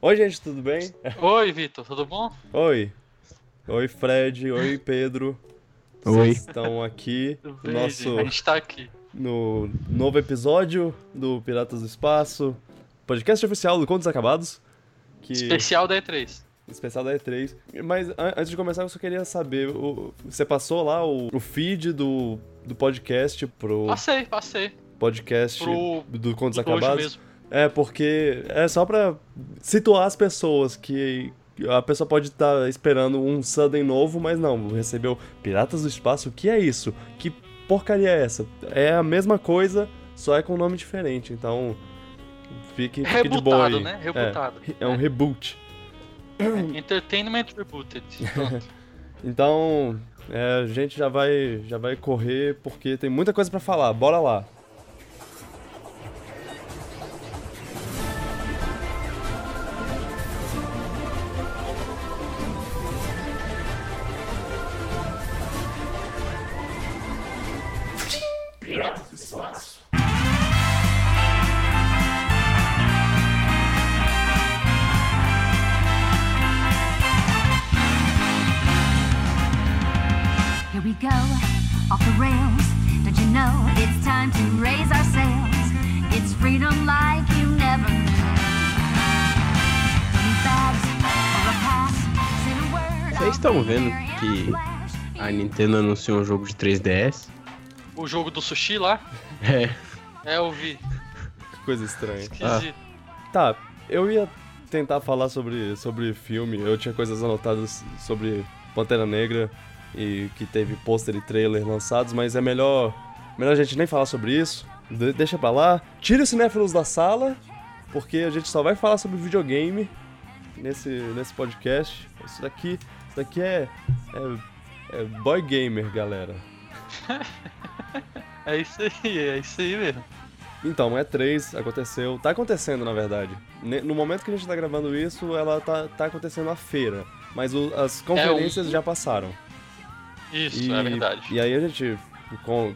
Oi, gente, tudo bem? Oi, Vitor, tudo bom? Oi. Oi, Fred. Oi, Pedro. Oi. Vocês estão aqui bem, nosso gente? A gente tá aqui. no novo episódio do Piratas do Espaço, podcast oficial do Contos Acabados, que Especial da E3. especial da E3. Mas an- antes de começar, eu só queria saber, o- você passou lá o, o feed do, do podcast pro Passei, passei. podcast Pro- do Contos Hoje Acabados? É, porque é só pra situar as pessoas que a pessoa pode estar esperando um Sudden novo, mas não, recebeu Piratas do Espaço, o que é isso? Que porcaria é essa? É a mesma coisa, só é com nome diferente, então fique, fique de boa aí. Né? Rebutado. É, é um reboot. Entertainment Rebooted. Então, é, a gente já vai, já vai correr porque tem muita coisa pra falar, bora lá. Estão vendo que. A Nintendo anunciou um jogo de 3DS. o jogo do sushi lá, É. é, eu vi. Que coisa estranha. Esquisito. Tá, eu ia tentar falar sobre, sobre filme, eu tinha coisas anotadas sobre Pantera Negra e que teve pôster e trailer lançados, mas é melhor, melhor a gente nem falar sobre isso. De- deixa pra lá. Tira os cinéfilos da sala, porque a gente só vai falar sobre videogame nesse, nesse podcast. Isso daqui, isso daqui é, é, é boy gamer, galera. É isso aí, é isso aí mesmo. Então, é 3, aconteceu. Tá acontecendo, na verdade. No momento que a gente tá gravando isso, ela tá, tá acontecendo a feira. Mas o- as conferências já passaram. Isso, E, é verdade. E aí a gente. com-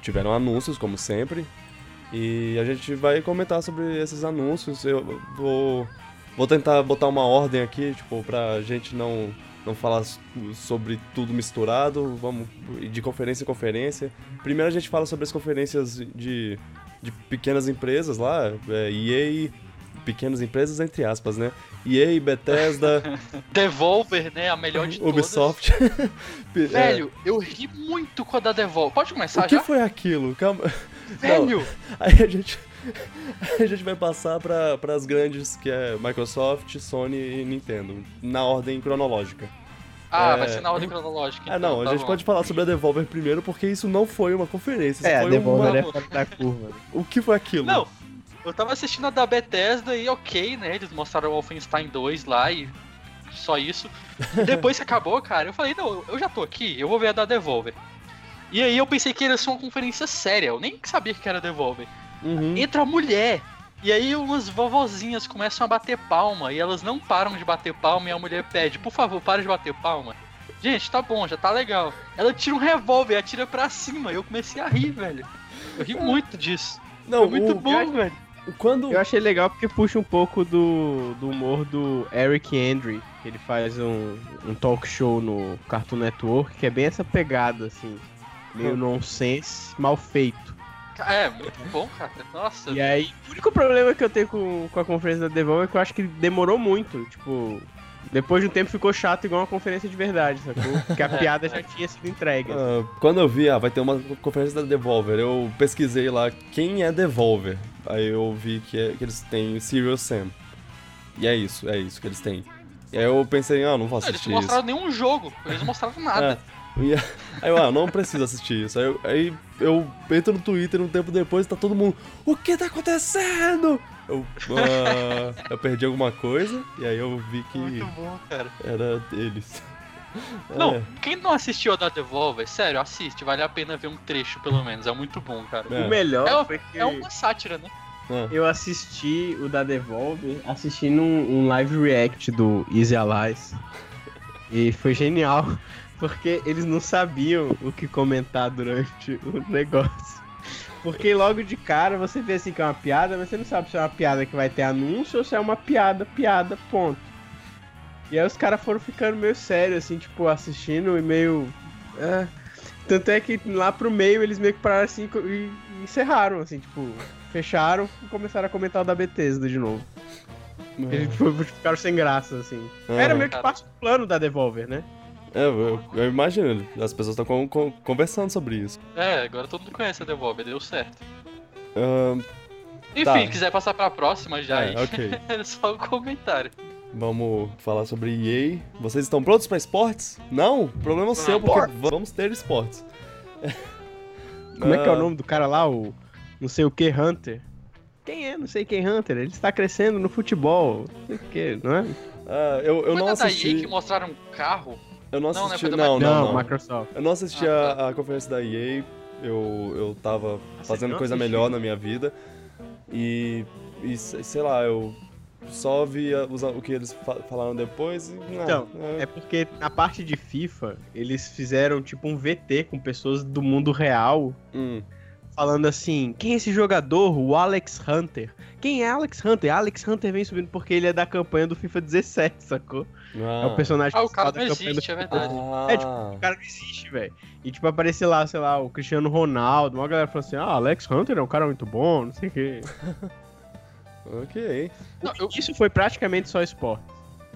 tiveram anúncios, como sempre. E a gente vai comentar sobre esses anúncios. Eu vou. Vou tentar botar uma ordem aqui, tipo, pra gente não, não falar sobre tudo misturado. Vamos de conferência em conferência. Primeiro a gente fala sobre as conferências de, de pequenas empresas lá, é, EA, pequenas empresas entre aspas, né? EA, Bethesda, Devolver, né? A melhor de todas. Ubisoft. É, Velho, eu ri muito com a da Devolver. Pode começar o que já? foi aquilo? Calma. Não, Velho, Aí a gente, a gente vai passar para as grandes, que é Microsoft, Sony e Nintendo, na ordem cronológica. Ah, é- vai ser na ordem cronológica. ah, então, não, a tá gente bom. pode falar sobre a Devolver primeiro, porque isso não foi uma conferência, isso É, a Devolver uma... é fora da curva. O que foi aquilo? Não, eu tava assistindo a da Bethesda e ok, né? Eles mostraram o Wolfenstein 2 lá e só isso. E depois que acabou, cara, eu falei, não, eu já tô aqui, eu vou ver a da Devolver. E aí eu pensei que era só uma conferência séria, eu nem sabia que era Devolver. Uhum. Entra a mulher, e aí umas vovozinhas começam a bater palma, e elas não param de bater palma, e a mulher pede, por favor, para de bater palma. Gente, tá bom, já tá legal. Ela tira um revólver e atira pra cima, e eu comecei a rir, velho. Eu ri muito disso. Não, Foi muito o- bom, velho. Quando... Eu achei legal porque puxa um pouco do, do humor do Eric Andre, que ele faz um, um talk show no Cartoon Network, que é bem essa pegada, assim, meio nonsense, mal feito. É, muito bom, cara. Nossa. E aí, o único problema que eu tenho com, com a conferência da Devolver é que eu acho que demorou muito, tipo... Depois de um tempo ficou chato igual uma conferência de verdade, sacou? Porque a piada já tinha sido entregue. Ah, quando eu vi, ah, vai ter uma conferência da Devolver, eu pesquisei lá quem é Devolver. Aí eu vi que, é- que eles têm Serial Sam. E é isso, é isso que eles têm. E aí eu pensei, ah, não vou Não, eles assistir não isso. mostraram nenhum jogo, eles não mostraram nada. É. E aí eu, ah, não preciso assistir isso. Aí eu, aí eu entro no Twitter um tempo depois e tá todo mundo, o que tá acontecendo? Eu, ah, eu perdi alguma coisa e aí eu vi que Muito bom, cara. era eles. Não, É. quem não assistiu a da Devolver, sério, assiste, vale a pena ver um trecho pelo menos, é muito bom, cara. É. O melhor É, foi que é uma sátira, né? Ah, eu assisti o da Devolver assistindo um, um live react do Easy Allies. E foi genial, porque eles não sabiam o que comentar durante o negócio. Porque logo de cara você vê assim que é uma piada, mas você não sabe se é uma piada que vai ter anúncio ou se é uma piada, piada, ponto. E aí os caras foram ficando meio sérios, assim, tipo, assistindo e meio. é. Tanto é que lá pro meio eles meio que pararam assim e encerraram, assim, tipo, fecharam e começaram a comentar o da Bethesda de novo. Eles tipo, ficaram sem graça, assim. Era Aham. meio que parte do plano da Devolver, né? É, eu, eu imagino, as pessoas estão conversando sobre isso. É, agora todo mundo conhece a Devolver, deu certo. Enfim, Tá. quiser passar pra próxima já é, aí. ok. É só um comentário. Vamos falar sobre EA. Vocês estão prontos pra esportes? Não? Problema seu, porque vamos ter esportes. Como é que é o Ah, nome do cara lá? O não sei o que Hunter? Quem é? Não sei quem Hunter. Ele está crescendo no futebol. Não sei o que, não é? ah, eu, eu Foi não da EA assisti. que mostraram um carro? Eu não Não, né, assisti. foi da Não, não, não. Microsoft. Eu não assisti Ah, a, a conferência da EA. Eu, eu tava você fazendo não coisa assistiu? melhor na minha vida. E, e se- sei lá, eu só vi o que eles fa- falaram depois e. ah, Então, é- É porque na parte de FIFA, eles fizeram tipo um VT com pessoas do mundo real hum, falando assim: quem é esse jogador? O Alex Hunter. Quem é Alex Hunter? Alex Hunter vem subindo porque ele é da campanha do FIFA 17, sacou? É o personagem Ah, o cara não existe, é verdade. Ah, É, tipo, O cara não existe, velho. E tipo, aparecer lá, sei lá, o Cristiano Ronaldo, uma galera falando assim, ah, Alex Hunter é um cara muito bom, não sei o quê. ok. Não, eu- Isso foi praticamente só esporte.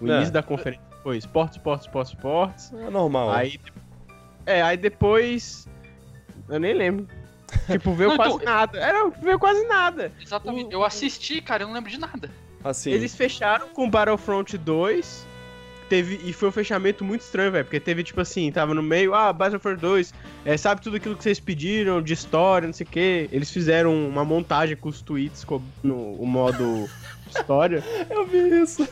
O É. início da conferência foi esporte, esporte, esporte, esportes. É normal. Aí. É, aí depois. Eu nem lembro. Tipo, veio Não, quase então- nada. Era, veio quase nada. Exatamente. O- Eu assisti, cara, eu não lembro de nada. Assim. Eles fecharam com Battlefront 2. Teve, e foi um fechamento muito estranho, velho. Porque teve, tipo assim, tava no meio, ah, Battlefront 2, é, sabe tudo aquilo que vocês pediram, de história, não sei o quê. Eles fizeram uma montagem com os tweets no o modo história. Eu vi isso.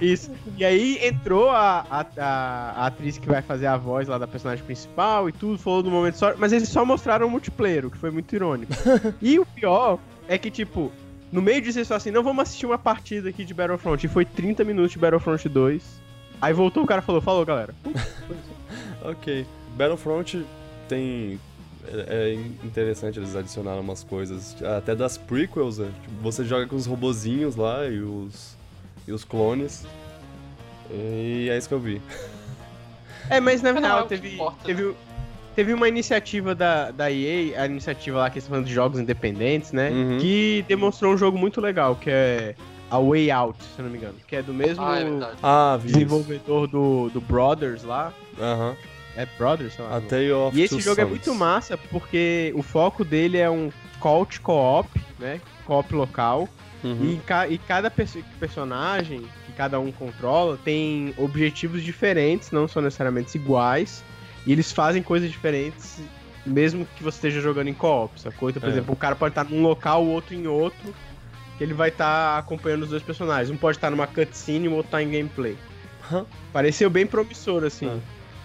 Isso. E aí entrou a, a, a- a atriz que vai fazer a voz lá da personagem principal e tudo, falou do momento só. Mas eles só mostraram o multiplayer, o que foi muito irônico. e o pior é que, tipo, no meio disso eles falaram assim: não, vamos assistir uma partida aqui de Battlefront. E foi 30 minutos de Battlefront 2. Aí voltou o cara e falou: falou, galera. Ok. Battlefront tem. É, é interessante, eles adicionaram umas coisas, até das prequels, né? Tipo, você joga com os robozinhos lá e os. e os clones. E é isso que eu vi. É, mas na é real teve, importa, teve, teve uma iniciativa da, da EA, a iniciativa lá que eles falando de jogos independentes, né? Uhum. Que demonstrou um jogo muito legal, que é a Way Out, se eu não me engano. Que é do mesmo Ah, é. Ah, desenvolvedor do, do Brothers lá. Aham. É Brothers, sei lá. A Tale of E esse jogo é Sons. muito massa porque o foco dele é um cult co-op, né? Co-op local. Uhum. E, ca- e cada perso- personagem que cada um controla tem objetivos diferentes, não são necessariamente iguais. E eles fazem coisas diferentes, mesmo que você esteja jogando em co-op, sacou? Então, por É. exemplo, o cara pode estar num local, o outro em outro, que ele vai estar acompanhando os dois personagens. Um pode estar numa cutscene e o outro tá em gameplay. Hã? Pareceu bem promissor, assim. Ah.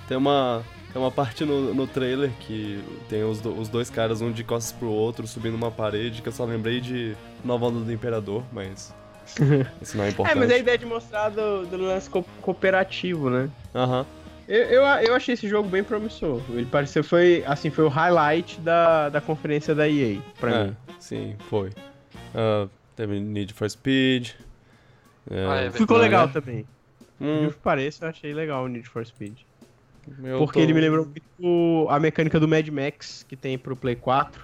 Tem uma, tem uma parte no, no trailer que tem os, do- os dois caras, um de costas pro outro, subindo uma parede, que eu só lembrei de Nova Onda do Imperador, mas. Isso não é É, importante. mas a ideia de mostrar do, do lance co- cooperativo, né? Aham. Eu, eu, eu achei esse jogo bem promissor. Ele pareceu, foi, assim, foi o highlight da, da conferência da EA, pra É, mim. sim, foi. Ah, teve Need for Speed. Ah, é. Ficou né? legal também. Hum, que pareça, eu achei legal o Need for Speed. eu Porque tô- ele me lembrou muito a mecânica do Mad Max que tem pro Play 4,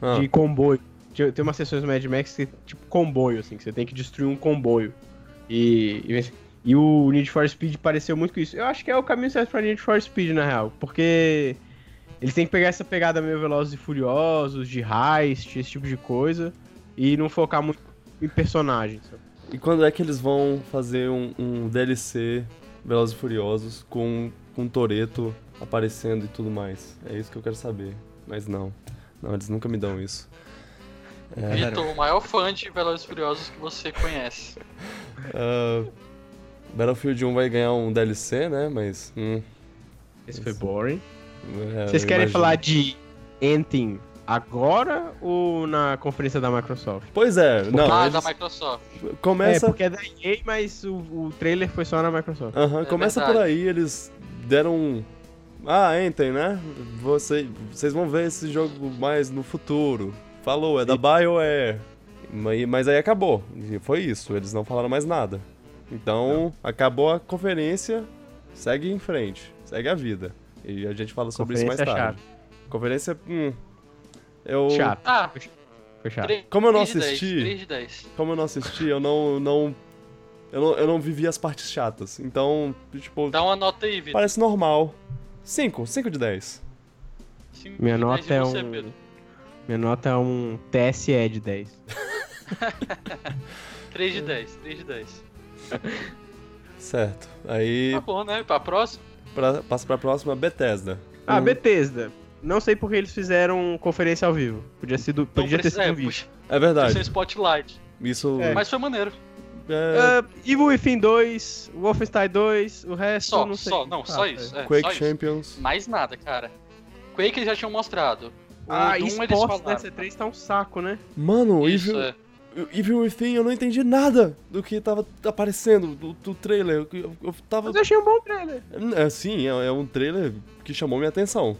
Ah, de comboio. Tem umas sessões do Mad Max que é tipo comboio, assim, que você tem que destruir um comboio. E, e, e o Need for Speed pareceu muito com isso. Eu acho que é o caminho certo pra Need for Speed, na real. Porque eles têm que pegar essa pegada meio Velozes e Furiosos, de heist, esse tipo de coisa, e não focar muito em personagens. E quando é que eles vão fazer um, um DLC Velozes e Furiosos com, com Toreto aparecendo e tudo mais? É isso que eu quero saber. Mas não. Não, eles nunca me dão isso. É, Vitor, o maior fã de Velozes e Furiosos que você conhece. ah, Battlefield 1 vai ganhar um DLC, né? Mas. hum, Esse foi boring. é, Vocês querem imagino. falar de Anthem agora ou na conferência da Microsoft? Pois é, não. ah, eles- da Microsoft. Começa. É, porque é da EA, mas o, o trailer foi só na Microsoft. Aham, É começa verdade. por aí, eles deram um, Ah, Enten, né? Você, vocês vão ver esse jogo mais no futuro. Falou, é da BioWare. Mas- Mas aí acabou. Foi isso, eles não falaram mais nada. Então, acabou a conferência, segue em frente, segue a vida. E a gente fala sobre isso mais Conferência tarde. Conferência, hum. Eu. Chato. Ah, Foi chato. Como eu não 3 de 10, assisti- 3 de 10. Como eu não assisti, eu não. não eu, não eu não vivi as partes chatas. Então, tipo, Dá uma nota aí, Vitor. parece normal. 5, 5 de 10. Cinco Minha de 10 nota e é você, um. Pedro? Minha nota é um TSE de 10. 3 de 10, 3 de 10. Certo. Aí Tá bom, né? Pra próxima. pra, passa pra próxima, Bethesda. Ah, Hum, Bethesda. Não sei porque eles fizeram conferência ao vivo. Podia, sido, podia ter sido é, um vídeo. É sem verdade. spotlight. Isso É. Mas foi maneiro. é, Ah, Evil Within 2, Wolfenstein 2, o resto Só, não sei. só, não, só Ah, isso. é. É, Quake só isso. Champions. Mais nada, cara. Quake eles já tinham mostrado. O Ah, Doom eles esportes falaram. da C3 tá um saco, né? Mano, Isso, Evil, é. Evil Within, eu não entendi nada do que tava aparecendo do, do trailer. Eu, eu tava. Mas eu achei um bom trailer. É, sim, é, é um trailer que chamou minha atenção.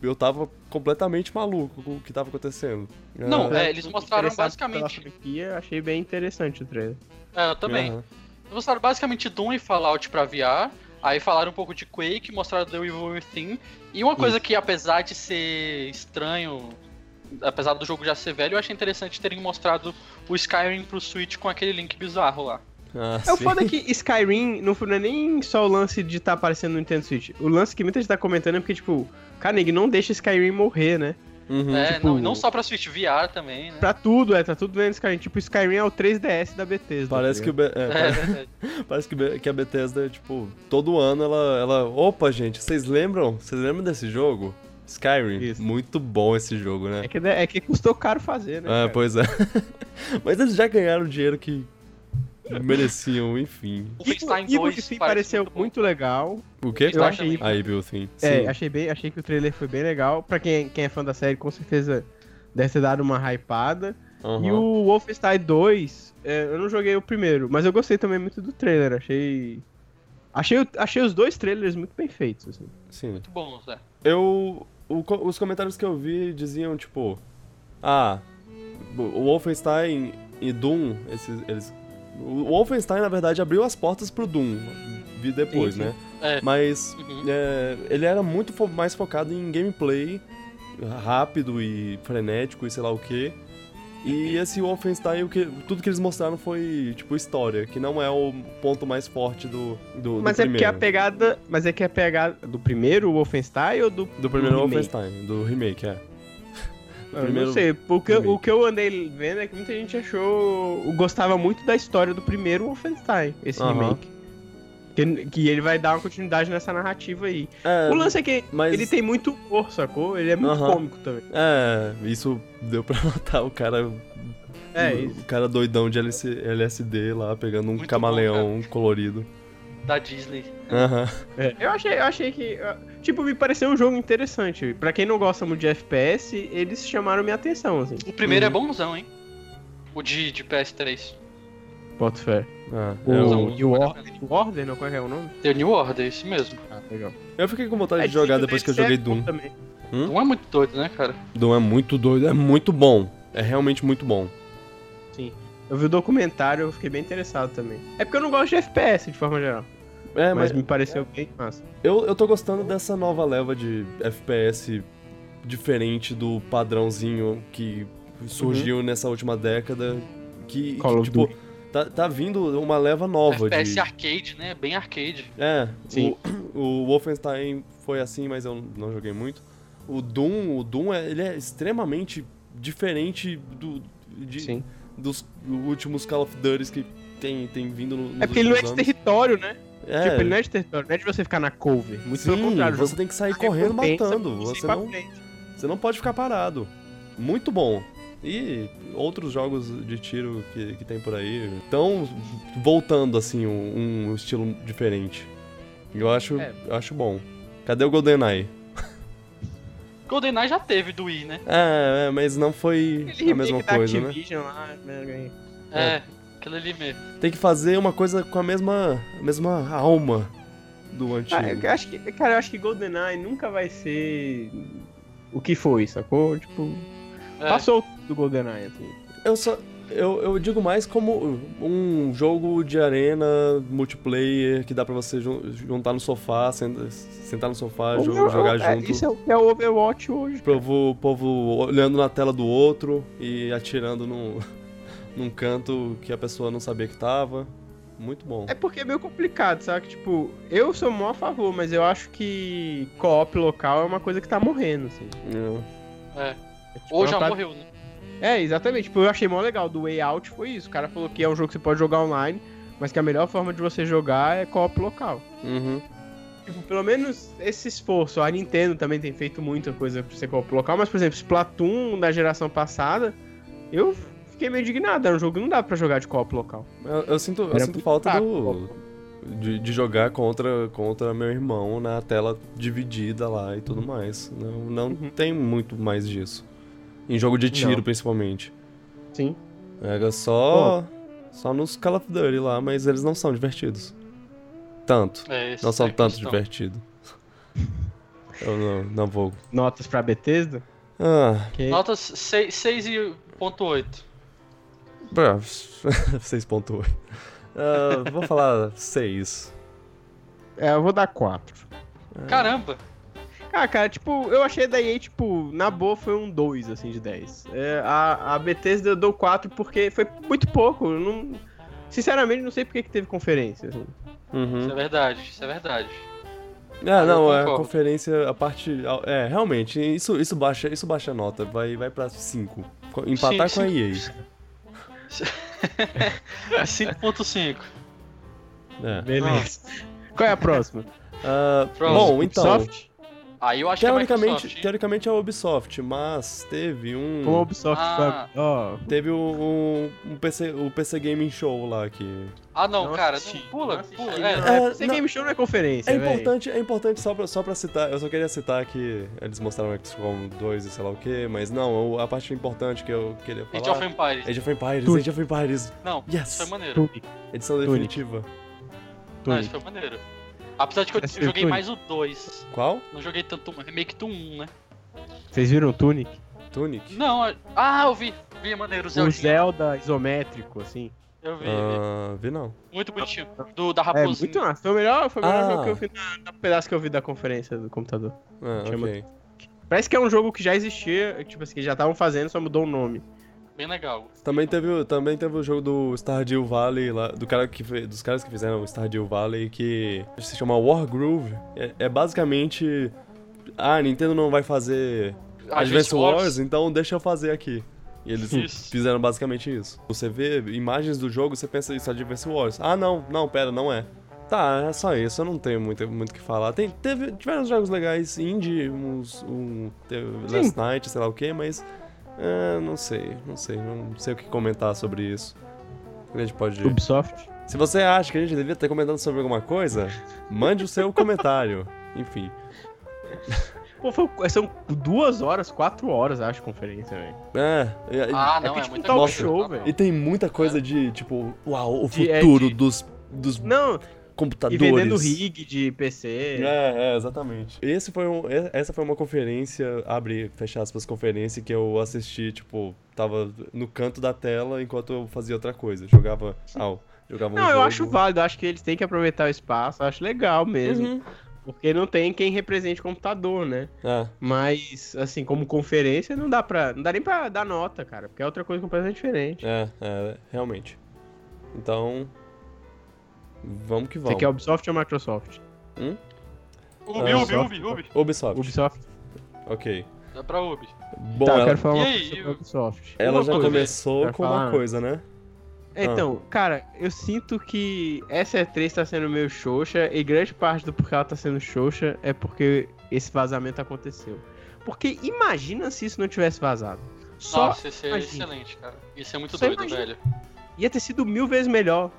Eu tava completamente maluco com o que tava acontecendo. Não, Ah, é, eles mostraram basicamente- franquia, achei bem interessante o trailer. É, eu também. aham. Eles mostraram basicamente Doom e Fallout pra VR. Aí falaram um pouco de Quake, mostraram The Evil Within. E uma coisa que, apesar de ser estranho, apesar do jogo já ser velho, eu achei interessante terem mostrado o Skyrim pro Switch com aquele link bizarro lá. Ah, É o sim. foda que Skyrim não foi não é nem só o lance de estar aparecendo no Nintendo Switch. O lance que muita gente tá comentando é porque, tipo, Carnegie não deixa Skyrim morrer, né? Uhum. é, tipo- não, não só pra Switch, VR também, né? Pra tudo, é, tá tudo vendo Skyrim. Tipo, Skyrim é o 3DS da Bethesda. Parece tá que, o? Be- é, É, pare- verdade. parece que, que a Bethesda, tipo, todo ano ela, ela. Opa, gente, vocês lembram? Vocês lembram desse jogo? Skyrim. Isso. Muito bom esse jogo, né? É que, é que custou caro fazer, né? Ah, cara? pois é. Mas eles já ganharam o dinheiro que mereciam, enfim. Wolfenstein Evil 2 Within parece pareceu muito muito legal. O quê? Eu achei- também. Aí, Bill, sim. É, Sim. achei, bem, achei que o trailer foi bem legal. Pra quem, quem é fã da série, com certeza deve ter dado uma hypada. Aham. E o Wolfenstein 2, é, eu não joguei o primeiro, mas eu gostei também muito do trailer. Achei. Achei, o- achei os dois trailers muito bem feitos, assim. Sim. Muito bom, Zé. Eu. O os comentários que eu vi diziam, tipo. Ah, o Wolfenstein e Doom, esses, eles. O Wolfenstein, na verdade, abriu as portas pro Doom. Vi depois, Sim, sim. né? É. Mas Uhum. é, ele era muito fo- mais focado em gameplay rápido e frenético e sei lá o que. E esse Wolfenstein, o que, tudo que eles mostraram foi, tipo, história, que não é o ponto mais forte do, do, Mas do é porque primeiro. a pegada. Mas é que a pegada do primeiro Wolfenstein ou do. Do primeiro do? Wolfenstein, do remake, é. Eu primeiro Não sei, porque remake. o que eu andei vendo é que muita gente achou. gostava muito da história do primeiro Wolfenstein, esse Aham. remake. Que, que ele vai dar uma continuidade nessa narrativa aí. É, o lance é que mas- ele tem muito humor, sacou? Ele é muito Aham. cômico também. É, isso deu pra notar o cara. É, o, isso. o cara doidão de LC LSD lá, pegando um Muito bom, camaleão colorido. Da Disney. Aham. É, Eu achei, eu achei que. Tipo, me pareceu um jogo interessante. Pra quem não gosta muito de FPS, eles chamaram minha atenção, assim. O primeiro Uhum. é bonzão, hein? O de, de PS3. Boto fé. Ah, O eu, Não, New Order, New Order, não, qual é é o nome? The New Order, isso mesmo. Ah, legal. eu fiquei com vontade É, de jogar depois que eu joguei Doom. Também. Hum? Não é muito doido, né, cara? Doom é muito doido, é muito bom. É realmente muito bom. Sim. Eu vi o documentário, eu fiquei bem interessado também. É porque eu não gosto de FPS, de forma geral. É, mas mas me pareceu bem massa. eu, eu tô gostando dessa nova leva de FPS diferente do padrãozinho que surgiu nessa última década. Que, Call que, of tipo, Duty. Tá, tá vindo uma leva nova FPS de. arcade, né? Bem arcade. É, Sim. O, o Wolfenstein foi assim, mas eu não joguei muito. O Doom, o Doom é, ele é extremamente diferente do, de, Sim. dos últimos Call of Duty que tem, tem vindo no, É porque ele não é de território, né? É, Tipo, ele não é de território, não é de você ficar na cover. Muito pelo sim, contrário. o você tem que sair correndo matando. Você não, você não pode ficar parado. Muito bom. E outros jogos de tiro que, que tem por aí estão voltando assim um, um estilo diferente. Eu acho, É. eu acho bom. Cadê o GoldenEye? GoldenEye já teve do Wii, né? É, é, mas não foi Aquele a mesma coisa, né? Lá, né? É, aquele ali mesmo. Tem que fazer uma coisa com a mesma, a mesma alma. do antigo. Ah, eu acho que, cara, eu acho que GoldenEye nunca vai ser o que foi, sacou? Tipo, É, passou do GoldenEye, assim. Eu só. Eu, eu digo mais como um jogo de arena multiplayer que dá pra você jun- juntar no sofá, sen- sentar no sofá, jo- Ou- jogar é, junto. Isso é o que é o Overwatch hoje. Povo, povo olhando na tela do outro e atirando num, num canto que a pessoa não sabia que tava. Muito bom. É porque é meio complicado, sabe? Tipo, eu sou mó a favor, mas eu acho que co-op local é uma coisa que tá morrendo, assim. É. é. É, tipo, Ou é já parada- morreu, né? É, exatamente. Tipo, eu achei mó legal do Way Out foi isso. O cara falou que é um jogo que você pode jogar online, mas que a melhor forma de você jogar é co-op local. Uhum. Tipo, pelo menos esse esforço. A Nintendo também tem feito muita coisa pra ser co-op local, mas, por exemplo, Splatoon da geração passada, eu fiquei meio indignado. Era um jogo que não dá pra jogar de co-op local. Eu, eu sinto, eu Era sinto falta fraco, do. De, de jogar contra, contra meu irmão na tela dividida lá e tudo mais. Não, não Uhum. tem muito mais disso. Em jogo de tiro, Não. principalmente. Sim. Era só. Só nos Call of Duty lá, mas eles não são divertidos. Tanto. É, Não são é tanto divertidos. Eu não, não vou. Notas pra Bethesda? Ah, Que... Notas 6,8. Bra- 6.8. Ah, vou falar 6. É, eu vou dar 4. Caramba! Ah, cara, tipo, eu achei da EA, tipo, na boa foi um 2, assim, de 10. É, a, a Bethesda eu dou 4 porque foi muito pouco. eu Não, sinceramente, não sei porque que teve conferência. Assim. Uhum. Isso é verdade, isso é verdade. É, não, eu é a concordo. conferência, a parte. É, realmente, isso, isso, baixa, isso baixa a nota, vai, vai pra 5. Empatar Sim, com a sim. EA. 5.5. É. Beleza. Qual é a próxima? Ah, Próximo. bom, então. Ubisoft? Aí eu acho que é Teoricamente, teoricamente é a Ubisoft, mas teve um. Como a Ubisoft Ah. foi. Ó, Teve um, um PC, o PC Gaming Show lá que. Ah, não, Não cara, assisti, não, pula, não pula. não. É, É, É, não- Game Show não é conferência, É véi. importante, é importante só pra, só pra citar, eu só queria citar que eles mostraram o XCOM 2 e sei lá o que, mas não, o- a parte importante que eu queria falar... Age of Empires. Age of Empires, Tudo. Age of Empires, Não, Yes. isso foi maneiro. Tunic. edição Tunic. definitiva. Não, Tunic. isso foi maneiro. Apesar de que eu Parece joguei Tunic. mais o 2. Qual? Não joguei tanto um remake do 1, né? Vocês viram o Tunic? Tunic? Não, a- ah, eu vi. Vi maneiro o O Zelda. Zelda isométrico, assim. Eu vi, vi. Ah, vi não. Muito bonitinho. Do, da É, raposinha. muito massa. Foi o melhor, foi o melhor Ah. jogo que eu vi na, no pedaço que eu vi da conferência do computador. Ah, Chama- ok. Parece que é um jogo que já existia, tipo assim, que já estavam fazendo, só mudou o nome. Bem legal. Também teve, o- também teve o jogo do Stardew Valley, lá, do cara que dos caras que fizeram o Stardew Valley, que se chama Wargroove. É, é basicamente... Ah, a Nintendo não vai fazer Advance Wars, então deixa eu fazer aqui. E eles Isso. fizeram basicamente isso. Você vê imagens do jogo, você pensa isso é Advance Wars. Ah, não, não, pera, não é. Tá, é só isso, eu não tenho muito muito o que falar. Tem, teve, tiveram uns jogos legais indie, uns, um, teve Last Night, sei lá o que, mas é, não sei, não sei, não sei o que comentar sobre isso. A gente pode. Ubisoft. Se você acha que a gente devia ter comentado sobre alguma coisa, mande o seu comentário. Enfim. Pô, foi, são duas horas, quatro horas, acho, conferência, velho. É, é, Ah, não, que é, tipo um talk show, velho. E tem muita coisa de, tipo, uau, o De- é, futuro de- dos, dos Não, e computadores. vendendo rig de PC. É, é, exatamente. Esse foi um, e- essa foi uma conferência, abre, fechar aspas, conferência que eu assisti, tipo, tava no canto da tela enquanto eu fazia outra coisa. Jogava, ah, jogava um Não, eu jogo. acho válido, eu acho que eles têm que aproveitar o espaço, eu acho legal mesmo. Uhum. Porque não tem quem represente o computador, né? É, Mas, assim, como conferência, não dá pra. Não dá nem pra dar nota, cara. Porque é outra coisa completamente diferente. é, é, realmente. Então, vamos que Você vamos. quer Ubisoft ou Microsoft? Ubi, Ah, Ubi, Ubisoft. Ubi, Ubi. Ubisoft. Ubisoft. Ok. Dá pra Ubi. Bom, tá, eu ela, quero falar E uma aí, eu- Ubisoft. ela Uma já coisa. começou Quero com uma falar. coisa, né? Então, cara, eu sinto que essa E3 tá sendo meio xoxa e grande parte do porquê ela tá sendo xoxa é porque esse vazamento aconteceu. Porque imagina se isso não tivesse vazado. Só Nossa, esse é excelente, cara. Isso é muito Só doido, imagina. velho. ia ter sido mil vezes melhor.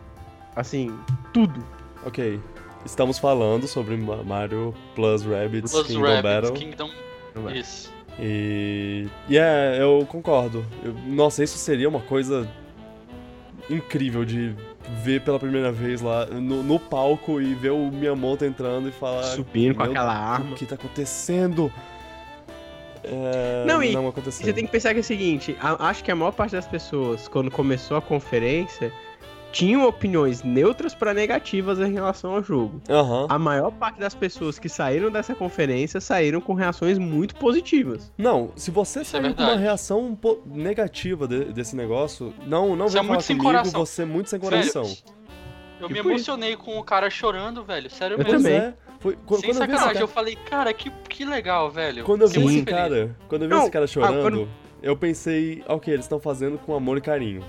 Assim, tudo. Ok. Estamos falando sobre Ma- Mario Plus Rabbids Plus Kingdom Rabbids, Battle. Kingdom. Não é. Isso. E. E é, eu concordo. Eu- nossa, isso seria uma coisa incrível de ver pela primeira vez lá no, no palco e ver o Miyamoto entrando e falar. Subindo com "Meu aquela O arma. que tá acontecendo? É, Não, e não aconteceu. Você tem que pensar que é o seguinte, a- acho que a maior parte das pessoas, quando começou a conferência, tinham opiniões neutras pra negativas em relação ao jogo. Aham. A maior parte das pessoas que saíram dessa conferência saíram com reações muito positivas. Não, se você Isso é com uma reação negativa de- desse negócio, não, não Você vem é falar muito sem comigo, coração. você é muito sem coração. Eu me Tipo emocionei com o cara chorando, velho. Sério Eu mesmo. Também. é, foi, quando, Sem quando eu sacanagem, cara, eu falei, cara, que, que legal, velho. quando eu vi Sim. esse cara, quando eu vi Não, esse cara chorando, ah, quando- eu pensei, ok, eles estão fazendo com amor e carinho.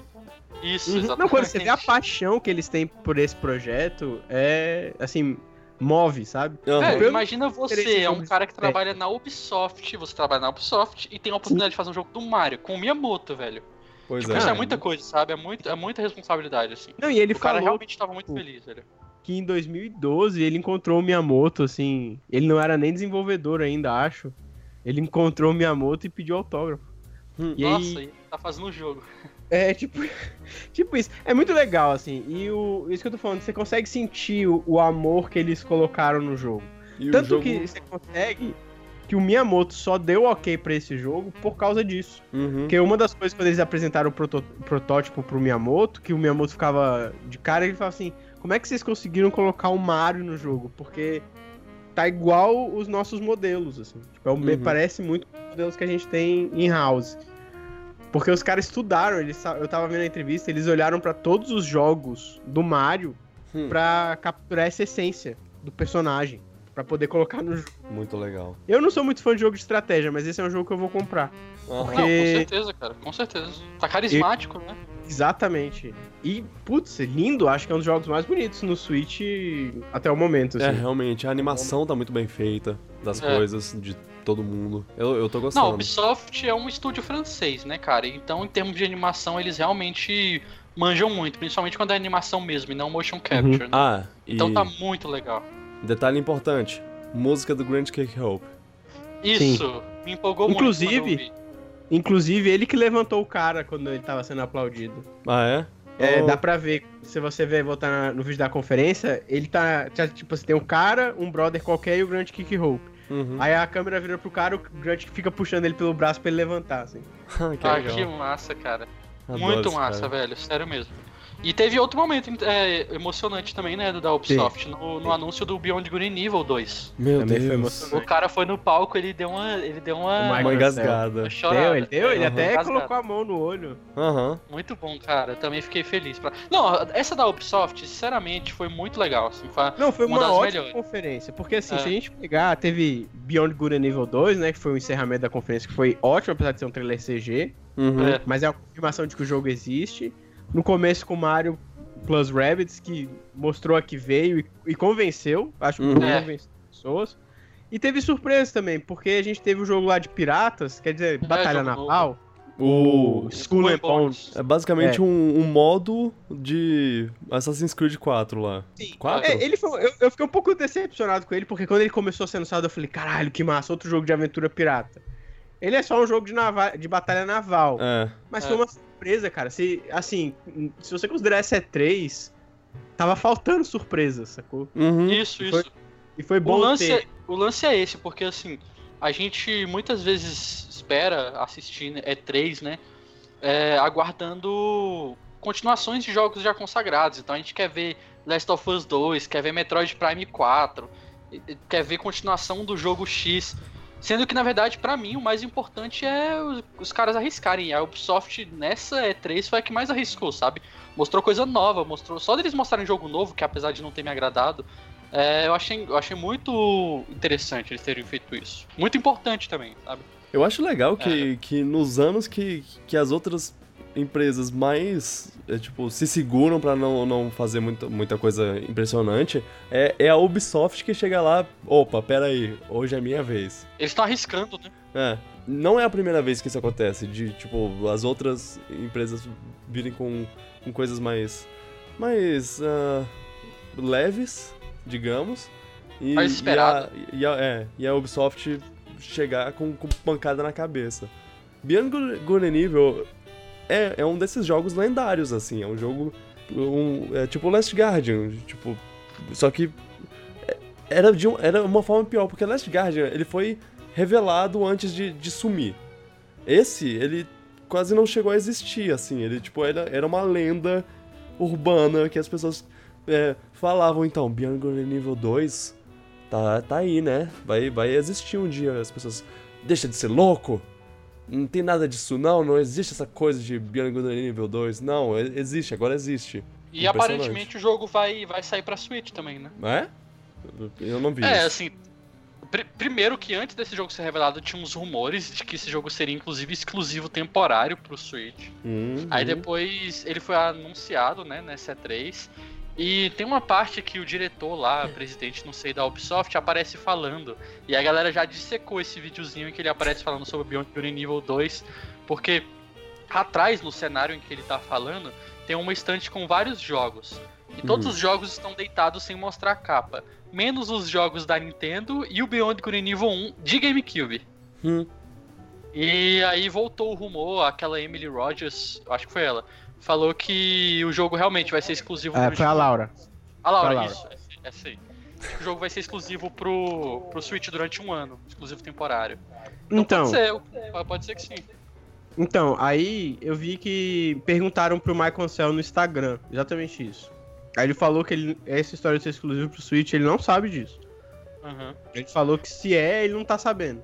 Isso, Uhum. exatamente. Não, quando você vê a paixão que eles têm por esse projeto, é, assim, move, sabe? Pelo imagina você, é um cara que é. trabalha na Ubisoft, você trabalha na Ubisoft e tem a oportunidade de fazer um jogo do Mario com o Miyamoto, velho. Pois Tipo, é. isso é muita coisa, sabe? É, muito, é muita responsabilidade, assim. Não, e ele o cara falou realmente tava muito feliz, velho. que em 2012 ele encontrou o Miyamoto, assim, ele não era nem desenvolvedor ainda, acho. Ele encontrou o Miyamoto e pediu autógrafo. Hum. E Nossa, aí, e tá fazendo o jogo. É, tipo, tipo isso. É muito legal, assim. E o, isso que eu tô falando, você consegue sentir o, o amor que eles colocaram no jogo. E Tanto jogo- que você consegue que o Miyamoto só deu ok pra esse jogo por causa disso. Uhum. Porque uma das coisas quando eles apresentaram o proto- protótipo pro Miyamoto, que o Miyamoto ficava de cara, ele falava assim: como é que vocês conseguiram colocar o Mario no jogo? Porque tá igual os nossos modelos, assim. Tipo, é Uhum. parece muito com os modelos que a gente tem in-house. Porque os caras estudaram, eles, eu tava vendo a entrevista, eles olharam pra todos os jogos do Mario Hum. pra capturar essa essência do personagem, pra poder colocar no jogo. Muito legal. Eu não sou muito fã de jogo de estratégia, mas esse é um jogo que eu vou comprar. Aham. Porque- Não, com certeza, cara. Com certeza. Tá carismático, né? Exatamente. E, putz, lindo, acho que é um dos jogos mais bonitos no Switch até o momento, É, assim. realmente, a animação tá muito bem feita das É. coisas, de todo mundo. Eu, eu tô Não, a gostando. Ubisoft é um estúdio francês, né, cara? Então, em termos de animação, eles realmente manjam muito, principalmente quando é animação mesmo e não motion capture, né? Ah, e Então tá muito legal. detalhe importante, música do Grand Cake Hope. Isso, me empolgou Inclusive- muito. Inclusive, ele que levantou o cara quando ele tava sendo aplaudido. Ah, é? É, Oh, dá pra ver, se você ver, voltar no vídeo da conferência, ele tá, já, tipo, você tem um cara, um brother qualquer e o Grant Kick Hope. Uhum. Aí a câmera vira pro cara, o Grant fica puxando ele pelo braço pra ele levantar, assim. que Ah, legal. que massa, cara. Adoro Muito massa, cara. velho, sério mesmo. E teve outro momento é, emocionante também, né, da Ubisoft, no, no anúncio do Beyond Good and Evil 2. Meu Também foi Deus. emocionante. O cara foi no palco, ele deu uma. Ele deu uma. Uma engasgada. uma chorada. Deu, ele deu, ele até Engasgada. colocou a mão no olho. Aham. Muito bom, cara. Também fiquei feliz. Pra... Não, essa da Ubisoft, sinceramente, foi muito legal. Assim, foi... Não, foi Uma uma, das ótima melhores. conferência. Porque assim, É. se a gente pegar, teve Beyond Good and Evil 2, né? Que foi o encerramento da conferência, que foi ótimo, apesar de ser um trailer CG. Uhum. É. Mas é a confirmação de que o jogo existe. No começo com Mario Plus Rabbids, que mostrou a que veio e, e convenceu. Acho que Uhum. jogo É. convenceu as pessoas. E teve surpresa também, porque a gente teve o jogo lá de piratas, quer dizer, Batalha É, Naval. O... Skull and Bones. É basicamente É. Um, um modo de Assassin's Creed 4 lá. Sim. Quatro? É, ele foi, eu, eu fiquei um pouco decepcionado com ele, porque quando ele começou a ser anunciado, eu falei, caralho, que massa, outro jogo de aventura pirata. Ele é só um jogo de, nava de batalha naval. É. Mas É. foi uma surpresa, cara. Se, assim, se você considerar essa E3, tava faltando surpresa, sacou? Uhum. Isso, Foi isso. E foi O bom lance, ter. é, o lance é esse, porque assim, a gente muitas vezes espera assistir E3, né? é, aguardando continuações de jogos já consagrados. Então a gente quer ver Last of Us 2, quer ver Metroid Prime 4, e- e quer ver continuação do jogo X. Sendo que, na verdade, pra mim, o mais importante é os, os caras arriscarem. A Ubisoft, nessa E3, foi a que mais arriscou, sabe? Mostrou coisa nova, mostrou. Só deles mostrarem jogo novo, que apesar de não ter me agradado, é, eu, achei, eu achei muito interessante eles terem feito isso. Muito importante também, sabe? Eu acho legal que, que nos anos que, que as outras empresas mais, é, tipo, se seguram pra não, não fazer muita, muita coisa impressionante, é, é a Ubisoft que chega lá, opa, pera aí, hoje é minha vez. Eles estão arriscando, né? É, não é a primeira vez que isso acontece, de, tipo, as outras empresas virem com, com coisas mais, mais ah, leves, digamos, e, Mais esperado. E a, e a- é, e a Ubisoft chegar com, com pancada na cabeça. And Evil é, é um desses jogos lendários, assim, é um jogo um, é tipo Last Guardian, tipo, só que é, era, de um- era uma forma pior, porque Last Guardian, ele foi revelado antes de, de sumir. Esse, ele quase não chegou a existir, assim, ele, tipo, era, era uma lenda urbana que as pessoas é, falavam, então, Beyond Evil 2 tá, tá aí, né? Vai, vai existir um dia, as pessoas, deixa de ser louco, não tem nada disso não, não existe essa coisa de Beyond Good Evil 2, não, existe, agora existe. E aparentemente o jogo vai, vai sair pra Switch também, né? É? Eu não vi É, isso. assim. pri- primeiro que antes desse jogo ser revelado, tinha uns rumores de que esse jogo seria inclusive exclusivo temporário pro Switch. Hum, Aí hum. depois ele foi anunciado, né, nessa E3. E tem uma parte que o diretor lá, presidente, não sei, da Ubisoft, aparece falando. E a galera já dissecou esse videozinho em que ele aparece falando sobre Beyond Good Evil 2. Porque atrás, no cenário em que ele tá falando, tem uma estante com vários jogos. E todos Uhum. os jogos estão deitados sem mostrar a capa. Menos os jogos da Nintendo e o Beyond Good Evil 1 de GameCube. Hum. E aí voltou o rumor, aquela Emily Rogers, acho que foi ela, falou que o jogo realmente vai ser exclusivo É, foi a Laura. A Laura, foi a Laura. isso, essa- aí. O jogo vai ser exclusivo pro, pro Switch durante um ano, exclusivo temporário. Então, Pode ser, pode ser que sim. então, aí eu vi que perguntaram pro Michael Cell no Instagram, exatamente isso. Aí ele falou que ele, essa história de ser exclusivo pro Switch, ele não sabe disso. Uhum. Ele falou que se é, ele não tá sabendo.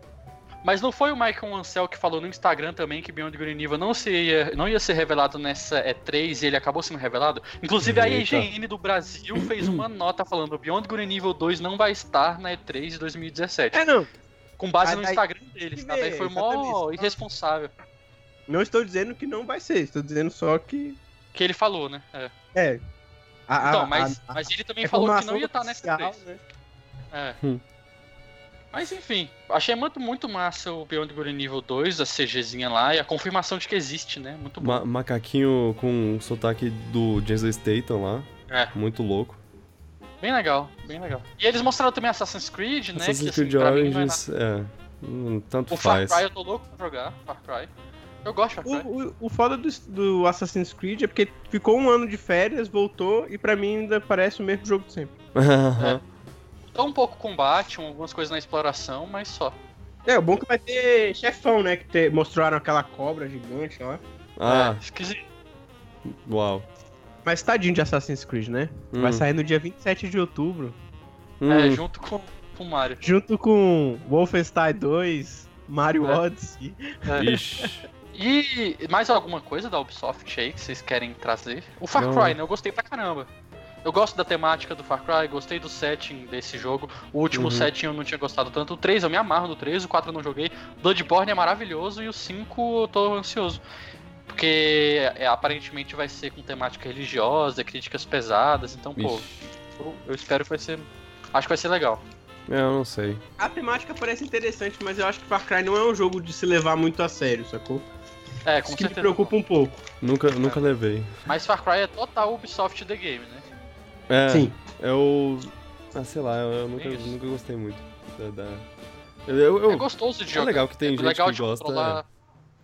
Mas não foi o Michael Ansel que falou no Instagram também que Beyond and Evil não, se ia, não ia ser revelado nessa E3 e ele acabou sendo revelado? Inclusive a Eita. IGN do Brasil fez uma nota falando Beyond and Evil 2 não vai estar na E3 de 2017. É, não. Com base Ah, no Instagram deles, tá? Daí foi mó irresponsável. Não estou dizendo que não vai ser, estou dizendo só que. Que ele falou, né? É. É. A, Então, a- mas, a- mas ele também a falou que não ia estar nessa oficial, E3. né? É. Hum. Mas enfim, achei muito, muito massa o Beyond Good Evil 2, a CGzinha lá, e a confirmação de que existe, né? Muito bom. Ma- macaquinho com sotaque do Jason Statham lá, É, muito louco. bem legal, bem legal. E eles mostraram também Assassin's Creed, né? Assassin's que, assim, Creed não é Origins, é, hum, tanto. O Far faz. Cry eu tô louco pra jogar, Far Cry. Eu gosto de Far Cry. O, o, o foda do, do Assassin's Creed é porque ficou um ano de férias, voltou e pra mim ainda parece o mesmo jogo de sempre. Tô um pouco combate, um- algumas coisas na exploração, mas só. É, o bom é que vai ter chefão, né? Que te- mostraram aquela cobra gigante lá. ah, É, esquisito. uau. Mas tadinho de Assassin's Creed, né? Hum, Vai sair no dia 27 de outubro. hum, É, junto com, com o Mario. Junto com Wolfenstein 2, Mario É. Odyssey. É. Ixi. E mais alguma coisa da Ubisoft aí que vocês querem trazer? O Far Não. Cry, né? Eu gostei pra caramba. Eu gosto da temática do Far Cry, gostei do setting desse jogo. O último Uhum. setting eu não tinha gostado tanto. O 3 eu me amarro do 3, o 4 eu não joguei. Bloodborne é maravilhoso e o 5 eu tô ansioso. Porque é, aparentemente vai ser com temática religiosa, críticas pesadas, então, pô, Ixi. eu, eu espero que vai ser. Acho que vai ser legal. É, eu não sei. A temática parece interessante, mas eu acho que Far Cry não é um jogo de se levar muito a sério, sacou? É, com Isso que me certeza. preocupa um pouco. Nunca, nunca levei. Mas Far Cry é total Ubisoft The Game, né? É, Sim. eu... Ah, sei lá, eu, eu nunca, É isso. nunca gostei muito da... da- Eu, eu, eu- É gostoso de é jogar. legal que tem é gente legal que de gosta, controlar.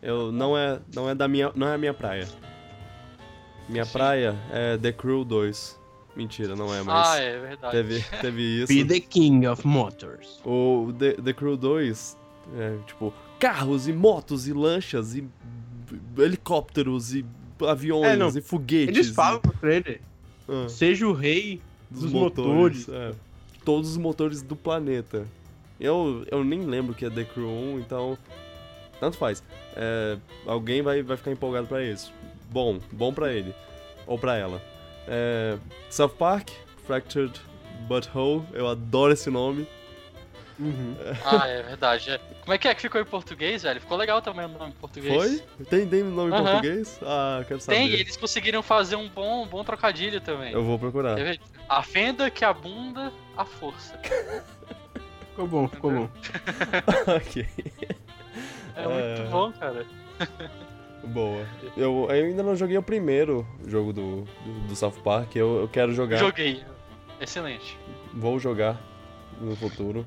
eu- não é, não é da minha, não é a minha praia. Minha Sim. praia é The Crew 2. Mentira, não é, mas Ah, é verdade. teve, teve isso. Be the King of Motors. O The, The Crew 2, é, tipo, carros e motos e lanchas e helicópteros e aviões É, e foguetes. Eles falam no trailer, e, ah, seja o rei dos, dos motores. motores. é. todos os motores do planeta. Eu, eu nem lembro que é The Crew 1, então. Tanto faz. É, alguém vai, vai ficar empolgado pra isso. Bom, bom pra ele. Ou pra ela. É, South Park, Fractured Butthole, eu adoro esse nome. Uhum. Ah, é verdade. é. Como é que é que ficou em português, velho? Ficou legal também o nome em português. Foi? Tem, tem nome em Aham. português? Ah, quero saber. Tem, e eles conseguiram fazer um bom, bom trocadilho também. Eu vou procurar. Ver? A fenda que abunda a força. Ficou bom, ficou bom. ok. É, É. muito bom, cara. Boa. Eu, eu ainda não joguei o primeiro jogo do, do, do South Park. Eu, eu quero jogar. Joguei. Excelente. Vou jogar no futuro.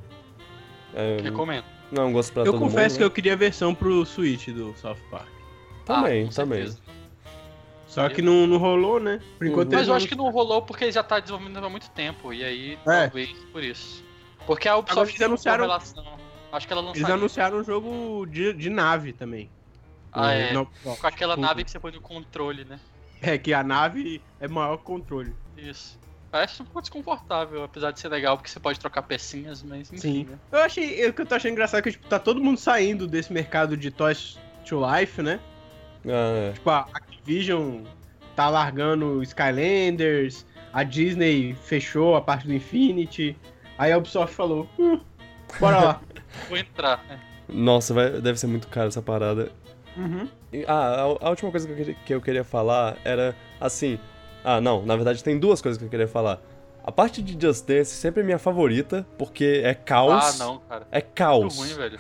É, Recomendo. não é um gosto pra Eu todo confesso mundo. que eu queria a versão pro Switch do South Park. Também, Ah, também. certeza. Só que não, não rolou, né? Por enquanto Uhum. Mas eles eu acho que não rolou porque já tá desenvolvendo há muito tempo. E aí, É. talvez por isso. Porque a Agora Ubisoft eles tem uma anunciaram- relação. Acho que ela Eles anunciaram um jogo de, de nave também. Ah, é. Não, não. com aquela nave que você põe no controle, né? É que a nave é maior controle. Isso. Parece um pouco desconfortável, apesar de ser legal, porque você pode trocar pecinhas, mas enfim. Sim. Né? Eu achei. O que eu tô achando engraçado é que tipo, tá todo mundo saindo desse mercado de Toys to Life, né? Ah, Tipo, a Activision tá largando Skylanders, a Disney fechou a parte do Infinity. Aí a Ubisoft falou, hum, bora lá. Vou entrar. né? nossa, vai- deve ser muito caro essa parada. Uhum. Ah, a, a última coisa que eu, queria, que eu queria falar era assim. Ah, não, na verdade tem duas coisas que eu queria falar. A parte de Just Dance sempre é minha favorita, porque é Ah, caos. não, cara. É Muito caos. ruim, velho.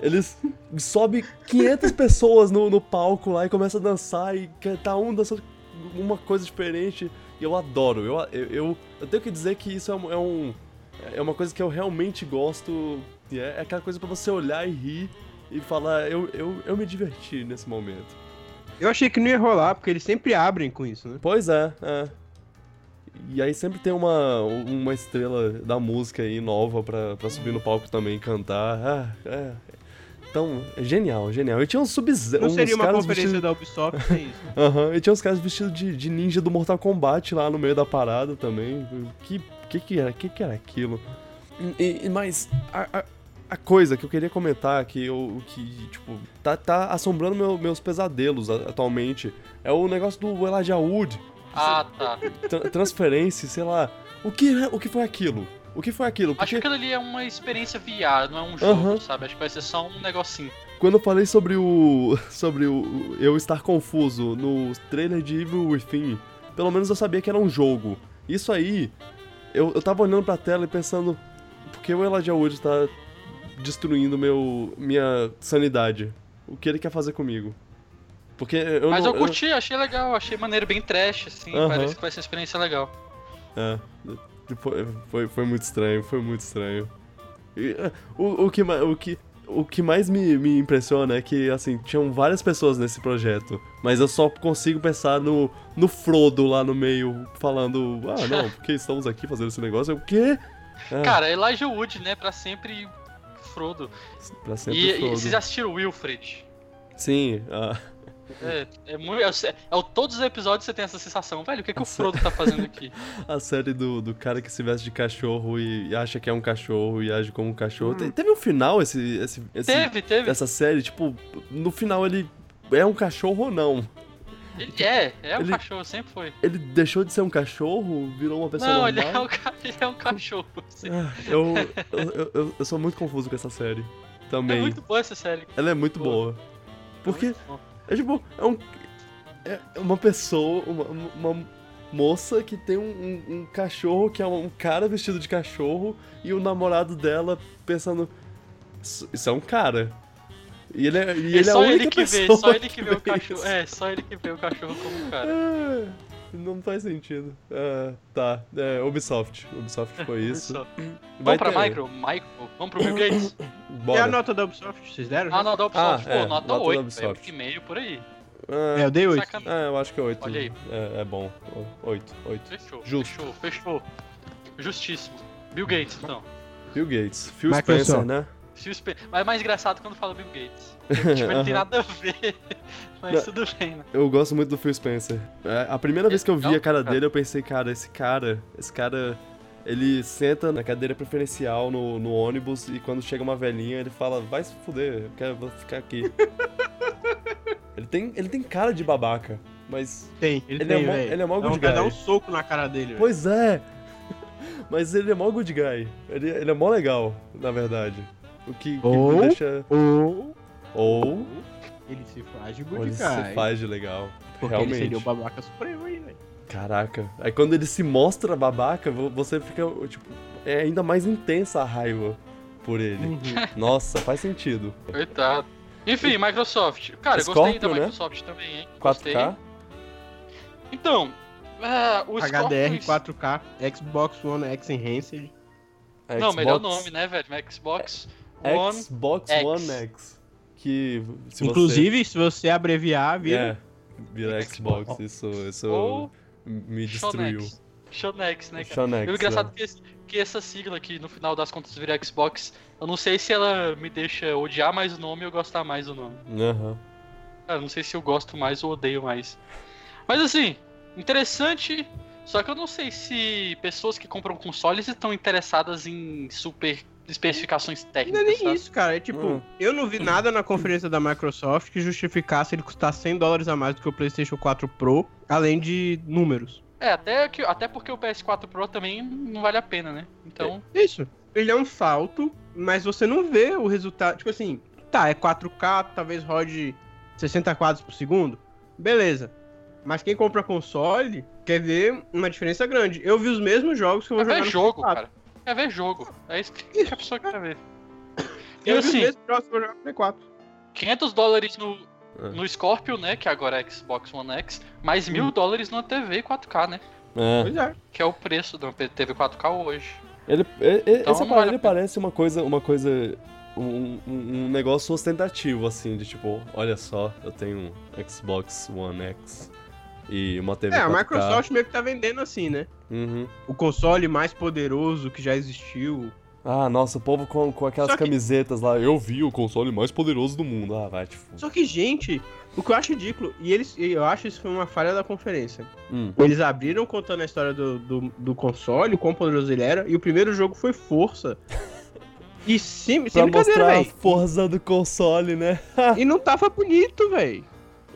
Eles sobem 500 pessoas no, no palco lá e começam a dançar e tá um dançando uma coisa diferente. E eu adoro. Eu, eu, eu, eu tenho que dizer que isso é um, é um- é uma coisa que eu realmente gosto. e É, é aquela coisa pra você olhar e rir e falar, eu, eu, eu me diverti nesse momento. Eu achei que não ia rolar, porque eles sempre abrem com isso, né? Pois é, é. E aí sempre tem uma, uma estrela da música aí nova pra, pra subir no palco também e cantar. Ah, é. Então, é genial, genial. E tinha uns sub Não uns seria uma conferência vestidos... da Ubisoft, é isso. Aham, e tinha uns caras vestidos de, de ninja do Mortal Kombat lá no meio da parada também. Que que, que era? Que que era aquilo? E, e- mas a, a, a coisa que eu queria comentar que eu que tipo tá, tá assombrando meu- meus pesadelos a- atualmente é o negócio do Elijah Wood, Ah, tá. tra- transferência, sei lá. O que é- o que foi aquilo? O que foi aquilo? Acho Porque que aquilo ali é uma experiência VR, não é um jogo, Aham. sabe? Acho que vai ser só um negocinho. quando eu falei sobre o sobre o eu estar confuso no trailer de Evil Within, pelo menos eu sabia que era um jogo. Isso aí, eu, eu tava olhando pra tela e pensando, por que o Elijah Wood tá destruindo meu minha sanidade? O que ele quer fazer comigo? Porque eu Mas não, eu curti, achei legal, achei maneiro, bem trash, assim. Aham. Parece que vai ser uma experiência legal. É, foi, foi, foi muito estranho, foi muito estranho. E, é, o, o, que, o, que, o que mais me, me impressiona é que, assim, tinham várias pessoas nesse projeto, mas eu só consigo pensar no, no Frodo lá no meio, falando, ah, não, porque estamos aqui fazendo esse negócio? Eu, o quê? É, Cara, Elijah Wood, né? Pra sempre Frodo. pra sempre E, e Frodo. vocês já assistiram Wilfred? Sim, ah, É, é muito. É, é, o- todos os episódios você tem essa sensação, velho, o que, que o. Frodo tá fazendo aqui? a série do, do cara que se veste de cachorro e, e acha que é um cachorro e age como um cachorro. Te- Teve um final esse, esse, esse teve, teve. essa série, tipo, no final ele é um cachorro ou não? Ele- É, é um Ele- cachorro, sempre foi. Ele deixou de ser um cachorro, virou uma pessoa Não, ele normal? é, um, ele é um cachorro. assim. Ah, eu, eu, eu, eu- sou muito confuso com essa série. É Também. muito boa essa série. Ela é muito boa. boa. Porque bom. é tipo, é um. É uma pessoa, uma, uma moça que tem um, um- um cachorro que é um cara vestido de cachorro e o namorado dela pensando. Isso é um cara. E ele é, e É ele é a só única ele que vê, só ele que vê o vê cachorro. isso. É, só ele que vê o cachorro como um cara. Ah, não faz sentido. Ah, tá, é, Ubisoft. Ubisoft foi isso. Vai Vamos pra ter- Micro? Michael? Vamos pro Bill Gates? E a Bora. nota da Ubisoft, vocês deram? Ah, não, da Ubisoft. Ah, Pô, é, nota nota da 8, Ubisoft. velho. 8,5 por aí. Ah, É, eu dei 8. Sacanagem. ah, eu acho que é 8. Olha aí. É, é bom. 8, 8. Fechou, Justo. fechou, fechou. Justíssimo. Bill Gates, então. Bill Gates. Phil Microsoft. Spencer, né? Phil Spen- Mas é mais engraçado quando fala Bill Gates. Tipo, ele não tem nada a ver. Mas Não. tudo bem, né? Eu gosto muito do Phil Spencer. É, a primeira vez que eu vi a cara dele, eu pensei, cara, esse cara, esse cara, ele senta na cadeira preferencial no, no ônibus e quando chega uma velhinha, ele fala, vai se fuder, eu quero vou ficar aqui. ele, tem, ele tem cara de babaca, mas. Tem, ele, Ele é tem, mó- velho. ele é mó Dá good guy. um soco na cara dele. Pois é! Mas ele é mó good guy. Ele, ele é mó legal, na verdade. O que, que Ou- deixa. Ou Ou. ele se faz de good ele se faz de legal. Porque realmente. ele seria o babaca supremo aí, velho. Caraca. Aí quando ele se mostra babaca, vo- você fica, tipo, é ainda mais intensa a raiva por ele. Uhum. Nossa, faz sentido. Coitado. Enfim, Microsoft. Cara, eu gostei da Scorpio, né? Microsoft também, hein? Gostei. 4K? Então, ah, o HDR Scorpio... 4K, Xbox One X Enhanced. Não, melhor Xbox- nome, né, velho? Xbox One. Xbox X. One X. Que se Inclusive, se você abreviar, vira você... É, vira Xbox. Isso, isso Ou me destruiu. Shonex. Shonex, né, cara? Shonex, E o engraçado é. é que, esse- que essa sigla aqui, no final das contas, vira Xbox, eu não sei se ela me deixa odiar mais o nome ou gostar mais do nome. Aham. Cara, não sei se eu gosto mais ou odeio mais. Mas assim, interessante. Só que eu não sei se pessoas que compram consoles estão interessadas em super especificações Não é técnicas. nem sabe? isso, cara. É tipo, Hum. eu não vi nada na conferência da Microsoft que justificasse ele custar 100 dólares a mais do que o PlayStation 4 Pro, além de números. É, até, que, até porque o PS4 Pro também não vale a pena, né? Então. Isso. Ele é um salto, mas você não vê o resultado. Tipo assim, tá, é 4K, talvez rode 60 quadros por segundo. Beleza. Mas quem compra console quer ver uma diferença grande. Eu vi os mesmos jogos que eu É vou jogar ver no jogo, PS4. cara. É ver jogo. É isso que a pessoa quer ver. E Eu assim, PS4. 500 dólares no, É. no Scorpio, né? Que agora é Xbox One X, mais Hum. mil dólares numa TV 4K, né? É. É. Que é o preço da TV 4K hoje. Ele, e- e- Então esse aparelho vale parece uma coisa, uma coisa, um, um- um negócio ostentativo, assim, de tipo, olha só, eu tenho um Xbox One X e uma TV É, a 4K. Microsoft meio que tá vendendo assim, né? Uhum. O console mais poderoso que já existiu. Ah, nossa, o povo com, com aquelas que- camisetas lá, eu vi o console mais poderoso do mundo. Ah, vai, tipo. Só que, gente, o que eu acho ridículo, e eles, eu acho isso foi uma falha da conferência. Hum. Eles abriram contando a história do, do, do console, o quão poderoso ele era, e o primeiro jogo foi Força. E sim, Pra sem brincadeira, mostrar a força do console, né? E não tava bonito, velho.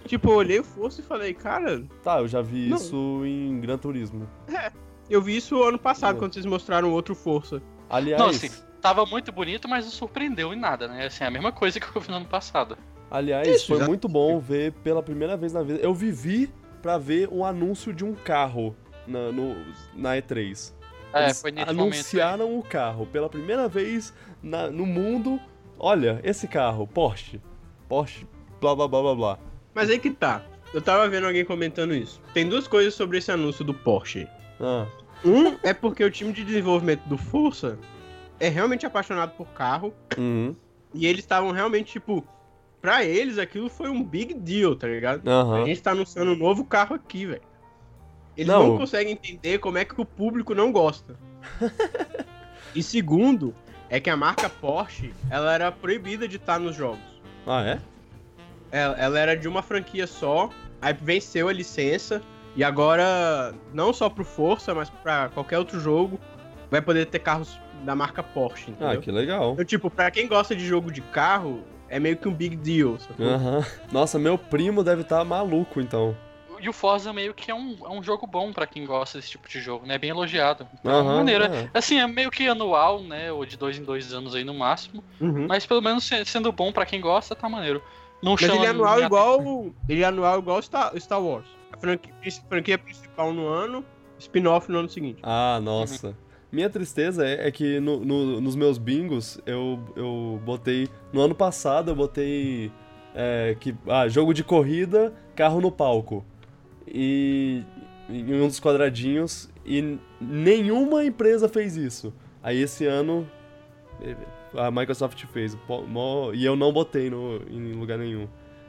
Tipo, eu olhei o Força e falei, cara, Tá, eu já vi Não. isso em Gran Turismo. eu vi isso ano passado, Não. quando vocês mostraram outro Força. Aliás, Não, assim, tava muito bonito, mas não surpreendeu em nada, né? Assim, é a mesma coisa que eu vi no ano passado. aliás Isso, foi exato. muito bom ver pela primeira vez na vida. Eu vivi pra ver um anúncio de um carro na, no, na E3. É, Eles foi nesse momento. anunciaram o carro pela primeira vez na- no mundo. Olha, esse carro, Porsche. Porsche, blá blá blá blá blá. Mas aí que tá. Eu tava vendo alguém comentando isso. Tem duas coisas sobre esse anúncio do Porsche. Ah, Um é porque o time de desenvolvimento do Força é realmente apaixonado por carro. uhum, E eles estavam realmente, tipo, pra eles aquilo foi um big deal, tá ligado? A aham. gente tá anunciando um novo carro aqui, velho. Eles Não. não. conseguem entender como é que o público não gosta. e segundo, é que a marca Porsche, ela era proibida de estar nos jogos. Ah, é? Ela, ela era de uma franquia só, aí venceu a licença, e agora, não só pro Força, mas pra qualquer outro jogo, vai poder ter carros da marca Porsche, Ah, entendeu? que legal. Então, tipo, pra quem gosta de jogo de carro, é meio que um big deal, sacou? Aham. Nossa, meu primo deve estar maluco, então. E o Forza meio que é um, é um jogo bom pra quem gosta desse tipo de jogo, né? Bem elogiado. Então, Aham, maneiro. é. Assim, é meio que anual, né? Ou de dois em dois anos aí no máximo. Uhum. Mas pelo menos se- sendo bom pra quem gosta, tá maneiro. Não Mas chama ele é anual minha igual. Ele é anual igual Star, Star Wars. A franquia, franquia principal no ano, spin-off no ano seguinte. Ah, nossa. Minha tristeza é, é que no- no- nos meus bingos eu, eu botei. No ano passado eu botei. é, que, ah, jogo de corrida, carro no palco. E. Em um dos quadradinhos. E nenhuma empresa fez isso. Aí esse ano. A Microsoft fez. mó- E eu não botei no, em lugar nenhum.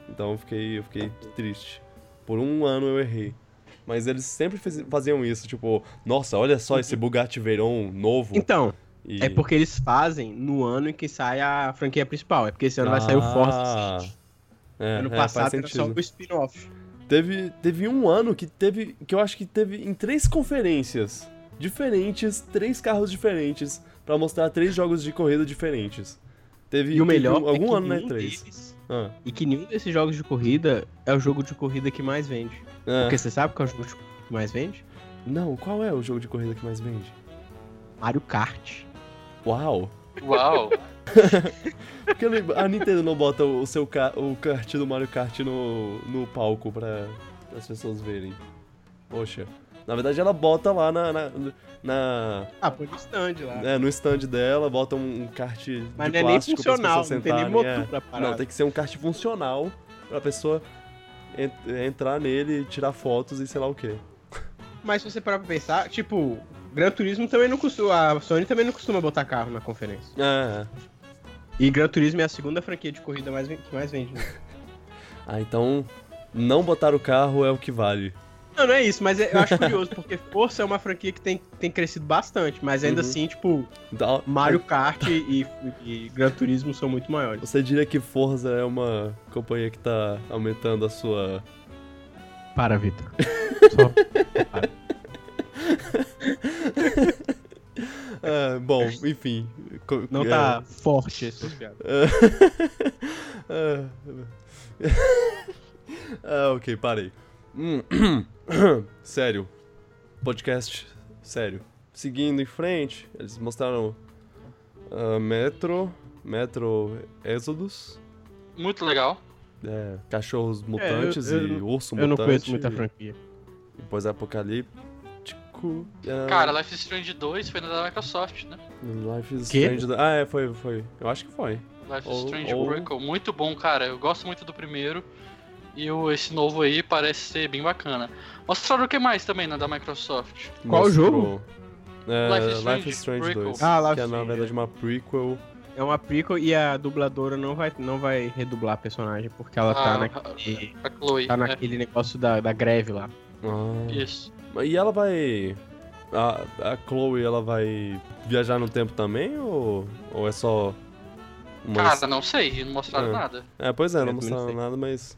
Então eu fiquei, eu fiquei triste. Por um ano eu errei. Mas eles sempre fez- faziam isso, tipo, nossa, olha só esse Bugatti Veyron novo. Então, E- é porque eles fazem no ano em que sai a franquia principal. É porque esse ano vai sair o Forza. Ah, 7. É, ano é, passado era só o spin-off. Teve, teve um ano que teve. que eu acho que teve em três conferências diferentes, três carros diferentes, pra mostrar três jogos de corrida diferentes. Teve, E o melhor é algum que ano E3. deles- Ah, E que nenhum desses jogos de corrida é o jogo de corrida que mais vende. é. Porque você sabe qual é o jogo que mais vende? Não, qual é o jogo de corrida que mais vende? Mario Kart. Uau! Uau! Por que ele- a Nintendo não bota o seu ca- o kart do Mario Kart no, no palco pra as pessoas verem? Poxa. Na verdade, ela bota lá na, na, na- Ah, põe no stand lá. é, no stand dela, bota um, um kart de Mas não é nem funcional, não tem nem sentarem, motor é. pra parar. Não, tem que ser um kart funcional pra pessoa en- entrar nele, tirar fotos e sei lá o quê. Mas se você parar pra pensar, tipo, Gran Turismo também não costuma. A Sony também não costuma botar carro na conferência. É. E Gran Turismo é a segunda franquia de corrida mais, que mais vende. né? Ah, então. não botar o carro é o que vale. Não, não é isso, mas eu acho curioso, porque Força é uma franquia que tem, tem crescido bastante, mas ainda Uhum. assim, tipo, Dá- Mario Kart e, e Gran Turismo são muito maiores. Você diria que Forza é uma companhia que tá aumentando a sua. Para, Vitor. Só para. Ah, bom, enfim. Não é, tá forte esse piadas. ah, ah, ok, parei. Hum, sério. Podcast, sério. Seguindo em frente, eles mostraram ah, Metro, Metro Exodus, Muito legal. é, cachorros mutantes eu- e urso Eu não mutante. conheço muita franquia. Depois apocalíptico. ah, Cara, Life is Strange 2 foi da Microsoft, né? Life is Quê? Strange. do- Ah, é, foi, foi. Eu acho que foi. Life is Ou- Strange ou- Prequel. Muito bom, cara. Eu gosto muito do primeiro. E o, esse novo aí parece ser bem bacana. Mostraram o que mais também na da Microsoft? Qual Mostrou, jogo? É, Life is Life Strange, is Strange prequel. 2. Ah, Life que é is na Strange, verdade uma prequel. É uma prequel e a dubladora não vai, não vai redublar a personagem, porque ela tá Ah, naquele, A Chloe. tá é, naquele negócio da, da greve lá. Ah. isso. E ela vai. A, a Chloe, ela vai viajar no tempo também? Ou, ou é só. Uma... Cara, não sei, não mostraram É. nada. É, pois é, não mostraram nada, mas.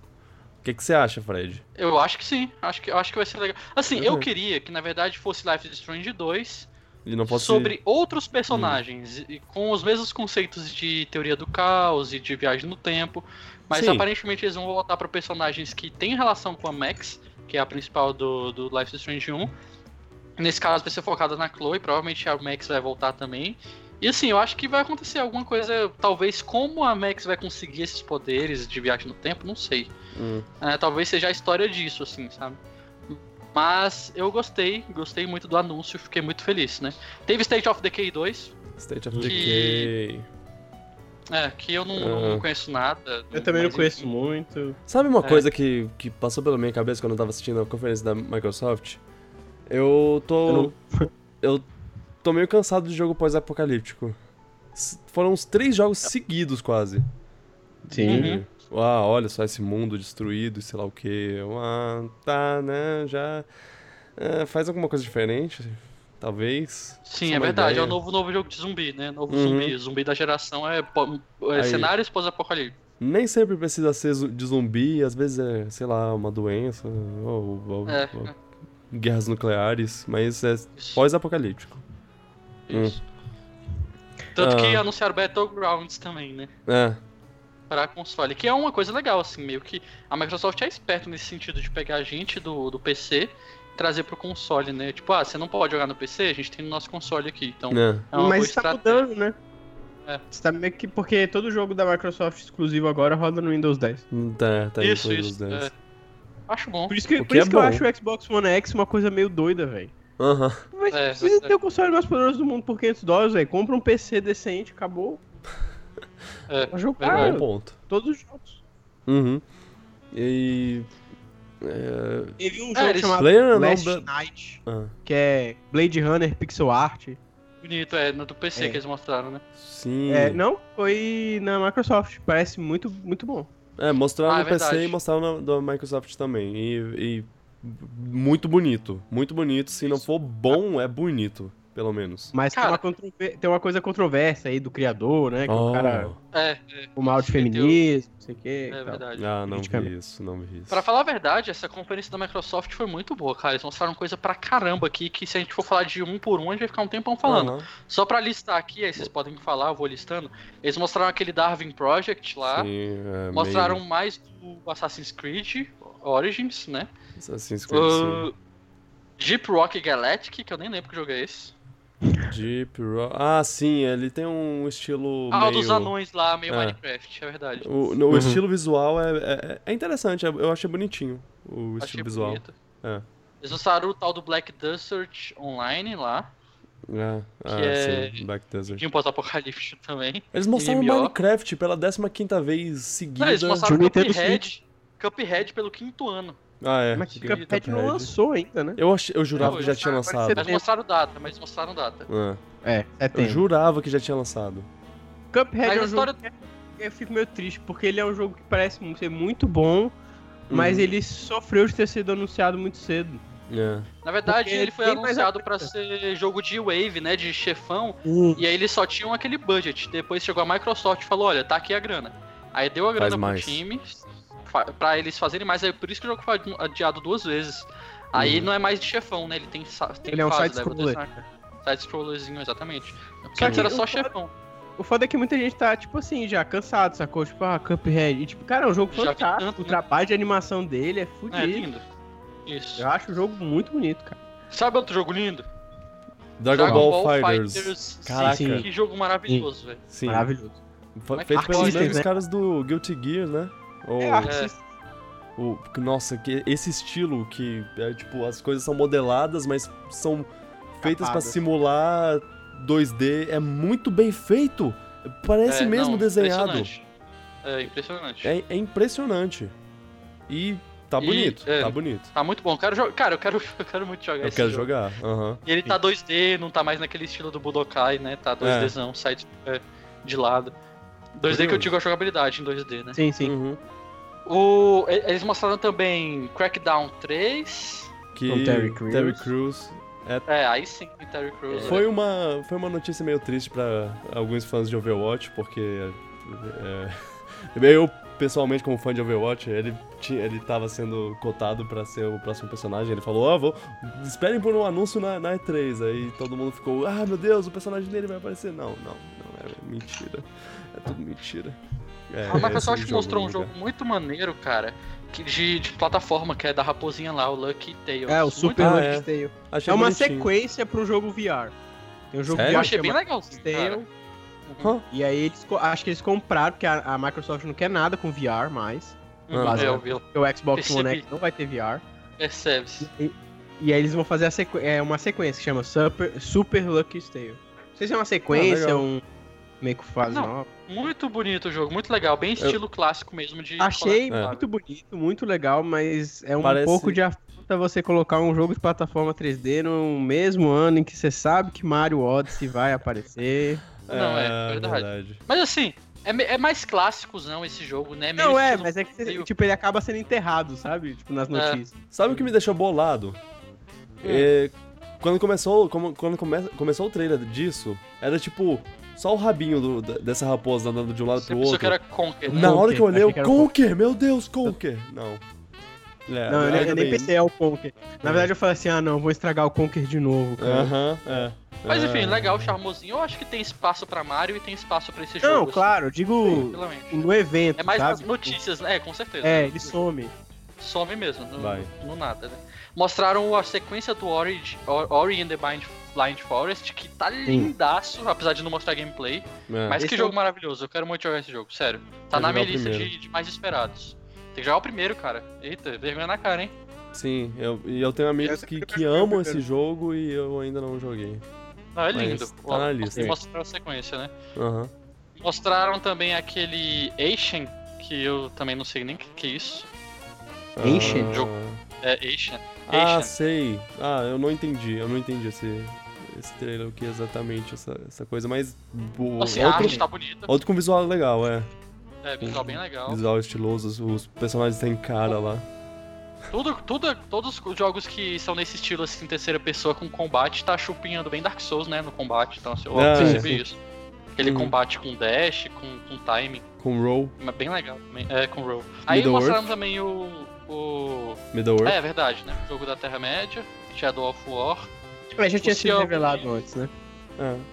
O que, que você acha, Fred? Eu acho que sim, acho que, eu acho que vai ser legal. Assim, eu Uhum. queria que na verdade fosse Life is Strange 2 E não fosse. sobre outros personagens, e com os mesmos conceitos de teoria do caos e de viagem no tempo, mas Sim. aparentemente eles vão voltar para personagens que têm relação com a Max, que é a principal do, do Life is Strange 1. Nesse caso vai ser focada na Chloe, provavelmente a Max vai voltar também. E assim, eu acho que vai acontecer alguma coisa, talvez como a Max vai conseguir esses poderes de viagem no tempo, não sei. Hum. É, talvez seja a história disso, assim, sabe? Mas eu gostei, gostei muito do anúncio, fiquei muito feliz, né? Teve State of Decay 2, State of Que- Decay. é, que eu não, não conheço nada. Eu também não conheço enfim. muito. Sabe uma É. coisa que, que passou pela minha cabeça quando eu tava assistindo a conferência da Microsoft? Eu tô. Eu Eu, tô meio cansado de jogo pós-apocalíptico. Foram uns três jogos seguidos, quase. Sim. Uhum. Ah, olha só esse mundo destruído e sei lá o que. Ah, tá, né? Já. é, faz alguma coisa diferente? Talvez. Sim, é uma verdade, é ideia. o novo, novo jogo de zumbi, né? Novo Uhum. zumbi. Zumbi da geração é, é cenários pós-apocalipse. Nem sempre precisa ser de zumbi, às vezes é, sei lá, uma doença, ou, ou- É, ou guerras nucleares, mas é Isso. pós-apocalíptico. Isso. Tanto que Ah. anunciaram Battlegrounds também, né? É, Pra console, que é uma coisa legal, assim, meio que a Microsoft é esperta nesse sentido de pegar a gente do, do PC e trazer pro console, né? Tipo, ah, você não pode jogar no PC, a gente tem no nosso console aqui, então é. é uma Mas boa está mudando, né? É. Está meio que porque todo jogo da Microsoft exclusivo agora roda no Windows 10. Tá, tá Isso, isso. os 10. é. Acho bom. Por isso que, por é isso que eu acho o Xbox One X uma coisa meio doida, velho. Aham. Mas É, precisa é. ter o console mais poderoso do mundo por 500 dólares, velho. Compra um PC decente, acabou. É, Pra jogar Bom ponto. todos os jogos. Uhum. E. É... Teve um É, jogo eles- chamado Player Last não, Night, Ah, que é Blade Runner Pixel Art. bonito, é, no do PC É. que eles mostraram, né? sim. É, não, foi na Microsoft. Parece muito, muito bom. É, mostraram Ah, no é PC verdade. e mostraram na, da Microsoft também. E, e muito bonito. Muito bonito. Se não Isso. for bom, é bonito, pelo menos. Mas tem, Cara- uma controver- tem uma coisa controversa aí do criador, né? Que o Oh. cara É, é, o mal de feminismo, não sei o que. é verdade. Ah, não vi isso, não vi isso. Pra falar a verdade, essa conferência da Microsoft foi muito boa, cara. Eles mostraram coisa pra caramba aqui, que se a gente for falar de um por um, a gente vai ficar um tempão falando. Só pra listar aqui, aí vocês podem falar, eu vou listando. Eles mostraram aquele Darwin Project lá. sim, é mostraram meio mais do Assassin's Creed Origins, né? Assassin's Creed, sim. Uh, Deep Rock Galactic, que eu nem lembro que jogo é esse. Deep Rock. Ah, sim, ele tem um estilo. Ah, o meio... dos anões lá, meio É. Minecraft, é verdade. O, no- o Uhum. estilo visual é, é, é interessante, eu achei bonitinho o Achei estilo visual. bonito. É. Eles mostraram o tal do Black Desert Online lá. É, ah, é- sim, Black Desert. Tinha um pós-apocalíptico também. Eles mostraram MMO. Minecraft pela 15 vez seguida. Não, eles mostraram Cuphead. Cuphead pelo quinto ano. Ah, é. Mas que- Cuphead não lançou ainda, né? Eu, ach... eu jurava Não, que já tinha lançado. Eles mostraram data, mas mostraram data. Ah, É, eu setembro. jurava que já tinha lançado. Cuphead Mas é a um história- jogo que eu fico meio triste, porque ele é um jogo que parece ser muito bom, mas Uhum. ele sofreu de ter sido anunciado muito cedo. É. Na verdade, Porque ele foi tem mais anunciado a- pra ser jogo de wave, né, de chefão, e aí eles só tinham aquele budget. Depois chegou a Microsoft e falou, olha, tá aqui a grana. Aí deu a grana pro mais. time pra eles fazerem mais, aí por isso que o jogo foi adiado duas vezes. Aí Uhum. não é mais de chefão, né, ele tem, tem Ele é um né, side-scroller. você- Side-scrollerzinho, exatamente. Porque Só antes que era o só chefão. O foda é que muita gente tá, tipo assim, já cansado, sacou? Tipo, ah, Cuphead. E, tipo, cara, é um jogo Já fantástico. tanto, o né? trabalho de animação dele é fudido. É lindo. Isso. Eu acho o jogo muito bonito, cara. Sabe outro jogo lindo? Dragon, Ball, Fighters. Caraca. Sim, sim. Que jogo maravilhoso, velho. Sim. Maravilhoso. Mas feito pelos mesmos né? caras do Guilty Gear, né? Ou, É, Arc System. o, nossa, que esse estilo que é tipo, as coisas são modeladas, mas são feitas pra Capadas. simular 2D, é muito bem feito. Parece É, mesmo não, desenhado. Impressionante. É impressionante. É, é impressionante. E tá E, bonito, é, tá bonito. Tá muito bom. Quero Cara, eu quero, eu quero muito jogar Eu esse quero jogo. jogar. aham. E ele tá 2D, não tá mais naquele estilo do Budokai, né? Tá 2Dzão, side é, de lado. 2D que eu digo a jogabilidade em 2D, né? Sim, sim. Uhum. O, eles mostraram também Crackdown 3. Que Com Terry Crews. Terry Crews É, aí sim, Terry Crews. Foi né? uma, foi uma notícia meio triste pra alguns fãs de Overwatch, porque é, eu, pessoalmente, como fã de Overwatch, ele, tinha, ele tava sendo cotado pra ser o próximo personagem. Ele falou, ó, vou, esperem por um anúncio na, na E3. Aí todo mundo ficou, ah, meu Deus, o personagem dele vai aparecer. Não, não, não, é mentira. É tudo mentira. É, A Microsoft esse mostrou um jogo liga. muito maneiro, cara, que de, de plataforma, que é da raposinha lá, o Lucky Tales. É, o Muito Super Ah, Lucky é. Tale. Achei É uma bonitinho. sequência pro jogo VR. Tem um jogo Sério? VR Eu achei bem cara. Tale. Hã? E aí eles acho que eles compraram, porque a, a Microsoft não quer nada com VR mais. Uhum, Ah. é, eu. Porque o Xbox One Percebi. X não vai ter VR. Percebe-se. E aí eles vão fazer a sequ... é, uma sequência que chama Super, Super Lucky Tale. Não sei se é uma sequência, legal. um meio que fase Não. nova. Muito bonito o jogo, muito legal. Bem estilo clássico mesmo de. Achei muito bonito, muito legal, mas é um Parece- pouco de afronta você colocar um jogo de plataforma 3D no mesmo ano em que você sabe que Mario Odyssey vai aparecer. Não, é, verdade. Mas assim, é, é mais clássicozão esse jogo, né? Meio Não é, mas é que você- tipo, ele acaba sendo enterrado, sabe? Tipo, nas notícias. Sabe o que me deixou bolado? Hum. É, quando começou, como- quando come- começou o trailer disso, era tipo só o rabinho do- dessa raposa andando de um lado Você pro outro. que era Conker, né? Na hora Conker, que eu olhei, eu, Conker, meu Deus, Conker. Não. É, não, eu, eu nem bem. pensei é o Conker. Na É. verdade, eu falei assim: ah, não, vou estragar o Conker de novo, cara. Aham, é. Mas enfim, É. legal, charmosinho. Eu acho que tem espaço pra Mario e tem espaço pra esse jogo. Não, assim, claro, digo tranquilamente. no evento. É mais sabe? nas notícias, né? É, com certeza. É, ele some. Some mesmo, no, no nada, né? Mostraram a sequência do Ori, Or- Ori and the Blind, Blind Forest, que tá lindaço, apesar de não mostrar gameplay. É. Mas Esse que é jogo o- maravilhoso, eu quero muito jogar esse jogo, sério. Tá na minha lista de, de mais esperados. Tem que jogar o primeiro, cara. Eita, vergonha na cara, hein? Sim, eu, e eu tenho amigos que, eu que quero amam esse jogo e eu ainda não joguei. Não, é lindo. tá na lista. Mostraram a sequência, né? Aham. Mostraram também aquele Asian, que eu também não sei nem o que, que é isso. Ancient? Ah, Jogo. É Asian. Ah, sei. Ah, eu não entendi. Eu não entendi esse, esse trailer, o que é exatamente essa, essa coisa, mas. Assim, a outro, arte tá bonita. outro com visual legal, é. É, visual bem legal. Visual estiloso, os, os personagens têm cara lá. Tudo, tudo, todos os jogos que são nesse estilo, assim, terceira pessoa com combate, tá chupinhando bem Dark Souls, né, no combate. Então, assim, eu Ah, percebi sim. isso. Aquele Uhum. combate com dash, com, com timing, Com roll, mas bem legal também. É, com roll. Aí mostraram também o... o... Middle Earth. É, verdade, né, o jogo da Terra-média, Shadow of War. Mas já tinha O sido Sea revelado Thieves. antes, né?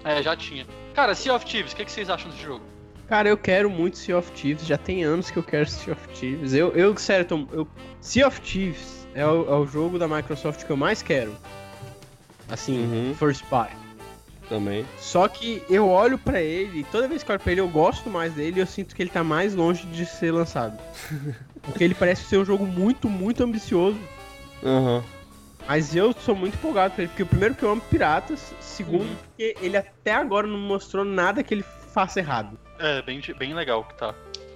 É. É, já tinha. Cara, Sea of Thieves, o que, que vocês acham desse jogo? Cara, eu quero muito Sea of Thieves, já tem anos que eu quero Sea of Thieves. Eu, eu sério, Tom, eu, Sea of Thieves é o, é o jogo da Microsoft que eu mais quero. Assim, Uhum. first party. Também. Só que eu olho pra ele, e toda vez que eu olho pra ele, eu gosto mais dele e eu sinto que ele tá mais longe de ser lançado. Porque ele parece ser um jogo muito, muito ambicioso. Aham. Mas eu sou muito empolgado pra ele, porque o primeiro que eu amo piratas, segundo, Uhum. porque ele até agora não mostrou nada que ele faça errado. É, bem, bem legal que tá.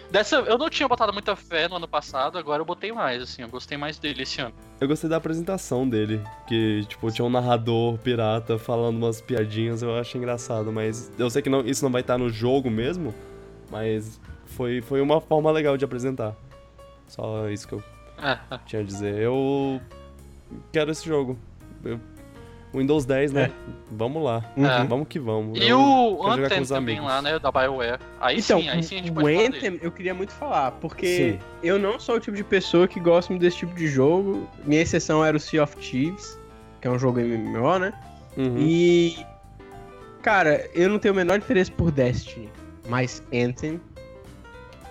Dessa, eu não tinha botado muita fé no ano passado, agora eu botei mais, assim, eu gostei mais dele esse ano. Eu gostei da apresentação dele, que, tipo, tinha um narrador pirata falando umas piadinhas, eu acho engraçado, mas eu sei que não, isso não vai estar no jogo mesmo, mas foi, foi uma forma legal de apresentar. Só isso que eu... É, é. tinha a dizer. Eu quero esse jogo. Eu- Windows 10, né? Vamos lá. É. Vamos que vamos. E Eu o Anthem também amigos. lá, né? Da BioWare. Aí Então, sim, aí sim a gente o pode dele. Anthem eu queria muito falar, porque Sim. eu não sou o tipo de pessoa que gosta desse tipo de jogo. Minha exceção era o Sea of Thieves, que é um jogo MMO, né? Uhum. E. Cara, eu não tenho o menor interesse por Destiny, mas Anthem.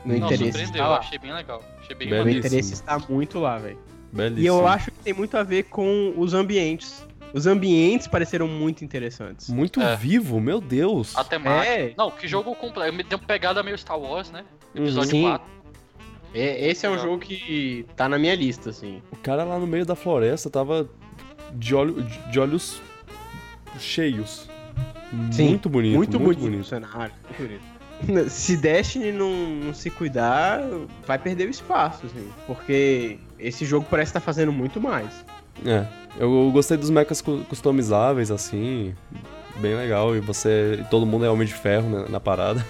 Meu Não, interesse surpreendeu, achei bem legal. Achei bem. Meu interesse está muito lá, velho. E eu acho que tem muito a ver com os ambientes. Os ambientes pareceram muito interessantes. Muito É. vivo, meu Deus. A temática. É. Não, que jogo completo. Me deu uma pegada meio Star Wars, né? Episódio Sim. 4. É, esse é um jogo que tá na minha lista, assim. O cara lá no meio da floresta tava de, olho, de- de olhos cheios. Sim, muito bonito, muito, muito, bonito, o bonito. cenário. Muito bonito. Se Destiny não, não se cuidar, vai perder o espaço, assim. Porque esse jogo parece estar fazendo muito mais. É, eu gostei dos mechas cu- customizáveis, assim, bem legal. E você, e todo mundo é Homem de Ferro né, na parada.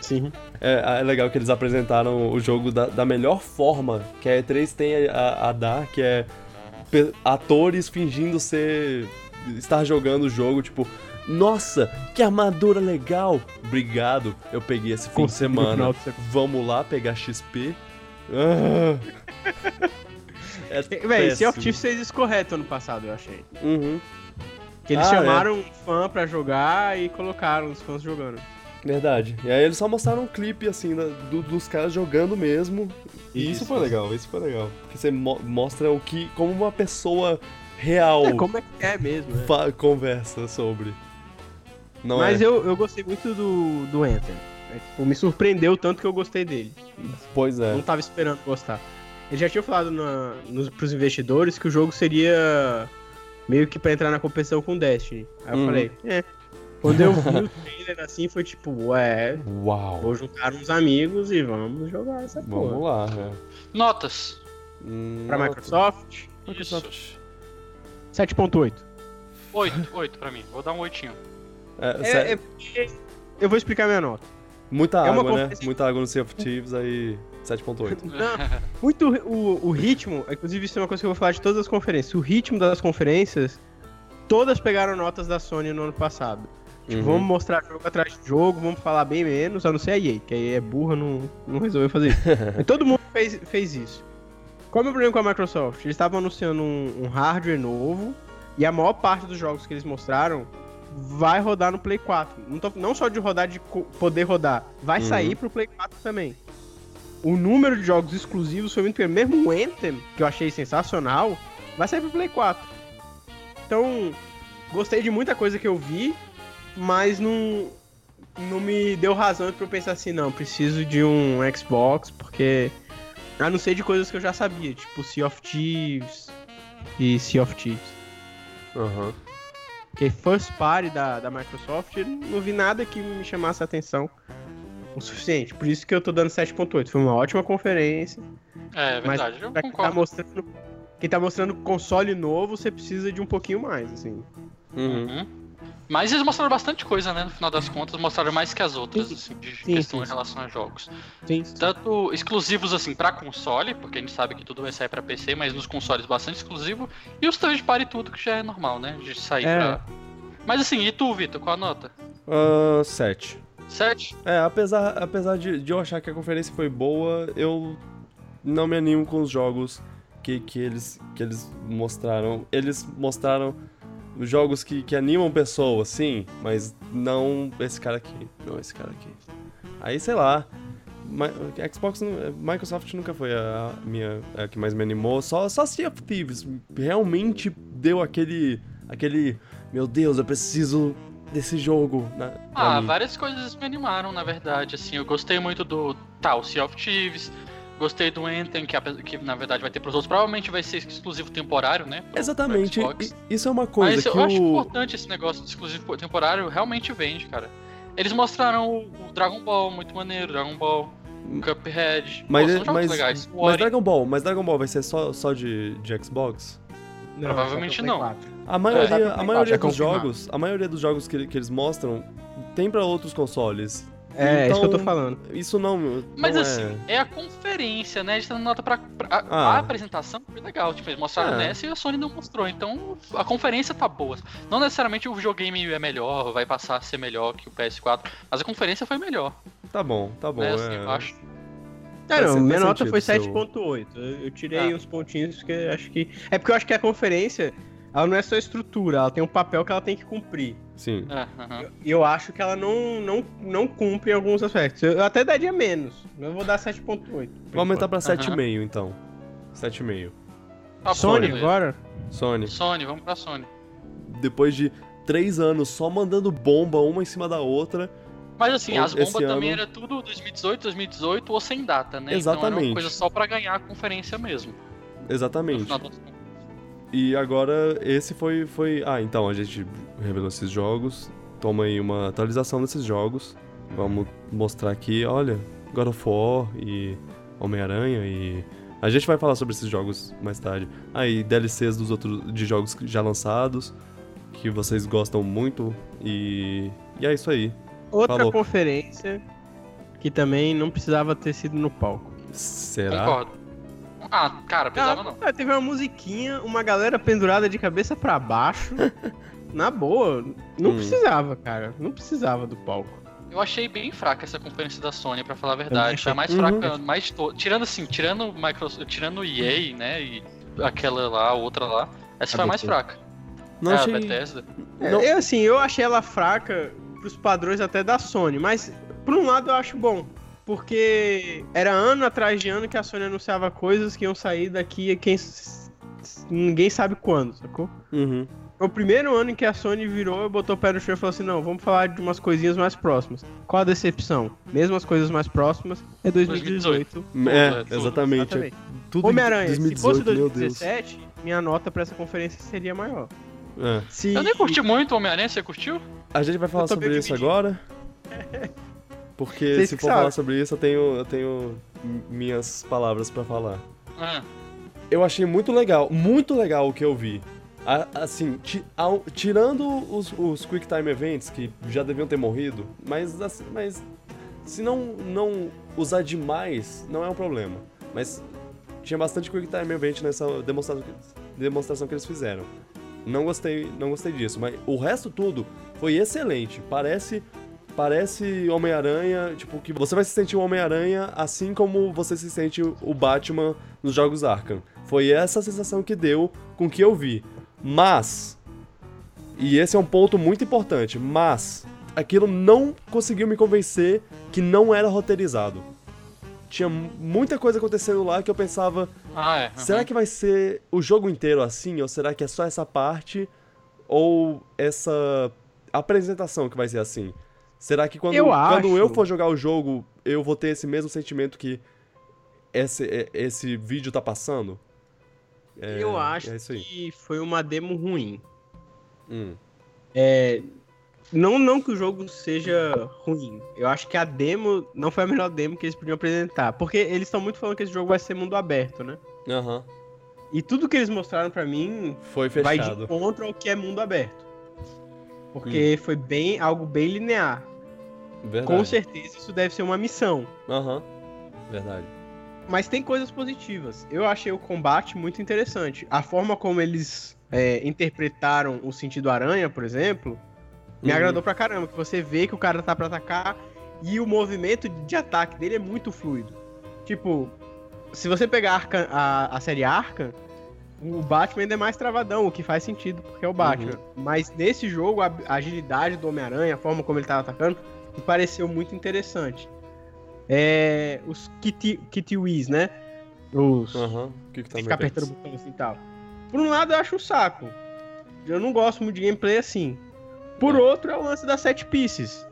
Sim. É, é legal que eles apresentaram o jogo da, da melhor forma que a E3 tem a, a dar, que é atores fingindo ser. estar jogando o jogo, tipo, nossa, que armadura legal! Obrigado, eu peguei esse fim de semana. Vamos lá pegar XP. Ah. É Véi, péssimo. Thieves fez isso correto ano passado, eu achei. Uhum, Que eles Ah, chamaram um fã pra jogar e colocaram os fãs jogando. verdade. E aí eles só mostraram um clipe, assim, da- do- dos caras jogando mesmo. E isso, Isso. foi legal, isso foi legal. Que você mo- mostra o que, como uma pessoa real É, como é que é mesmo, né? conversa sobre. Não Mas é? eu, eu gostei muito do, do Anthem. É, tipo, me surpreendeu tanto que eu gostei dele. Pois é. Não tava esperando gostar. Eles já tinham falado na, nos, pros investidores que o jogo seria meio que pra entrar na competição com Destiny. Aí eu Uhum. falei, é. Quando eu vi o trailer assim, foi tipo, ué, Uau. vou juntar uns amigos e vamos jogar essa Vamos porra. lá, né? Notas. Hum, Pra Microsoft, Microsoft. 7.8. 8, 8 pra mim. Vou dar um 8. É, É, é eu vou explicar minha nota. Muita é água, né? Muita água no Sea of Thieves, aí 7.8. Não, muito o, o ritmo, inclusive isso é uma coisa que eu vou falar de todas as conferências. O ritmo das conferências, todas pegaram notas da Sony no ano passado. Tipo, Uhum. vamos mostrar jogo atrás de jogo, vamos falar bem menos, a não ser a EA, que a EA é burra, não, não resolveu fazer isso. Todo mundo fez, fez isso. Qual é o meu problema com a Microsoft? Eles estavam anunciando um, um hardware novo, e a maior parte dos jogos que eles mostraram vai rodar no Play 4. Não, tô- não só de rodar, de poder rodar, vai Uhum. sair pro Play 4 também. O número de jogos exclusivos foi muito pequeno. Mesmo o Anthem, que eu achei sensacional, vai sair pro Play 4. Então, gostei de muita coisa que eu vi, mas não, não me deu razão pra eu pensar assim, não, preciso de um Xbox, porque. A não ser de coisas que eu já sabia, tipo Sea of Thieves e Sea of Thieves. Aham. Porque first party da, da Microsoft, eu não vi nada que me chamasse a atenção o suficiente. Por isso que eu tô dando 7.8. Foi uma ótima conferência. É Mas verdade, eu pra quem tá mostrando. Quem tá mostrando console novo, você precisa de um pouquinho mais, assim. Uhum. Uhum. Mas eles mostraram bastante coisa, né? No final das contas, mostraram mais que as outras, Sim. assim, de Sim, questão sim, em sim. relação a jogos. Sim. Tanto exclusivos, assim, pra console, porque a gente sabe que tudo vai sair pra PC, mas nos consoles bastante exclusivo. E os third party tudo, que já é normal, né? De sair É. pra. Mas assim, e tu, Vitor, qual a nota? Ah, 7. 7? É, apesar, apesar de, de eu achar que a conferência foi boa, eu não me animo com os jogos que, que, eles, que eles mostraram. Eles mostraram jogos que, que animam pessoas, sim, mas não esse cara aqui. Não esse cara aqui. Aí, sei lá. Xbox, Microsoft nunca foi a minha a que mais me animou. Só, só Sea of Thieves realmente deu aquele. aquele. Meu Deus, eu preciso desse jogo. Na, pra Ah, várias coisas me animaram, na verdade. Assim, eu gostei muito do tal Sea of Thieves. Gostei do Anthem, que, que na verdade vai ter pros outros. Provavelmente vai ser exclusivo temporário, né? pro- pro Exatamente. Xbox. I- Isso é uma coisa Mas que eu acho o. importante esse negócio de exclusivo temporário, realmente vende, cara. Eles mostraram o, Dragon Ball, muito maneiro, Dragon Ball, o Cuphead. Mas, Pô, são jogos mas, legais. Mas Dragon Ball, mas Dragon Ball vai ser só, só de, de Xbox? Não, Provavelmente pro não. 4. A maioria, tá a maioria dos jogos, a maioria dos jogos que, que eles mostram tem pra outros consoles. É, isso que eu tô Então, falando. Isso não. Mas não assim, é... é a conferência, né? A gente tá dando nota pra. pra- a, Ah. a apresentação foi legal. Tipo, eles mostraram É. nessa e a Sony não mostrou. Então a conferência tá boa. Não necessariamente o videogame é melhor, vai passar a ser melhor que o PS4. Mas a conferência foi melhor. Tá bom, tá bom. né? Assim, é. eu acho. É, não, minha nota foi seu- 7.8. Eu, tirei Ah. uns pontinhos porque acho que. É porque eu acho que a conferência, ela não é só estrutura, ela tem um papel que ela tem que cumprir. Sim. É, aham. E eu acho que ela não, não, não cumpre em alguns aspectos. Eu, eu até daria menos. Eu vou dar 7.8. Vou aumentar pra Aham. 7,5 então. 7,5. Tá bom, Sony agora? Sony, Sony, vamos pra Sony. depois de 3 anos só mandando bomba uma em cima da outra. Mas assim, as bombas esse também ano- era tudo 2018, 2018 ou sem data, né? Então era Exatamente. uma coisa só pra ganhar a conferência mesmo. no Exatamente. E agora esse foi foi, ah, então a gente revelou esses jogos. Toma aí uma atualização desses jogos. Vamos mostrar aqui, olha, God of War e Homem-Aranha e a gente vai falar sobre esses jogos mais tarde. Aí DLCs dos outros de jogos já lançados que vocês gostam muito e e é isso aí. Outra Falou. conferência que também não precisava ter sido no palco. Será? Concordo. Ah, cara, precisava não. Ah, teve uma musiquinha, uma galera pendurada de cabeça pra baixo. Na boa, não Hum. precisava, cara. Não precisava do palco. Eu achei bem fraca essa conferência da Sony, pra falar a verdade. achei. Foi a mais Uhum. fraca, mais to... tirando assim, tirando o Microsoft, tirando o EA, né, e aquela lá, a outra lá, essa A foi a mais fraca. Não é, achei. a Bethesda. É, Não. Eu, assim, eu achei ela fraca pros padrões até da Sony, mas por um lado eu acho bom. Porque era ano atrás de ano que a Sony anunciava coisas que iam sair daqui quem. Ninguém sabe quando, sacou? Uhum. Foi o primeiro ano em que a Sony virou e botou o pé no chão e falou assim: não, vamos falar de umas coisinhas mais próximas. Qual a decepção? Mesmo as coisas mais próximas é 2018. É, tudo. exatamente. Exatamente. Homem-Aranha, se 2018, fosse meu Deus. 2017, minha nota pra essa conferência seria maior. É. Se... Eu nem curti muito Homem-Aranha, você curtiu? A gente vai falar sobre isso agora. Porque Vocês se for sabem. falar sobre isso, eu tenho, eu tenho minhas palavras pra falar. Ah, Eu achei muito legal, muito legal o que eu vi. A- assim, tirando os, os Quick Time Events, que já deviam ter morrido, mas, assim, mas se não, não usar demais, não é um problema. Mas tinha bastante Quick Time Event nessa demonstração que, demonstração que eles fizeram. Não gostei, não gostei disso, mas o resto tudo foi excelente. Parece parece Homem-Aranha, tipo, que você vai se sentir o Homem-Aranha assim como você se sente o Batman nos jogos Arkham. Foi essa sensação que deu com o que eu vi. Mas, e esse é um ponto muito importante, mas aquilo não conseguiu me convencer que não era roteirizado. Tinha muita coisa acontecendo lá que eu pensava, ah é. Será aham. que vai ser o jogo inteiro assim? Ou será que é só essa parte? Ou essa apresentação que vai ser assim? Será que quando Eu quando acho- eu for jogar o jogo, eu vou ter esse mesmo sentimento que esse, é- esse vídeo tá passando? É, eu acho é isso aí. que foi uma demo ruim. Hum, É, não, não que o jogo seja ruim. Eu acho que a demo não foi a melhor demo que eles podiam apresentar. Porque eles estão muito falando que esse jogo vai ser mundo aberto, né? Aham. E tudo que eles mostraram pra mim Foi vai de fechado. encontro ao que é mundo aberto. Porque foi bem algo bem linear. Verdade. Com certeza isso deve ser uma missão. Aham. Verdade. Mas tem coisas positivas. Eu achei o combate muito interessante. A forma como eles é, interpretaram o sentido aranha, por exemplo, me Uhum. agradou pra caramba. Que você vê que o cara tá pra atacar e o movimento de ataque dele é muito fluido. Tipo, se você pegar Arkham- a, a série Arkham, o Batman ainda é mais travadão, o que faz sentido, porque é o Batman. Mas nesse jogo, a a agilidade do Homem-Aranha, a forma como ele tava atacando, me pareceu muito interessante. É, os Kitty, Kitty Whiz, né? Os. Aham. O que que tá ficar apertando o botão assim e tal. Por um lado, eu acho um saco. Eu não gosto muito de gameplay assim. Por É. outro, é o lance das set pieces.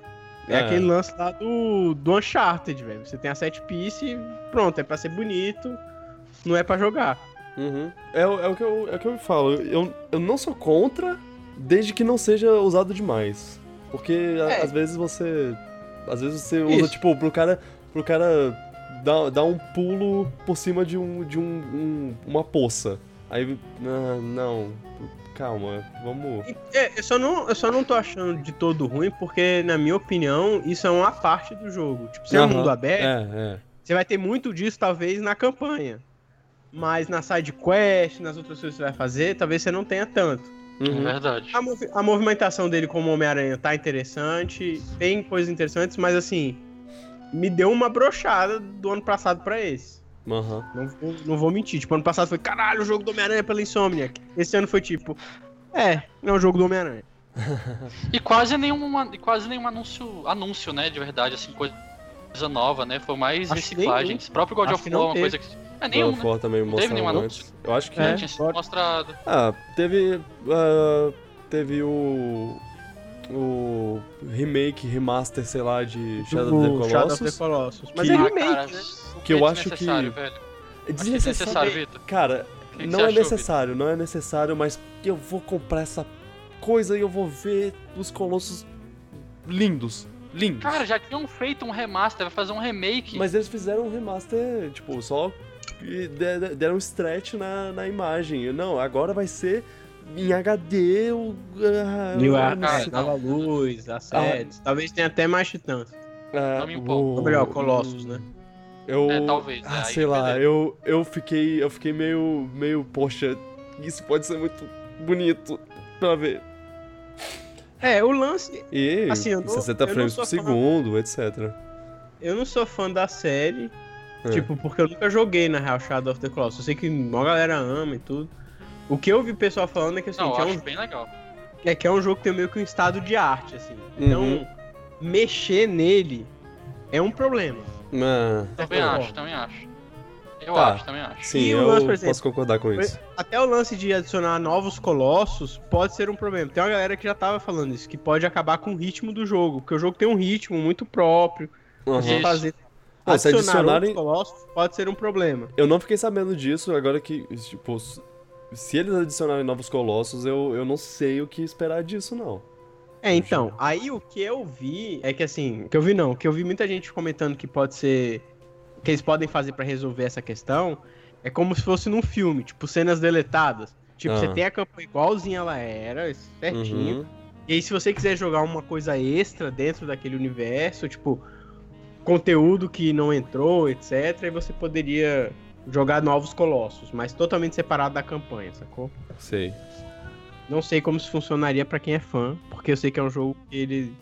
É, É. aquele lance lá do, do Uncharted, velho. Você tem a set piece e pronto, é pra ser bonito, não é pra jogar. Uhum. É, o- é o que eu, é o que eu falo. Eu, eu não sou contra, desde que não seja usado demais. Porque É. às vezes você. Às vezes você usa, Isso. tipo, pro cara. Pro cara dar, dar um pulo por cima de, um, de um, um- uma poça. Aí. ah, não. calma, vamos. É, eu só, não, eu só não tô achando de todo ruim, porque, na minha opinião, isso é uma parte do jogo. Tipo, se é um mundo aberto, É, é. você vai ter muito disso, talvez, na campanha. Mas na side quest, nas outras coisas que você vai fazer, talvez você não tenha tanto. É Uhum. verdade. A, movi- a movimentação dele como Homem-Aranha tá interessante, tem coisas interessantes, mas assim, me deu uma brochada do ano passado pra esse. Aham. Não vou, não vou mentir. Tipo, ano passado foi, caralho, o jogo do Homem-Aranha pela Insomniac. Esse ano foi tipo, é, não é o jogo do Homem-Aranha. E quase nenhum, e quase nenhum anúncio, anúncio, né, de verdade, assim, coisa nova, né? Foi mais Acho que reciclagens. O próprio God Acho of que War é uma teve. coisa que. É God nenhum, of né? War também Não teve nenhum anúncio? antes. Eu acho que. É. tinha sido mostrado. Ah, teve. ah, teve o. O remake, remaster, sei lá, de Shadow of the Do Shadow of the Colossus. Colossus. Mas Que- é Ah, remake, cara, né? Que eu é acho que- desnecessário, velho. É que é desnecessário. Vitor. Cara, que que não você é achou, necessário, não é necessário, mas eu vou comprar essa coisa e eu vou ver os colossos lindos. Lindos. Cara, já tinham feito um remaster, vai fazer um remake. Mas eles fizeram um remaster, tipo, só de- de- deram um stretch na, na imagem. Não, agora vai ser em HD. O, ah, New ah, cara, sei- Nova Luz, Assets. Talvez tenha até mais titãs. ah, Não me empolgo. Ou melhor, Colossus, né? Eu, É, talvez, Ah, aí sei lá, eu, eu fiquei, eu fiquei meio, meio, poxa, isso pode ser muito bonito pra ver. É, o lance. E Assim, eu não- 60 eu não frames por fã- segundo, etc. Eu não sou fã da série. É. Tipo, porque eu nunca joguei na Real Shadow of the Colossus. Eu sei que uma galera ama e tudo. O que eu vi o pessoal falando é que assim, Não, eu que é, acho um, bem legal. é que é um jogo que tem meio que um estado de arte, assim. Então, Uhum. mexer nele é um problema. Ah, Também Tá acho, também acho. Eu Tá. acho, também acho. sim, E eu lance, exemplo, posso concordar com isso. Até o lance de adicionar novos colossos pode ser um problema. Tem uma galera que já tava falando isso, que pode acabar com o ritmo do jogo, porque o jogo tem um ritmo muito próprio. Isso. fazer Não, se adicionar adicionarem- colossos pode ser um problema. Eu não fiquei sabendo disso, agora que, tipo, se eles adicionarem novos colossos, eu, eu não sei o que esperar disso, não. É, então, aí o que eu vi é que assim, o que eu vi não, o que eu vi muita gente comentando que pode ser que eles podem fazer pra resolver essa questão é como se fosse num filme, tipo cenas deletadas. Tipo, Ah. você tem a campanha igualzinha ela era, certinho. Uhum. E aí se você quiser jogar uma coisa extra dentro daquele universo, tipo conteúdo que não entrou, etc, aí você poderia jogar novos colossos, mas totalmente separado da campanha, sacou? Sei. Não sei como isso funcionaria pra quem é fã, porque eu sei que é um jogo que ele,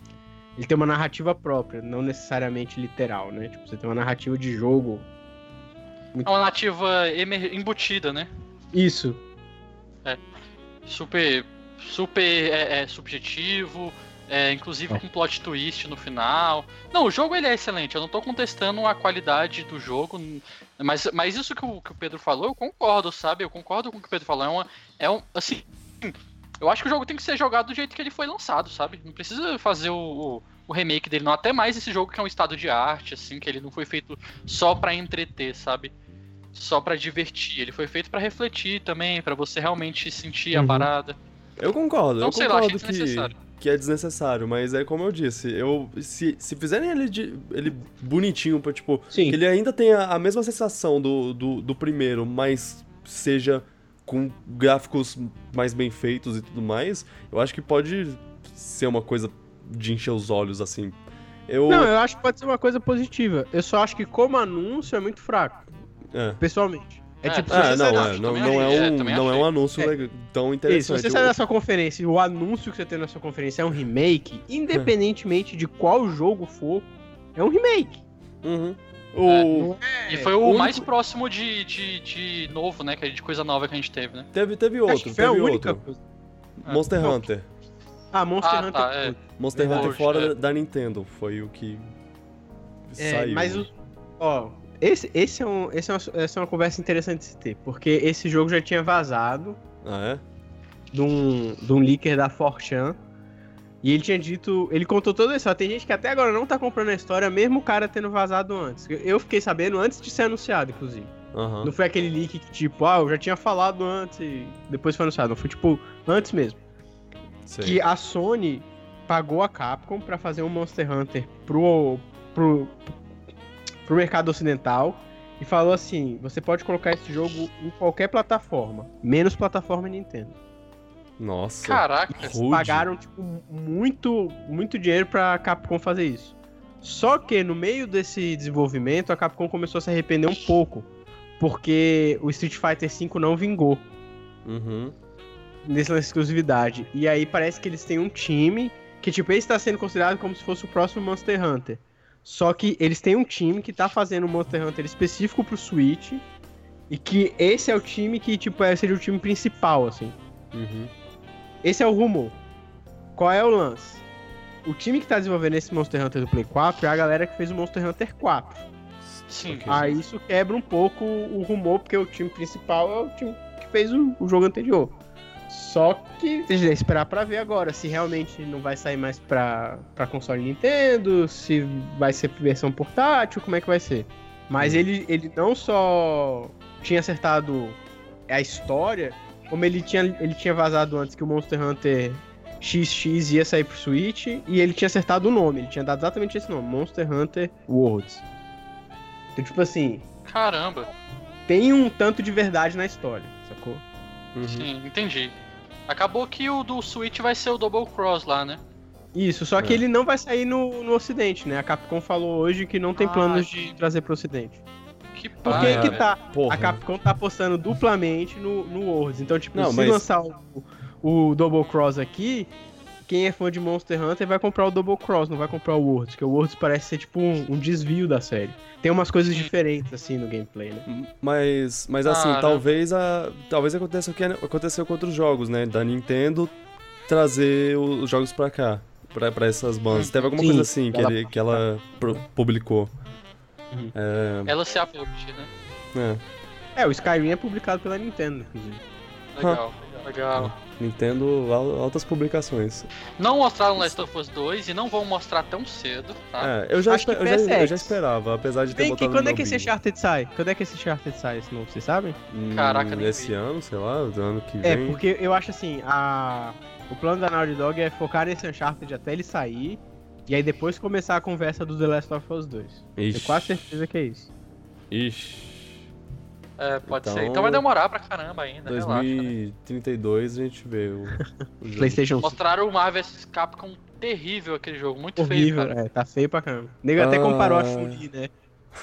ele tem uma narrativa própria, não necessariamente literal, né? Tipo, você tem uma narrativa de jogo. É uma emer- embutida, né? Isso. Super. Super é, é, subjetivo. é, inclusive com plot twist no final. Não, o jogo ele é excelente. Eu não tô contestando a qualidade do jogo. Mas, mas isso que o, que o Pedro falou, eu concordo, sabe? Eu concordo com o que o Pedro falou. É, uma, é um. Assim. Eu acho que o jogo tem que ser jogado do jeito que ele foi lançado, sabe? Não precisa fazer o, o, o remake dele, não. Até mais esse jogo que é um estado de arte, assim, que ele não foi feito só pra entreter, sabe? Só pra divertir. Ele foi feito pra refletir também, pra você realmente sentir a Uhum. parada. Eu concordo, Não eu sei lá, concordo que, desnecessário. que é desnecessário, mas é como eu disse, eu se, se fizerem ele, de- ele bonitinho, pra, tipo, Sim. que ele ainda tenha a mesma sensação do, do, do primeiro, mas seja com gráficos mais bem feitos e tudo mais, eu acho que pode ser uma coisa de encher os olhos, assim. Eu... Não, eu acho que pode ser uma coisa positiva. Eu só acho que como anúncio é muito fraco, é. pessoalmente. É, É, tipo, Ah, se você não, é, não, também não, achei, é é, um, não é um anúncio É. legal- tão Isso, se interessante. você sai da sua conferência e o anúncio que você tem na sua conferência é um remake, independentemente de qual jogo for, é um remake. Uhum. É. O... E foi o, o único- mais próximo de, de, de novo, né? que é De coisa nova que a gente teve, né? Teve, teve Acho outro, que foi a teve única outro. coisa. Monster Não. Hunter. Ah, Monster Ah, Hunter. tá, é. Monster Verdade. Hunter fora É. da, Nintendo foi o que É, saiu. mas o. Ó, esse, esse, é um, esse é uma, essa é uma conversa interessante de se ter, porque esse jogo já tinha vazado Ah, é? de um, de um leaker da 4chan. E ele tinha dito. Ele contou toda a história. Tem gente que até agora não tá comprando a história, mesmo o cara tendo vazado antes. Eu- fiquei sabendo antes de ser anunciado, inclusive. Aham. Não foi aquele leak que, tipo, ah, eu já tinha falado antes e depois foi anunciado. Não foi, tipo, antes mesmo. sei. Que a Sony pagou a Capcom pra fazer um Monster Hunter pro, pro, pro mercado ocidental e falou assim: você pode colocar esse jogo em qualquer plataforma, menos plataforma Nintendo. Nossa. Caraca. Eles Rude. pagaram, tipo, muito, muito dinheiro pra Capcom fazer isso. Só que no meio desse desenvolvimento, a Capcom começou a se arrepender um pouco. Porque o Street Fighter V não vingou Uhum. nessa exclusividade. E aí parece que eles têm um time que, tipo, esse tá sendo considerado como se fosse o próximo Monster Hunter. Só que eles têm um time que tá fazendo um Monster Hunter específico pro Switch. E que esse é o time que, tipo, é- seria o time principal, assim. Uhum. Esse é o rumor. Qual é o lance? O time que tá desenvolvendo esse Monster Hunter do Play 4 é a galera que fez o Monster Hunter 4. Sim. Aí isso quebra um pouco o rumor, porque o time principal é o time que fez o, o jogo anterior. Só que tem que esperar pra ver agora se realmente não vai sair mais pra, pra console Nintendo, se vai ser versão portátil, como é que vai ser. Mas Hum. ele, ele não só tinha acertado a história, como ele tinha, ele tinha vazado antes que o Monster Hunter XX ia sair pro Switch e ele tinha acertado o nome, ele tinha dado exatamente esse nome, Monster Hunter Worlds. Então, tipo assim, Caramba. tem um tanto de verdade na história, sacou? Uhum. Sim, entendi. Acabou que o do Switch vai ser o Double Cross lá, né? Isso, só que É. ele não vai sair no, no ocidente, né? A Capcom falou hoje que não tem Ah, planos de trazer pro ocidente. Que Por pai, que tá? Porra. A Capcom tá apostando duplamente no, no Worlds. Então, tipo, Não, se mas- lançar o, o Double Cross aqui, quem é fã de Monster Hunter vai comprar o Double Cross, não vai comprar o Worlds, porque o Worlds parece ser tipo um, um desvio da série. Tem umas coisas diferentes, assim, no gameplay, né? Mas, mas assim, Cara. talvez a, talvez aconteça o que aconteceu com outros jogos, né? Da Nintendo trazer os jogos pra cá, pra, pra essas bandas. Hum. Teve alguma Sim, coisa assim que, ela- ele- que ela publicou. Uhum. É, Ela se aposte, né? é, É, o Skyrim é publicado pela Nintendo, inclusive. Legal, legal. Nintendo, al- altas publicações. Não mostraram Last of Us 2 e não vão mostrar tão cedo, tá? É, eu já, Acho que espe- eu, já, eu já esperava, apesar de ter Vem aqui, botado quando no é que esse. Uncharted sai? Quando é que esse Uncharted sai, esse novo, vocês sabem? Hum, Caraca, Esse vi. ano, sei lá, do ano que É, vem. porque eu acho assim, a... o plano da Naughty Dog é focar nesse Uncharted até ele sair, e aí depois começar a conversa do The Last of Us 2. Tenho Ixi, quase certeza que é isso. Ixi. É, pode Então- ser. Então vai demorar pra caramba ainda, relaxa. né? 2032 a gente vê o, o jogo. Playstation 5. Mostraram o Marvel vs Capcom terrível aquele jogo, muito Horrível, feio, cara. é, tá feio pra caramba. O nego até Ah. comparou a Chun-Li, né?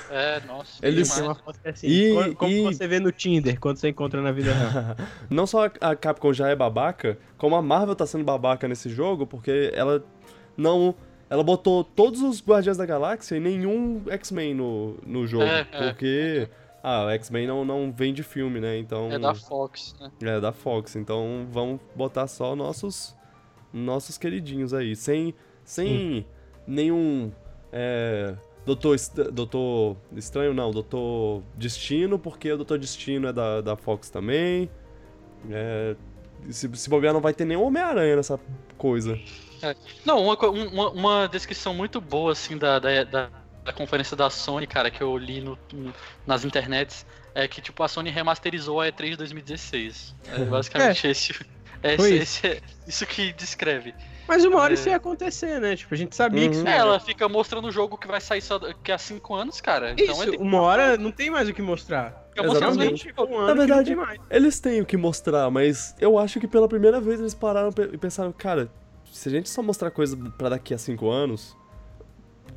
É, nossa. Tem uma foto é assim, E- como, como e- você vê no Tinder, quando você encontra na vida real. Não só a a Capcom já é babaca, como a Marvel tá sendo babaca nesse jogo, porque ela não. Ela botou todos os Guardiões da Galáxia e nenhum X-Men no, no jogo. É, é. porque. Ah, o X-Men não, não vem de filme, né? Então. É da Fox, né? É, da Fox. Então vamos botar só nossos. Nossos queridinhos aí. Sem. Sem nenhum. É. Doutor, Doutor Estranho, não. Doutor Destino, porque o Doutor Destino é da, da Fox também. É. Se, se bobear, não vai ter nenhum Homem-Aranha nessa coisa. Não, uma, um- uma, uma descrição muito boa, assim, da, da, da, da conferência da Sony, cara, que eu li no, nas internets, é que, tipo, a Sony remasterizou a E3 de 2016. É basicamente esse, é, esse, esse- isso que descreve. Mas uma hora É. isso ia acontecer, né? Tipo, a gente sabia que Uhum. isso É, ia ela fica mostrando o jogo que vai sair só daqui a 5 anos, cara. Então Isso, é uma hora não tem mais o que mostrar. fica Exatamente. Chegou um ano Na que verdade. Eles têm o que mostrar, mas eu acho que pela primeira vez eles pararam e pensaram, cara, se a gente só mostrar coisa pra daqui a cinco anos,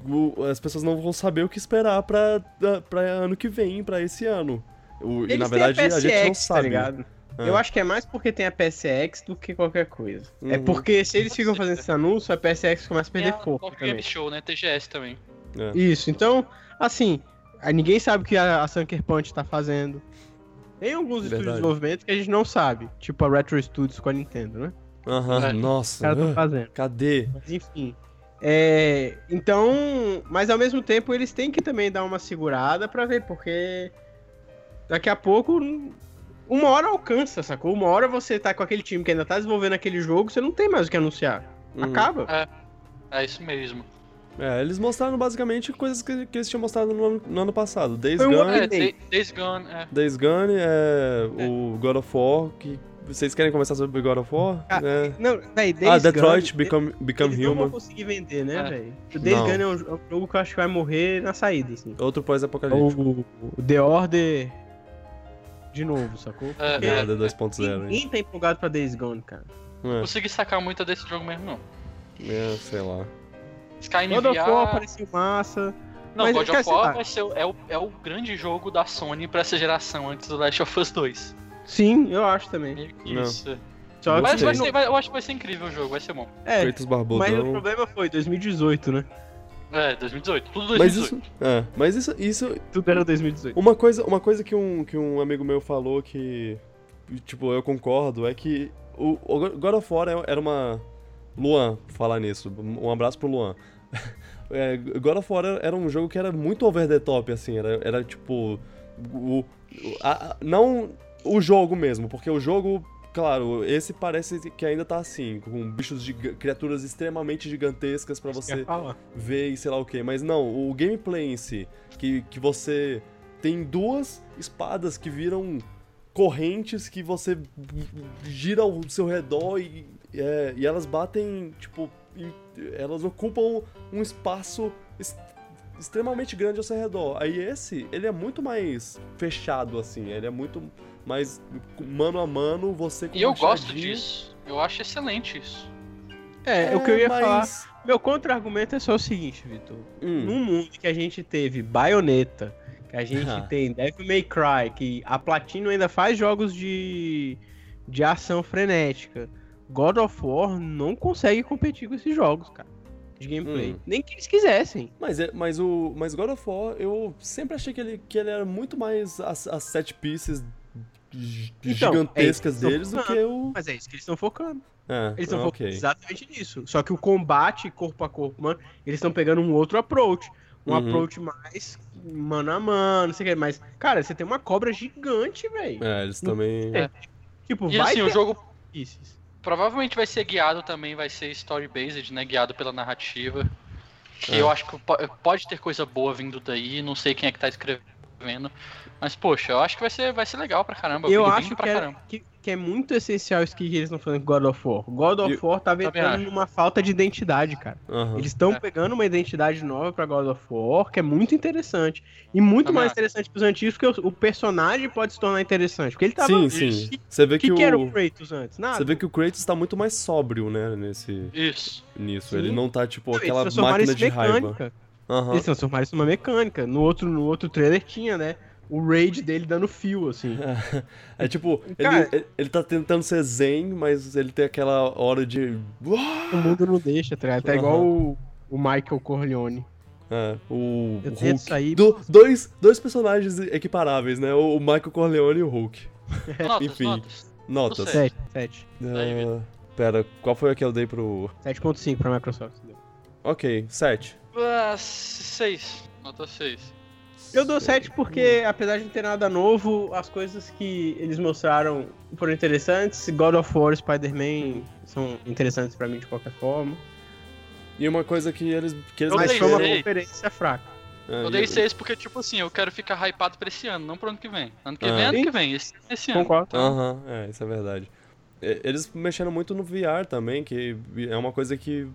o- as pessoas não vão saber o que esperar pra, pra ano que vem, pra esse ano. O- e na verdade a, gente não PSX, sabe. Tá ligado? Ah. Eu acho que é mais porque tem a PSX do que qualquer coisa. É Uhum. porque se eles ficam fazendo esse anúncio, a PSX começa a perder a foco Tokyo também. Show, né? TGS também. É. Isso, então, assim, ninguém sabe o que a, a Sucker Punch tá fazendo. Tem alguns estúdios de Verdade. desenvolvimento que a gente não sabe, tipo a Retro Studios com a Nintendo, né? Aham, É. Os nossa. caras estão ah, fazendo. cadê? Mas enfim. É, então, mas ao mesmo tempo eles têm que também dar uma segurada pra ver, porque daqui a pouco uma hora alcança, sacou? Uma hora você tá com aquele time que ainda tá desenvolvendo aquele jogo, você não tem mais o que anunciar. Uhum. Acaba. É isso mesmo. É, eles mostraram basicamente coisas que, que eles tinham mostrado no ano, no ano passado. Days Foi um Gone, ano- É, Day- Day- Days Gone, é. Days Gone, é, o God of War, que... Vocês querem conversar sobre God of War? Ah, É. Não, véi, Days Ah, Detroit Gone, Become, Become eles não vão Human. conseguir vender, né, É. velho? O Days Não. Gone é um, é um jogo que eu acho que vai morrer na saída, assim. Outro pós-apocalíptico. O, o The Order de novo, sacou? É, é. Nada 2.0, hein? Ninguém tá empolgado pra Days Gone, cara. É, consegui sacar muito desse jogo mesmo, não. é, sei lá. Skyrim God of War parecia massa. Não, mas, God cara, of lá. War vai ser, é, o, é o grande jogo da Sony pra essa geração, antes do Last of Us 2. Sim, eu acho também. Meio que Não. Isso. Só Mas que vai ser, vai- eu acho que vai ser incrível o jogo, vai ser bom. É, mas o problema foi 2018, né? É, 2018, tudo Mas 2018. isso, é, mas isso, isso, Tudo era 2018. uma coisa, uma coisa que um, que um amigo meu falou que, tipo, eu concordo, é que o, o God of War é- era uma... Luan, falar nisso, um abraço pro Luan. É, God of War era- um jogo que era muito over the top, assim, era, era tipo, o, a- não o jogo mesmo, porque o jogo, claro, esse parece que ainda tá assim, com bichos, giga- criaturas extremamente gigantescas pra você ver e sei lá o que. Mas não, o gameplay em si, que, que você tem duas espadas que viram correntes que você gira ao seu redor e, é, e elas batem, tipo, em- elas ocupam um espaço es- extremamente grande ao seu redor. Aí esse, ele é muito mais fechado, assim, ele é muito mais mano a mano, você com E eu gosto disso. Eu acho excelente isso. É, o que eu ia falar. mas- Meu contra-argumento é só o seguinte, Vitor. Hum, Num mundo que a gente teve Bayonetta, que a gente Ah. tem Devil May Cry, que a Platino ainda faz jogos de, de ação frenética, God of War não consegue competir com esses jogos, cara. De gameplay. Hum. Nem que eles quisessem. Mas, é, mas o mas God of War, eu sempre achei que ele, que ele era muito mais as, as set pieces Então, gigantescas é deles tô do que o. Mas é isso que eles estão focando. É, Eles estão ah, focando ok. exatamente nisso. Só que o combate corpo a corpo, mano, eles estão pegando um outro approach. Um Uhum. approach mais mano a mano, não sei o que. Mas, cara, você tem uma cobra gigante, velho. É, eles também. É. Tipo, E vai assim, o ter jogo pieces. provavelmente vai ser guiado também, vai ser story-based, né? Guiado pela narrativa. Que É. eu acho que po- pode ter coisa boa vindo daí, não sei quem é que tá escrevendo. Mas, poxa, eu acho que vai ser, vai ser legal pra caramba. Eu acho pra que é, caramba. que, que é muito essencial isso que eles estão fazendo com God of War. God of War tá vendo uma falta de identidade, cara. Aham. Eles estão É. pegando uma identidade nova pra God of War, que é muito interessante. E muito Também mais acho. interessante pros antigos, porque o, o personagem pode se tornar interessante. Porque ele tava. Sim, O sim. que, Você vê que, que, que era o o. Kratos antes? Nada. Você vê que o Kratos tá muito mais sóbrio, né, nesse, Isso. nisso. Sim. Ele não tá, tipo, Não, aquela máquina de em raiva. mecânica. Aham. Eles transformaram isso numa mecânica. No outro, no outro trailer tinha, né? O raid dele dando fio, assim. É tipo, ele, Cara- ele, ele tá tentando ser zen, mas ele tem aquela hora de. O mundo não deixa, tá ligado? Tá Aham. igual o, o Michael Corleone. É, o Eu Hulk. sair. Do- dois, dois personagens equiparáveis, né? O Michael Corleone e o Hulk. Notas, Enfim. notas. Notas. Sei. 7, 7. Aí, Ah, pera, qual foi a que eu dei pro. 7.5 pra Microsoft. Ok, 7. Ah, seis. Nota 6. Eu dou 7 porque, apesar de não ter nada novo, as coisas que eles mostraram foram interessantes. God of War, Spider-Man são interessantes pra mim de qualquer forma. E uma coisa que eles. Que eles Eu Mas foi uma conferência fraca. É, Eu dei e- 6 porque, tipo assim, eu quero ficar hypado pra esse ano, não pro ano que vem. Ano que Ah. vem, ano que vem, esse, esse ano. Concordo. Aham, é, isso é verdade. Eles mexeram muito no VR também, que é uma coisa que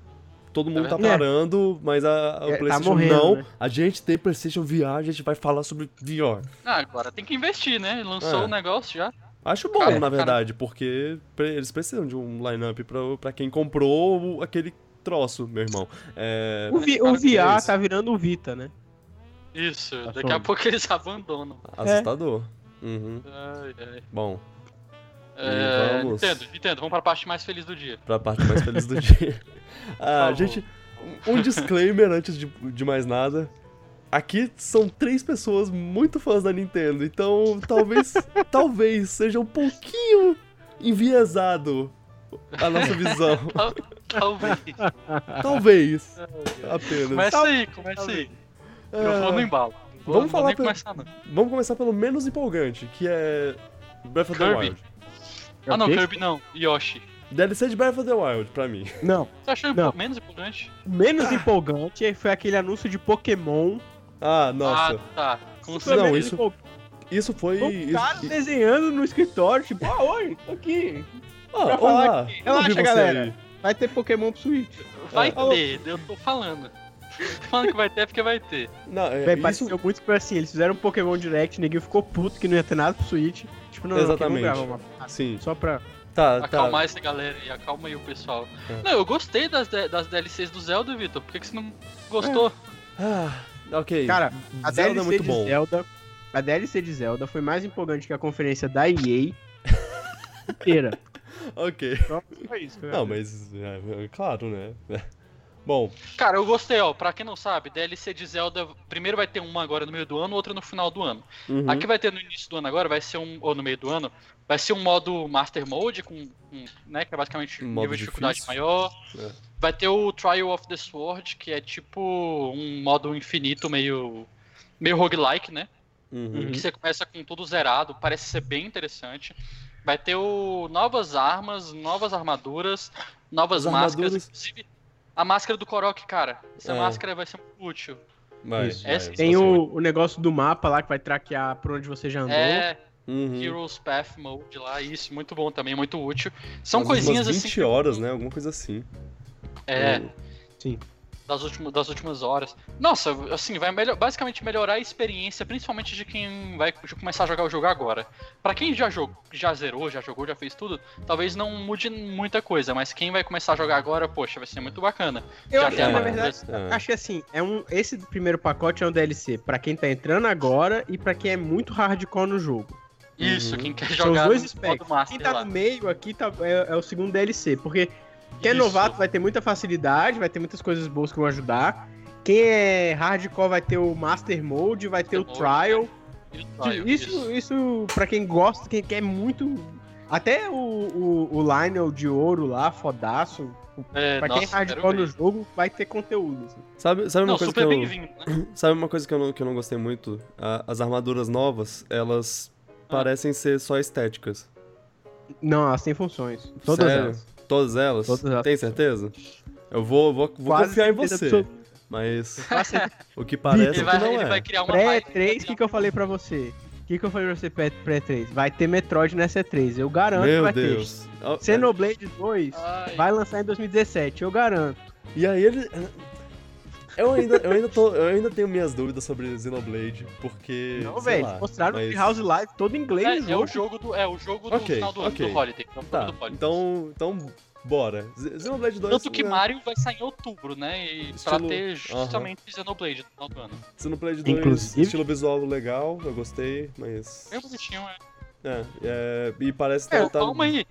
todo mundo tá parando, mas a, a É, tá PlayStation morrendo, não. né? A gente tem PlayStation VR, a gente vai falar sobre VR. Ah, agora tem que investir, né? Lançou É. o negócio já. Acho bom, Cara, na cara- verdade, porque pre- eles precisam de um line-up pra, pra quem comprou aquele troço, meu irmão. É, O, vi- cara, o que é VR isso? tá virando o Vita, né? Isso, Tá daqui a pouco eles abandonam. assustador. Uhum. Ai, ai. Bom, É, vamos. Nintendo, Nintendo, vamos pra parte mais feliz do dia. pra parte mais feliz do dia. Ah, favor. gente, um disclaimer antes de, de mais nada. Aqui são três pessoas muito fãs da Nintendo, então talvez, talvez seja um pouquinho enviesado a nossa visão. Tal- Talvez. talvez, apenas. Começa aí, começa aí. Eu vou no embalo. Vou, Vamos falar pelo- começar. Vamos começar pelo menos empolgante, que é Breath of the Kirby. Wild. Ah, não? Kirby não. Yoshi. DLC de Breath of the Wild, pra mim. Não. Você achou Não. menos empolgante? O menos empolgante foi aquele anúncio de Pokémon. Ah, nossa. Ah, tá. Com Foi Não, isso-. Isso foi... Isso- cara desenhando no escritório, tipo, ah, oi, tô aqui. Ah, pra falar olá, aqui. eu Relaxa, galera. aí. Vai ter Pokémon pro Switch. Vai É. ter, eu tô falando. Falando que vai ter porque vai ter. Não, é, Véi, isso... pareceu muito que foi assim, eles fizeram um Pokémon Direct, ninguém ficou puto que não ia ter nada pro Switch. Tipo, não, Exatamente. não, uma Sim. só pra... Tá, tá. Acalmar essa galera aí, acalma aí o pessoal. É. Não, eu gostei das, das DLCs do Zelda, Vitor. Por que, que você não gostou? Ah, ok. Cara, a Zelda é DLC muito de bom. Zelda, a DLC de Zelda foi mais empolgante que a conferência da EA inteira. Ok. Só só isso. que eu ia Não, dizer. mas é, é claro, né? Bom, Cara, eu gostei, ó. Pra quem não sabe, DLC de Zelda, primeiro vai ter uma agora no meio do ano, outra no final do ano. uhum. Aqui vai ter no início do ano agora, vai ser um. Ou no meio do ano, vai ser um modo Master Mode, com. com, né, que é basicamente um nível de dificuldade difícil. maior. É. Vai ter o Trial of the Sword, que é tipo um modo infinito, meio. meio roguelike, né? Uhum. que você começa com tudo zerado, parece ser bem interessante. Vai ter o novas armas, novas armaduras, novas As máscaras, armaduras- inclusive a máscara do Korok, cara. Essa É. máscara vai ser muito útil. Vai, Isso. vai, Tem o, o negócio do mapa lá que vai traquear por onde você já andou. É, Uhum. Heroes Path Mode lá, isso, muito bom também, muito útil. São coisinhas umas assim. 20 horas, né? Alguma coisa assim. É, Sim. Das últimas, das últimas horas. Nossa, assim, vai melhor, basicamente melhorar a experiência, principalmente de quem vai começar a jogar o jogo agora. Pra quem já jogou, já zerou, já jogou, já fez tudo, talvez não mude muita coisa, mas quem vai começar a jogar agora, poxa, vai ser muito bacana. Eu Já acho que, na verdade, É. acho que assim, é um, esse primeiro pacote é um DLC pra quem tá entrando agora e pra quem é muito hardcore no jogo. Isso, Uhum. quem quer São os jogar dois no specs. modo Master Quem tá lá. no meio aqui tá, é, é o segundo DLC, porque quem é Isso. novato vai ter muita facilidade, vai ter muitas coisas boas que vão ajudar. Quem é hardcore vai ter o Master Mode, vai ter o Master Trial. E o Trial, Isso, isso pra quem gosta, quem quer muito. Até o, o, o Lionel de ouro lá, fodaço. É, Pra nossa, quem é hardcore no jogo, vai ter conteúdo. assim. Sabe, sabe uma coisa que eu... né? Sabe uma coisa que eu não, que eu não gostei muito? A- as armaduras novas, elas Ah. parecem ser só estéticas. Não, elas têm funções. Todas Sério? elas. Todas elas? Todas elas. Tem certeza? Eu vou, vou, vou Quase confiar em você. absoluta. Mas o que parece Ele é vai, que não ele é. vai criar uma raiva, Pré-3, o que, que eu falei pra você? O que, que eu falei pra você pré- pré-3? Vai ter Metroid nessa E3, eu garanto que Meu vai Deus. Ter. Xenoblade 2 Ai, vai lançar em 2017, eu garanto. E aí ele. Eu ainda, eu, ainda tô, eu ainda tenho minhas dúvidas sobre Xenoblade, porque. Não, velho, mostraram mas- o House Live todo em inglês, É, é o jogo. do, é o jogo do Ok, final do ano, ok. do Holiday. do- Tá, do Holiday. então. Então, bora. Xenoblade 2. Tanto que né, Mario vai sair em outubro, né? E pra Estilo- ter justamente Xenoblade no final do ano. Xenoblade 2, Inclusive- estilo visual legal, eu gostei, mas. Bem bonitinho, é. É, é, e parece É, que tá. calma aí.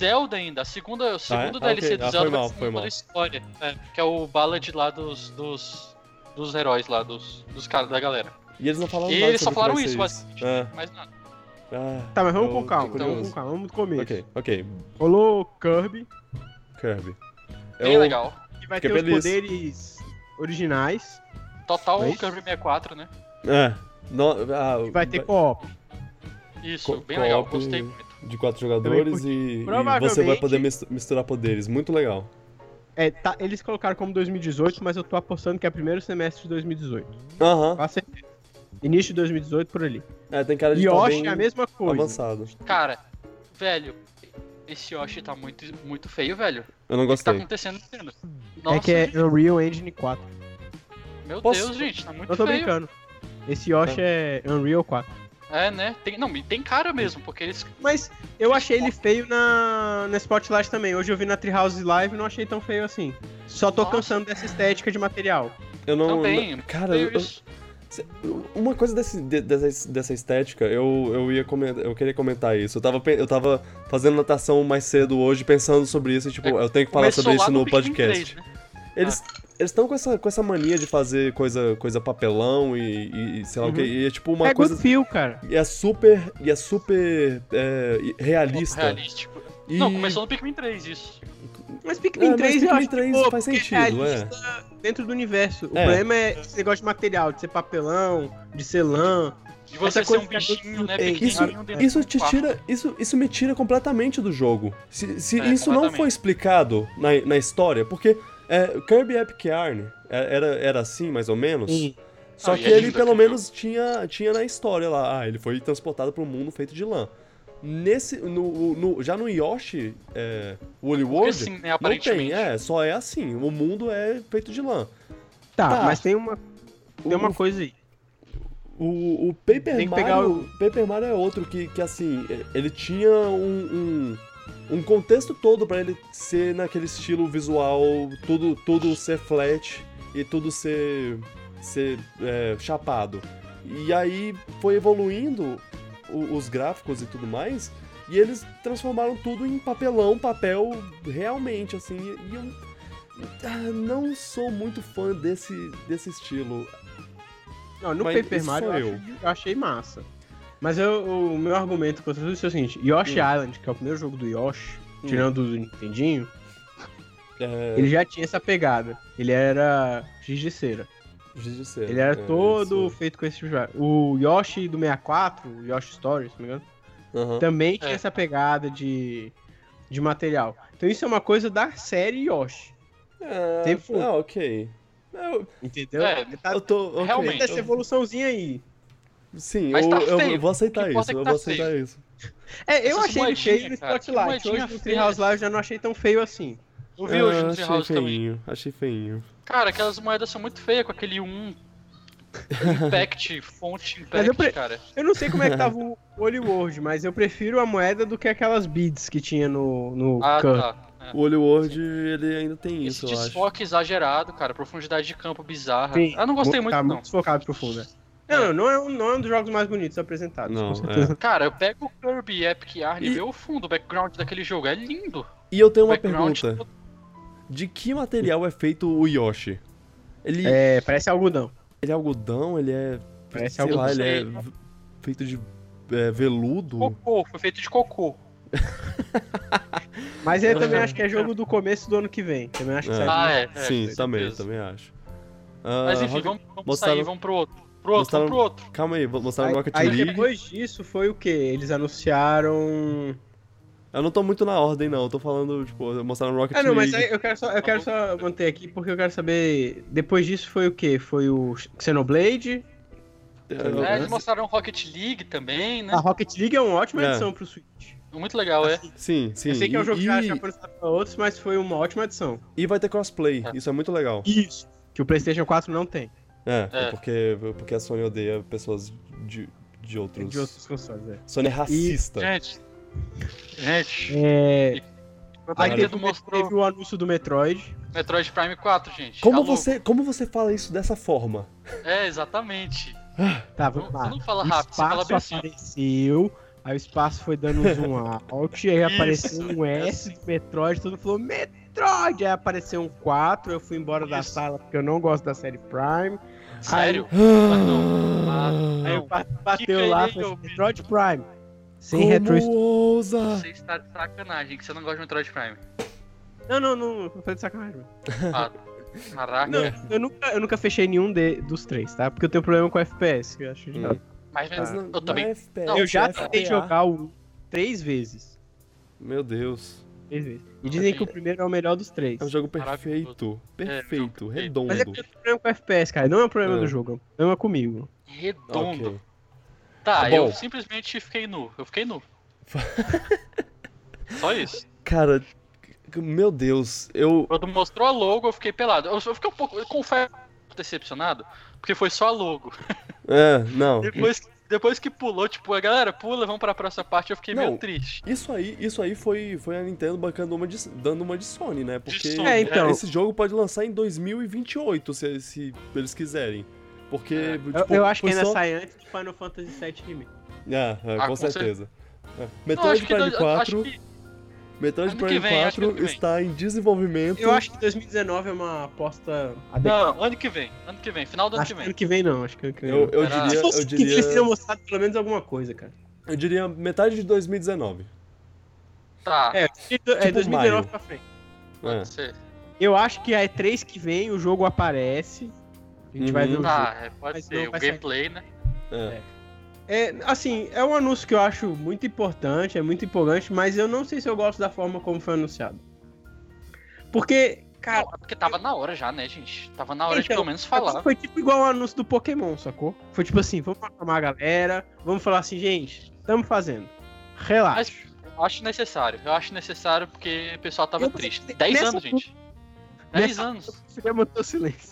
Zelda ainda, a segunda, o segundo Ah, DLC ok. do Ah, Zelda foi mal, vai ser foi mal. história. É, que é o Ballad lá dos, dos, dos heróis lá, dos, dos caras da galera. E eles não falaram E nada eles só que falaram isso, basicamente. É, Mais nada. ah, Tá, mas vamos eu com calma, fiquei vamos com calma, vamos do começo. Ok, ok. Rolou Kirby, Kirby. Bem Eu- legal. que vai Fiquei ter os feliz. poderes originais, Total Foi isso? Kirby 64, né? É. No, ah, e vai ter co-op. Isso, Co- bem legal, gostei muito. De quatro jogadores e, e você vai poder mis- misturar poderes. Muito legal. É, tá, eles colocaram como 2018, mas eu tô apostando que é primeiro semestre de 2018. Aham. Com certeza. Início de 2018 por ali. É, tem cara de E estar Yoshi bem é a mesma coisa. avançado. Cara, velho, esse Yoshi tá muito, muito feio, velho. Eu não O que tá gostei. acontecendo Nintendo? Nossa, é que é gente, Unreal Engine 4. meu Posso- Deus, gente, tá muito Não tô feio. brincando. Esse Yoshi é Unreal 4. É, né? Tem, não, e tem cara mesmo, porque eles. Mas eu achei ele feio na, na Spotlight também. Hoje eu vi na Treehouse Live e não achei tão feio assim. Só tô Nossa. cansando dessa estética de material. Eu não. Também. não- cara, eu- eu- isso. uma coisa desse, de- dessa, dessa estética, eu, eu ia comentar, eu queria comentar isso. Eu tava, eu tava fazendo natação mais cedo hoje, pensando sobre isso, e tipo, eu tenho que falar sobre isso no Pikmin podcast. 3, né? Eles eles estão com essa, com essa mania de fazer coisa, coisa papelão e, e- sei lá o que. Uhum. E é tipo uma é coisa. good feel, cara. E é super. E é super é, realista. Realístico. E... Não, começou no Pikmin 3 isso. Mas É, Pikmin mas 3 eu Pikmin acho 3 que, pô, faz sentido, é é. dentro do universo. O É. problema é esse negócio de material, de ser papelão, de ser lã. De você Essa ser coisa um bichinho, né? Isso, isso te tira. Isso, isso me tira completamente do jogo. Se, se É, isso não foi explicado na, na história, porque é, Kirby Epic Yarn é- era, era assim, mais ou menos. Sim. Só e que é ele pelo menos tinha, tinha na história lá. Ah, ele foi transportado para um mundo feito de lã. Nesse. No, no- já no Yoshi é, Woolly World. assim, né, não tem, aparentemente. é, só é assim. O mundo é feito de lã. Tá, Tá. mas tem uma, tem uma O- coisa aí. O, o Paper Tem que Mario. pegar o- Paper Mario é outro que, que assim, ele tinha um. um- um contexto todo pra ele ser naquele estilo visual, tudo, tudo ser flat e tudo ser, ser é, chapado. E aí foi evoluindo o- os gráficos e tudo mais, e eles transformaram tudo em papelão, papel realmente, assim, e eu ah, não sou muito fã desse, desse estilo. Não, no Mas Paper Mario eu, eu achei massa. Mas eu- o meu argumento contra tudo isso é o seguinte: Yoshi Hum. Island, que é o primeiro jogo do Yoshi, Hum. tirando o do Nintendinho, É, ele já tinha essa pegada. Ele era giz de cera. giz de cera, Ele era é, todo isso. feito com esse tipo de jogo. O Yoshi do 64, o Yoshi Story, se não me engano, Aham. também tinha É. essa pegada de, de material. Então isso é uma coisa da série Yoshi. É, Sempre foi. ah, ok. Eu, Entendeu? É, tá eu tô. ok. realmente. dessa evoluçãozinha aí. Sim, eu, tá eu- feio. eu vou aceitar isso, é eu tá vou aceitar isso. É, eu Essas achei ele feio no Spotlight. Hoje no. Treehouse Live eu já não achei tão feio assim. Eu vi hoje Ah, no achei Treehouse também. feinho, achei feinho. Cara, aquelas moedas são muito feias com aquele 1 Impact, fonte Mas eu Impact, pre- cara. Eu não sei como é que tava o Holy World, mas eu prefiro a moeda do que aquelas beads que tinha no, no Ah, tá. É. O Olho World, ele ainda tem Esse isso, eu acho. desfoque exagerado, cara, profundidade de campo bizarra. Sim, Ah, não gostei Mo- muito, tá não. muito desfocado profundo. é. Não, não, não é, um, não é um dos jogos mais bonitos apresentados. Não, com certeza. Cara, eu pego o Kirby Epic Yarn e E- vê o fundo, o background daquele jogo. É lindo. E eu tenho uma background pergunta. De que material é feito o Yoshi? Ele é, É, parece algodão. ele é algodão, ele é. Parece sei algodão. lá, ele é feito de é, veludo. Cocô, foi feito de cocô. Mas eu também acho que é jogo do começo do ano que vem. Também acho que É. sai. Ah, é. é Sim, também, também acho. Ah, Mas enfim, Rocket- vamos, vamos mostraram- sair, vamos pro outro. Pro outro, mostraram- pro outro. Calma aí, vou mostrar Aí, no Rocket aí League. depois disso foi o que? Eles anunciaram. Eu não tô muito na ordem, não. Eu tô falando, tipo, mostraram no Rocket Ah, não, mas League. aí eu quero só, eu quero só manter aqui porque eu quero saber. Depois disso foi o que? Foi o Xenoblade. Eu- É, eles mostraram Rocket League também, né? A Rocket League é uma ótima É. edição pro Switch. Muito legal, é. Sim, sim. eu sei que é um jogo que e, foi lançado pra outros, mas foi uma ótima edição. e vai ter crossplay. É. Isso é muito legal. Isso. Que o PlayStation 4 não tem. É, É. Porque, porque a Sony odeia pessoas de, de outros. De outros consoles, é. Sony é racista. Gente. Gente. É. A Nintendo teve, mostrou teve o anúncio do Metroid. Metroid Prime 4, gente. Como Alô? você, como você fala isso dessa forma? É, exatamente. Tá, vamos Não- lá. você não fala O rápido, você fala bem assim. Aí o espaço foi dando um zoom out, aí apareceu um S do Metroid, todo mundo falou Metroid! Aí apareceu um 4, eu fui embora da Isso. sala porque eu não gosto da série Prime. Sério? Ah, Aí Não. eu ba- bateu lá, falei, Vitor. Metroid Prime. Sem como retro. ousa? Você está de sacanagem que você não gosta de Metroid Prime. Não, não, não, não foi de sacanagem. Ah, caraca. Não, eu nunca, eu nunca fechei nenhum de- dos três, tá? Porque eu tenho problema com FPS, que eu acho Hum. Mas, Mas não- eu também. é FPS, Não, Eu já é tentei jogar o 1 três vezes. Meu Deus. Três vezes. E dizem que o primeiro é o melhor dos três. É um jogo perfeito. É, Perfeito. perfeito. redondo. Mas é porque eu tenho problema com FPS, cara. Não é um problema É. do jogo, é um problema comigo. Redondo. Ok. Tá, Tá eu simplesmente fiquei nu. Eu fiquei nu. Só isso. Cara, meu Deus, eu. Quando mostrou a logo, eu fiquei pelado. Eu fiquei um pouco, eu confesso, decepcionado, porque foi só logo. É, não. Depois, depois que pulou, tipo, a galera pula, vamos pra próxima parte, eu fiquei Não. meio triste. Isso aí, isso aí foi, foi a Nintendo bancando uma de, dando uma de Sony, né? Porque Sony, É, então. esse jogo pode lançar em 2028, se, se eles quiserem. Porque, É. tipo, Eu, eu acho que ainda só... sai antes de Final Fantasy VII Remake. É, é, Ah, com com certeza. É. Não, Metroid Prime dois- 4, acho que Metroid ano Prime vem, acho que 4 ano que vem. está em desenvolvimento. Eu acho que 2019 é uma aposta adequada. Não, ano que vem. Ano que vem, final do ano Acho que vem. ano que vem não, acho que ano que vem Eu, não. eu Era- diria, Se fosse eu ano que eles diria, teriam mostrado pelo menos alguma coisa, cara. eu diria metade de 2019. Tá, É, é Tipo 2019 maio. pra frente. É. pode ser. Eu acho que a E3 que vem o jogo aparece. A gente vai Uhum. ver o jogo. Tá, é, pode Mas ser. O vai sair. gameplay, né? É. É, assim, é um anúncio que eu acho muito importante, é muito empolgante, mas eu não sei se eu gosto da forma como foi anunciado. Porque, cara, Não, é porque tava na hora já, né, gente? Tava na hora de Então, pelo menos falar. Foi tipo igual o anúncio do Pokémon, sacou? Foi tipo assim, vamos acalmar a galera, vamos falar assim, gente, estamos fazendo. Relaxa. Mas eu acho necessário. Eu acho necessário porque o pessoal tava Eu- triste. nessa 10 anos, gente. 10 nessa anos. Você manter o silêncio.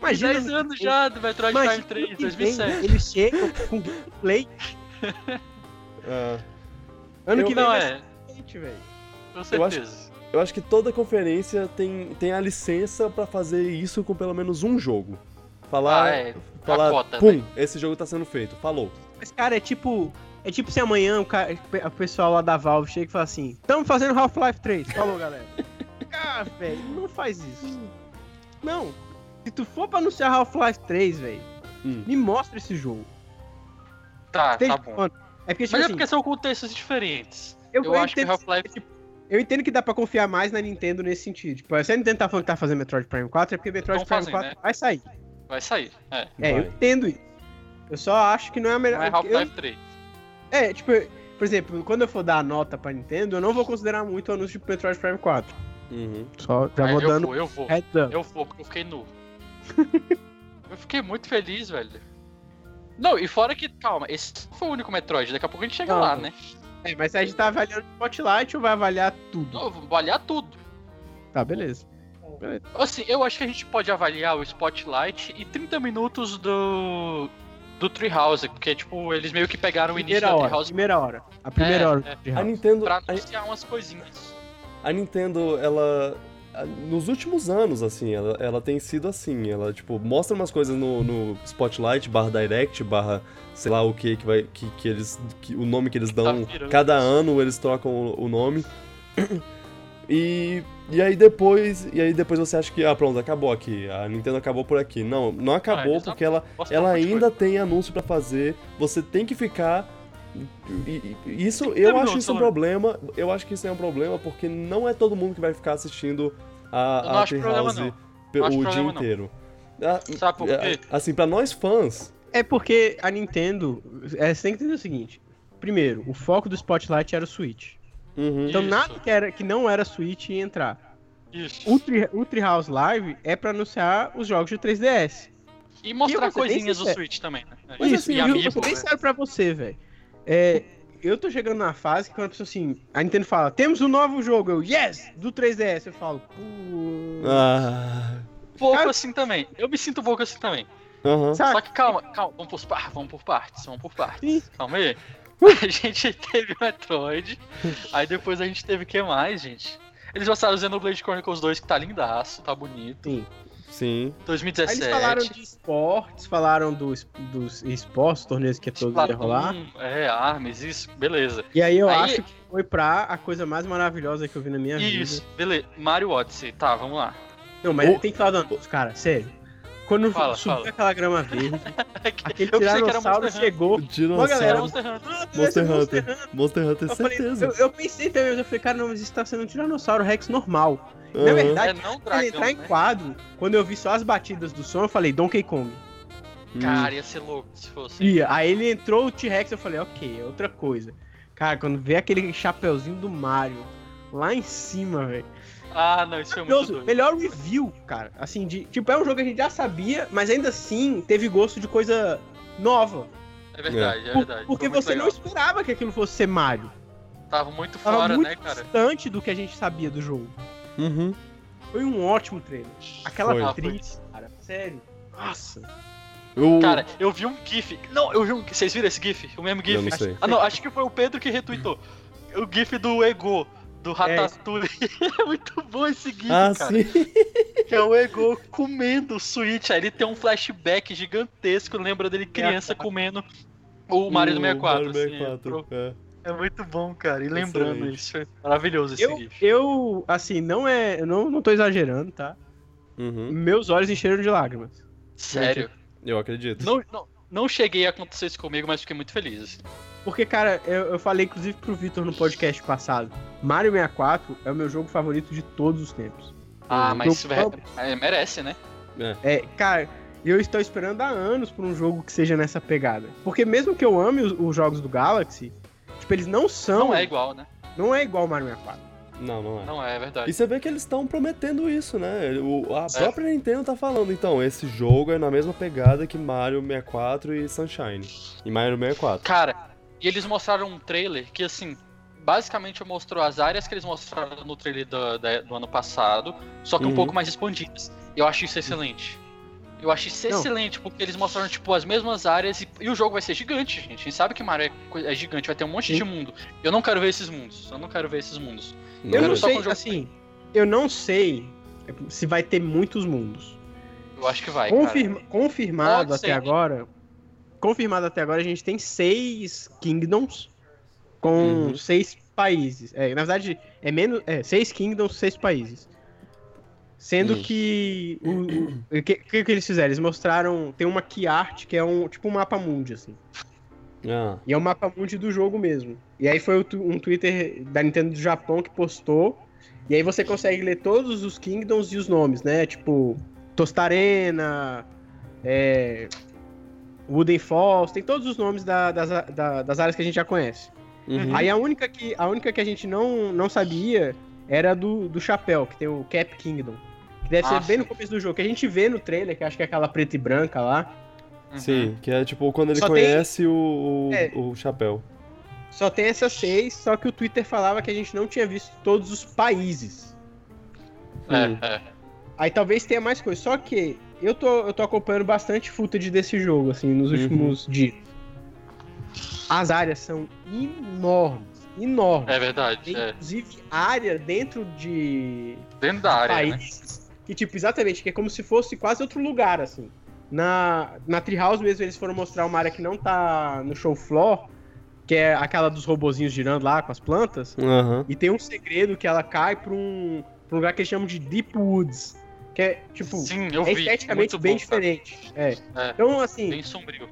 Imagina. 10 anos já do Metroid Prime 3, ano que vem, 2007. Eles chegam com gameplay. É. Ano Eu- que vem Não, é. ser diferente, velho. Com Eu acho- certeza. Eu acho que toda conferência tem, tem a licença pra fazer isso com pelo menos um jogo. Falar, Ah, é. falar a cota, pum, né? esse jogo tá sendo feito. Falou. Mas, cara, é tipo. É tipo se amanhã o, cara, o pessoal lá da Valve chega e fala assim: Tamo fazendo Half-Life 3. Falou, galera. Cara, velho, não faz isso. Não. Se tu for pra anunciar Half-Life 3, velho, Hum. me mostra esse jogo. Tá, Tem- tá bom. mano, É porque, tipo Mas é assim, porque são contextos diferentes. eu, eu eu acho que entendo, Half-Life- tipo, eu entendo que dá pra confiar mais na Nintendo nesse sentido. Tipo, se a Nintendo tá falando que tá fazendo Metroid Prime 4, é porque Metroid Prime fazendo, 4 né? vai sair. Vai sair. É. É, eu Vai. entendo isso. Eu só acho que não é a melhor. Não é eu- Half-Life 3. É, tipo, por exemplo, quando eu for dar a nota pra Nintendo, eu não vou considerar muito o anúncio de Metroid Prime 4. Uhum. Só já É, vou eu dando vou, eu vou. heads up. Eu vou, porque eu fiquei nu. Eu fiquei muito feliz, velho. Não, e fora que, calma, esse não foi o único Metroid, daqui a pouco a gente chega Não. lá, né? É, mas a gente tá avaliando o Spotlight ou vai avaliar tudo? Não, vou avaliar tudo. Tá, beleza. Assim, eu acho que a gente pode avaliar o Spotlight e 30 minutos do. do Treehouse, porque, tipo, eles meio que pegaram o início Primeira da hora, Treehouse primeira hora. A primeira É, hora. é. do A. Nintendo, pra a, anunciar umas coisinhas. a Nintendo, ela a- nos últimos anos, assim, ela, ela tem sido assim, ela, tipo, mostra umas coisas no, no Spotlight, barra Direct, barra, sei lá o que que vai, que, que eles, que, o nome que eles dão, Tá cada ano eles trocam o, o nome, e, e aí depois, e aí depois você acha que, ah, pronto, acabou aqui, a Nintendo acabou por aqui. Não, não acabou eles porque ela, ela ainda tem anúncio pra fazer, você tem que ficar. e- e- Isso, eu acho isso um Solano. problema. Eu acho que isso é um problema porque não é todo mundo que vai ficar assistindo a, Eu a acho o dia inteiro. Ah, Sabe por é, quê? Assim, pra nós fãs. É porque a Nintendo. É, você tem que entender o seguinte. Primeiro, o foco do Spotlight era o Switch. uhum, Então Isso. nada que, era, que não era Switch ia entrar. Isso. O, Tree, o Treehouse Live é pra anunciar os jogos de 3DS. E E eu mostrar bem coisinhas do. Switch também, né? Mas Isso, assim, e eu- eu ser bem sério pra você, velho. É, eu tô chegando na fase que quando a pessoa assim, a Nintendo fala, temos um novo jogo, eu, yes, do 3DS. Eu falo, pô. Ah, pouco Cara- assim também. Eu me sinto um pouco assim também. Sabe? Só que calma, calma, vamos por, par- vamos por partes, vamos por partes. Calma aí. A gente teve Metroid, aí depois a gente teve o que mais, gente? Eles mostraram o Xenoblade Chronicles 2, que tá lindaço, tá bonito. Sim. Sim. Aí 2017. eles falaram de esportes, falaram dos, dos esportes, torneios que todos ia rolar. Splatoon, É, Arms, isso, beleza. E aí eu Aí- acho que foi pra a coisa mais maravilhosa que eu vi na minha Isso, vida. beleza. Mario Odyssey, tá, vamos lá. Não, mas O- tem que falar do anúncio, cara, sério. Quando Fala, subiu fala. aquela grama verde, aquele tiranossauro chegou. O dinossauro. galera, Era Monster Hunter. "Ah, Monster é Hunter. Monster Hunter, Eu, falei, certeza. eu, eu pensei também, mas eu falei, cara, não, mas isso tá sendo um Tiranossauro Rex normal. Na Aham. verdade, É não Pra dragão, ele entrar em né? quadro, quando eu vi só as batidas do som, eu falei, Donkey Kong. Hum. Cara, ia ser louco se fosse. E aí ele entrou o T-Rex, eu falei, ok, é outra coisa. Cara, quando vê aquele chapeuzinho do Mario lá em cima, velho. Ah, não, isso foi muito doido. Melhor review, cara. Assim, de. Tipo, é um jogo que a gente já sabia, mas ainda assim teve gosto de coisa nova. É verdade, é, Por- verdade. porque você não legal. esperava que aquilo fosse ser Mario. Tava muito Tava fora, muito né, cara? distante do que a gente sabia do jogo. Uhum. Foi um ótimo trailer. Aquela Foi. Ah, atriz, cara, sério. Nossa. Eu... Cara, eu vi um GIF. Não, eu vi um. Vocês viram esse GIF? O mesmo GIF? Eu não sei. Ah, não, acho que foi o Pedro que retweetou. O GIF do Ego, do Ratatouille. É, muito bom esse GIF, ah, cara. sim. Que é o Ego comendo o Switch. Aí ele tem um flashback gigantesco. Lembra dele criança comendo o Mario do 64. Mario assim, 64, é. é muito bom, cara. E lembrando Excelente. isso. Foi maravilhoso esse Eu, GIF. eu, assim, não é. Eu não, não tô exagerando, tá? Uhum. Meus olhos encheram de lágrimas. Sério. Eu acredito. Não, não, não cheguei a acontecer isso comigo, mas fiquei muito feliz. Porque, cara, eu, eu falei inclusive pro Vitor no podcast passado. Mario 64 é o meu jogo favorito de todos os tempos. Ah, mas eu- velho, é, merece, né? É, cara, eu estou esperando há anos por um jogo que seja nessa pegada. Porque mesmo que eu ame os, os jogos do Galaxy, tipo, eles não são. Não é igual, né? Não é igual ao Mario 64. Não, não é. Não é, é verdade. E você vê que eles estão prometendo isso, né? O, a É. própria Nintendo tá falando, então, esse jogo é na mesma pegada que Mario 64 e Sunshine. E Mario 64. Cara, e eles mostraram um trailer que, assim, basicamente mostrou as áreas que eles mostraram no trailer do, do ano passado, só que um Uhum. pouco mais expandidas. Eu acho isso excelente. Eu achei isso Não. excelente, porque eles mostraram, tipo, as mesmas áreas e, e o jogo vai ser gigante, gente. A gente sabe que Mario é, é gigante, vai ter um monte de mundo. Eu não quero ver esses mundos. Eu não quero ver esses mundos. Eu quero não só sei, assim, eu não sei se vai ter muitos mundos. Eu acho que vai. Confirma- confirmado Pode até ser. agora. Confirmado até agora, a gente tem seis kingdoms com Uhum. seis países. É, na verdade, é menos. É, seis kingdoms, seis países. Sendo Hum. que. O, o que, que, que eles fizeram? Eles mostraram. Tem uma key art que é um tipo um mapa mundi, assim. Ah, E é o mapa mundi do jogo mesmo. E aí foi um Twitter da Nintendo do Japão que postou. E aí você consegue ler todos os Kingdoms e os nomes, né? Tipo, Tostarena, é, Wooden Falls, tem todos os nomes da- das, da- das áreas que a gente já conhece. uhum. Aí a única que, a única que a gente não, não sabia era do, do chapéu, que tem o Cap Kingdom. Que deve Ah, ser bem no começo do jogo, que a gente vê no trailer, que acho que é aquela preta e branca lá. Uhum. Sim, que é tipo quando ele Só tem- conhece o, o, É. o chapéu. Só tem essas seis, só que o Twitter falava que a gente não tinha visto todos os países. Hum. É, é. Aí talvez tenha mais coisa. Só que eu tô, eu tô acompanhando bastante footage desse jogo, assim, nos Uhum. últimos dias. As áreas são enormes. Enormes. É verdade. Tem, É. inclusive, área dentro de Dentro da área, né? países que, tipo, exatamente, que é como se fosse quase outro lugar, assim. Na, na Treehouse mesmo, eles foram mostrar uma área que não tá no show floor, que é aquela dos robozinhos girando lá com as plantas. Aham. E tem um segredo que ela cai pra um, pra um lugar que eles chamam de Deep Woods. Que é, tipo, Sim, eu é esteticamente bem bom, diferente. É. É. Então, assim, Bem sombrio.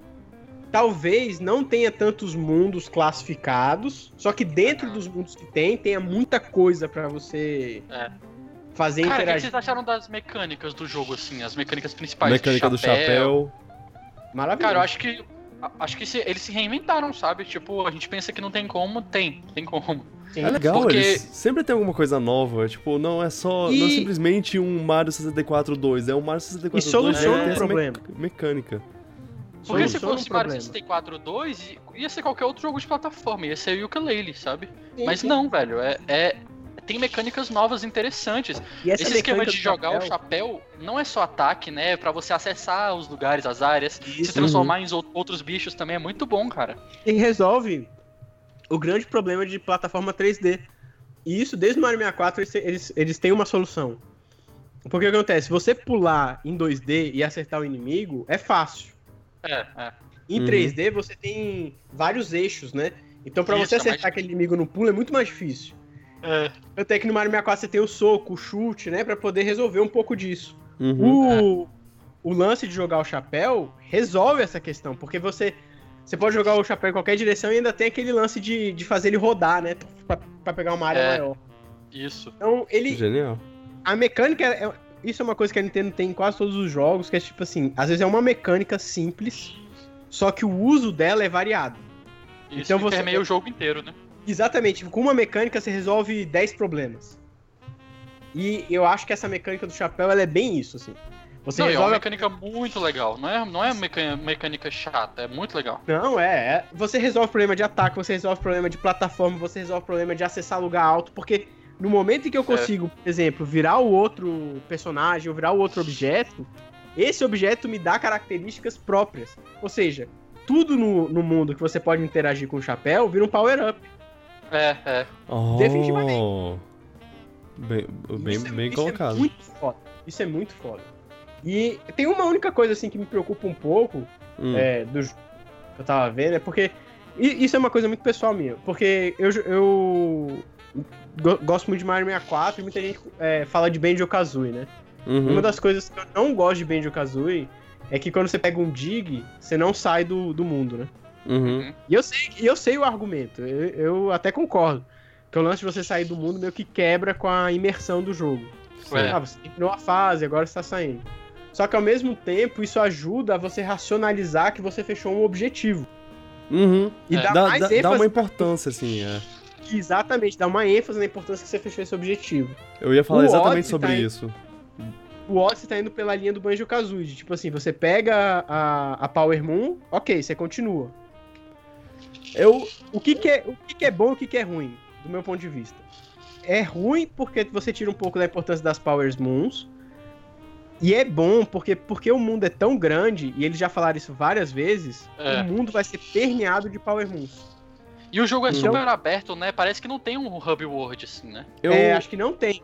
talvez não tenha tantos mundos classificados, só que dentro dos mundos que tem, tenha muita coisa pra você É. fazer Cara, o que vocês acharam das mecânicas do jogo, assim? As mecânicas principais? Mecânica do chapéu. Maravilhoso. Cara, eu acho que. Acho que se- eles se reinventaram, sabe? Tipo, a gente pensa que não tem como, tem. Tem como. Sim. É legal, Porque- eles sempre tem alguma coisa nova. Tipo, não é só. Não é E- simplesmente um Mario 64 2, é um Mario 64 E soluciona tem o problema. me- mecânica. Porque se Soluciona fosse um Mario problema. 64 2, ia ser qualquer outro jogo de plataforma, ia ser o Yooka-Laylee, sabe? Sim, Mas sim. não, velho, é, é- Tem mecânicas novas interessantes. E essa Esse esquema de jogar o chapéu- chapéu não é só ataque, né? É pra você acessar os lugares, as áreas, se Isso. transformar em ou- outros bichos também é muito bom, cara. E resolve o grande problema de plataforma 3D. E isso, desde o Mario 64, eles, eles, eles têm uma solução. Porque o que acontece? Se você pular em 2D e acertar o inimigo, é fácil. É, é. Em Uhum. 3D, você tem vários eixos, né? Então, pra Isso, você é mais acertar aquele inimigo no pulo, é muito mais difícil. É. Tanto é que no Mario 64 você tem o soco, o chute, né? Pra poder resolver um pouco disso. Uhum. O, o lance de jogar o chapéu resolve essa questão, porque você, você pode jogar o chapéu em qualquer direção e ainda tem aquele lance de, de fazer ele rodar, né? Pra, pra pegar uma área É. maior. Isso. Então, ele. Genial. A mecânica. é- isso é uma coisa que a Nintendo tem em quase todos os jogos, que é tipo assim, às vezes é uma mecânica simples, só que o uso dela é variado. Isso Então você- permeia o jogo inteiro, né? Exatamente, com uma mecânica você resolve 10 problemas. E eu acho que essa mecânica do chapéu ela é bem isso, assim. Você não, e é uma resolve. mecânica muito legal. Não é, não é mecânica chata, é muito legal. Não, é, é. Você resolve problema de ataque, você resolve problema de plataforma, você resolve problema de acessar lugar alto, porque no momento em que eu consigo, por exemplo, virar o outro personagem ou virar o outro objeto, esse objeto me dá características próprias. Ou seja, tudo no, no mundo que você pode interagir com o chapéu vira um power-up. É, é. Oh. Definitivamente. Bem, bem, Isso é- bem isso colocado. É muito foda. Isso é muito foda. E tem uma única coisa assim que me preocupa um pouco Hum. é, do jogo que eu tava vendo, é porque. e Isso é uma coisa muito pessoal minha. Porque eu, eu go- gosto muito de Mario 64 e muita gente é, fala de Banjo Kazooie, né? Uhum. Uma das coisas que eu não gosto de Banjo Kazooie é que quando você pega um dig, você não sai do, do mundo, né? Uhum. E eu sei, e eu sei o argumento, eu, eu até concordo. Que o lance de você sair do mundo meio que quebra com a imersão do jogo. É. Ah, você terminou a fase, agora você tá saindo. Só que ao mesmo tempo, isso ajuda a você racionalizar que você fechou um objetivo. Uhum. E É. dá, Dá, mais dá, dá ênfase. uma importância, assim, é. Exatamente, dá uma ênfase na importância que você fechou esse objetivo. Eu ia falar O exatamente Odyssey sobre tá isso. O Odyssey tá indo pela linha do Banjo Kazooie. Tipo assim, você pega a, a Power Moon, ok, você continua. Eu, o que, que é, o que, que é bom e o que, que é ruim, do meu ponto de vista? É ruim porque você tira um pouco da importância das Power Moons. E é bom porque, porque o mundo é tão grande, e eles já falaram isso várias vezes, É. o mundo vai ser permeado de Power Moons. E o jogo é Então- super aberto, né? Parece que não tem um hub world assim, né? Eu, É, acho que não tem.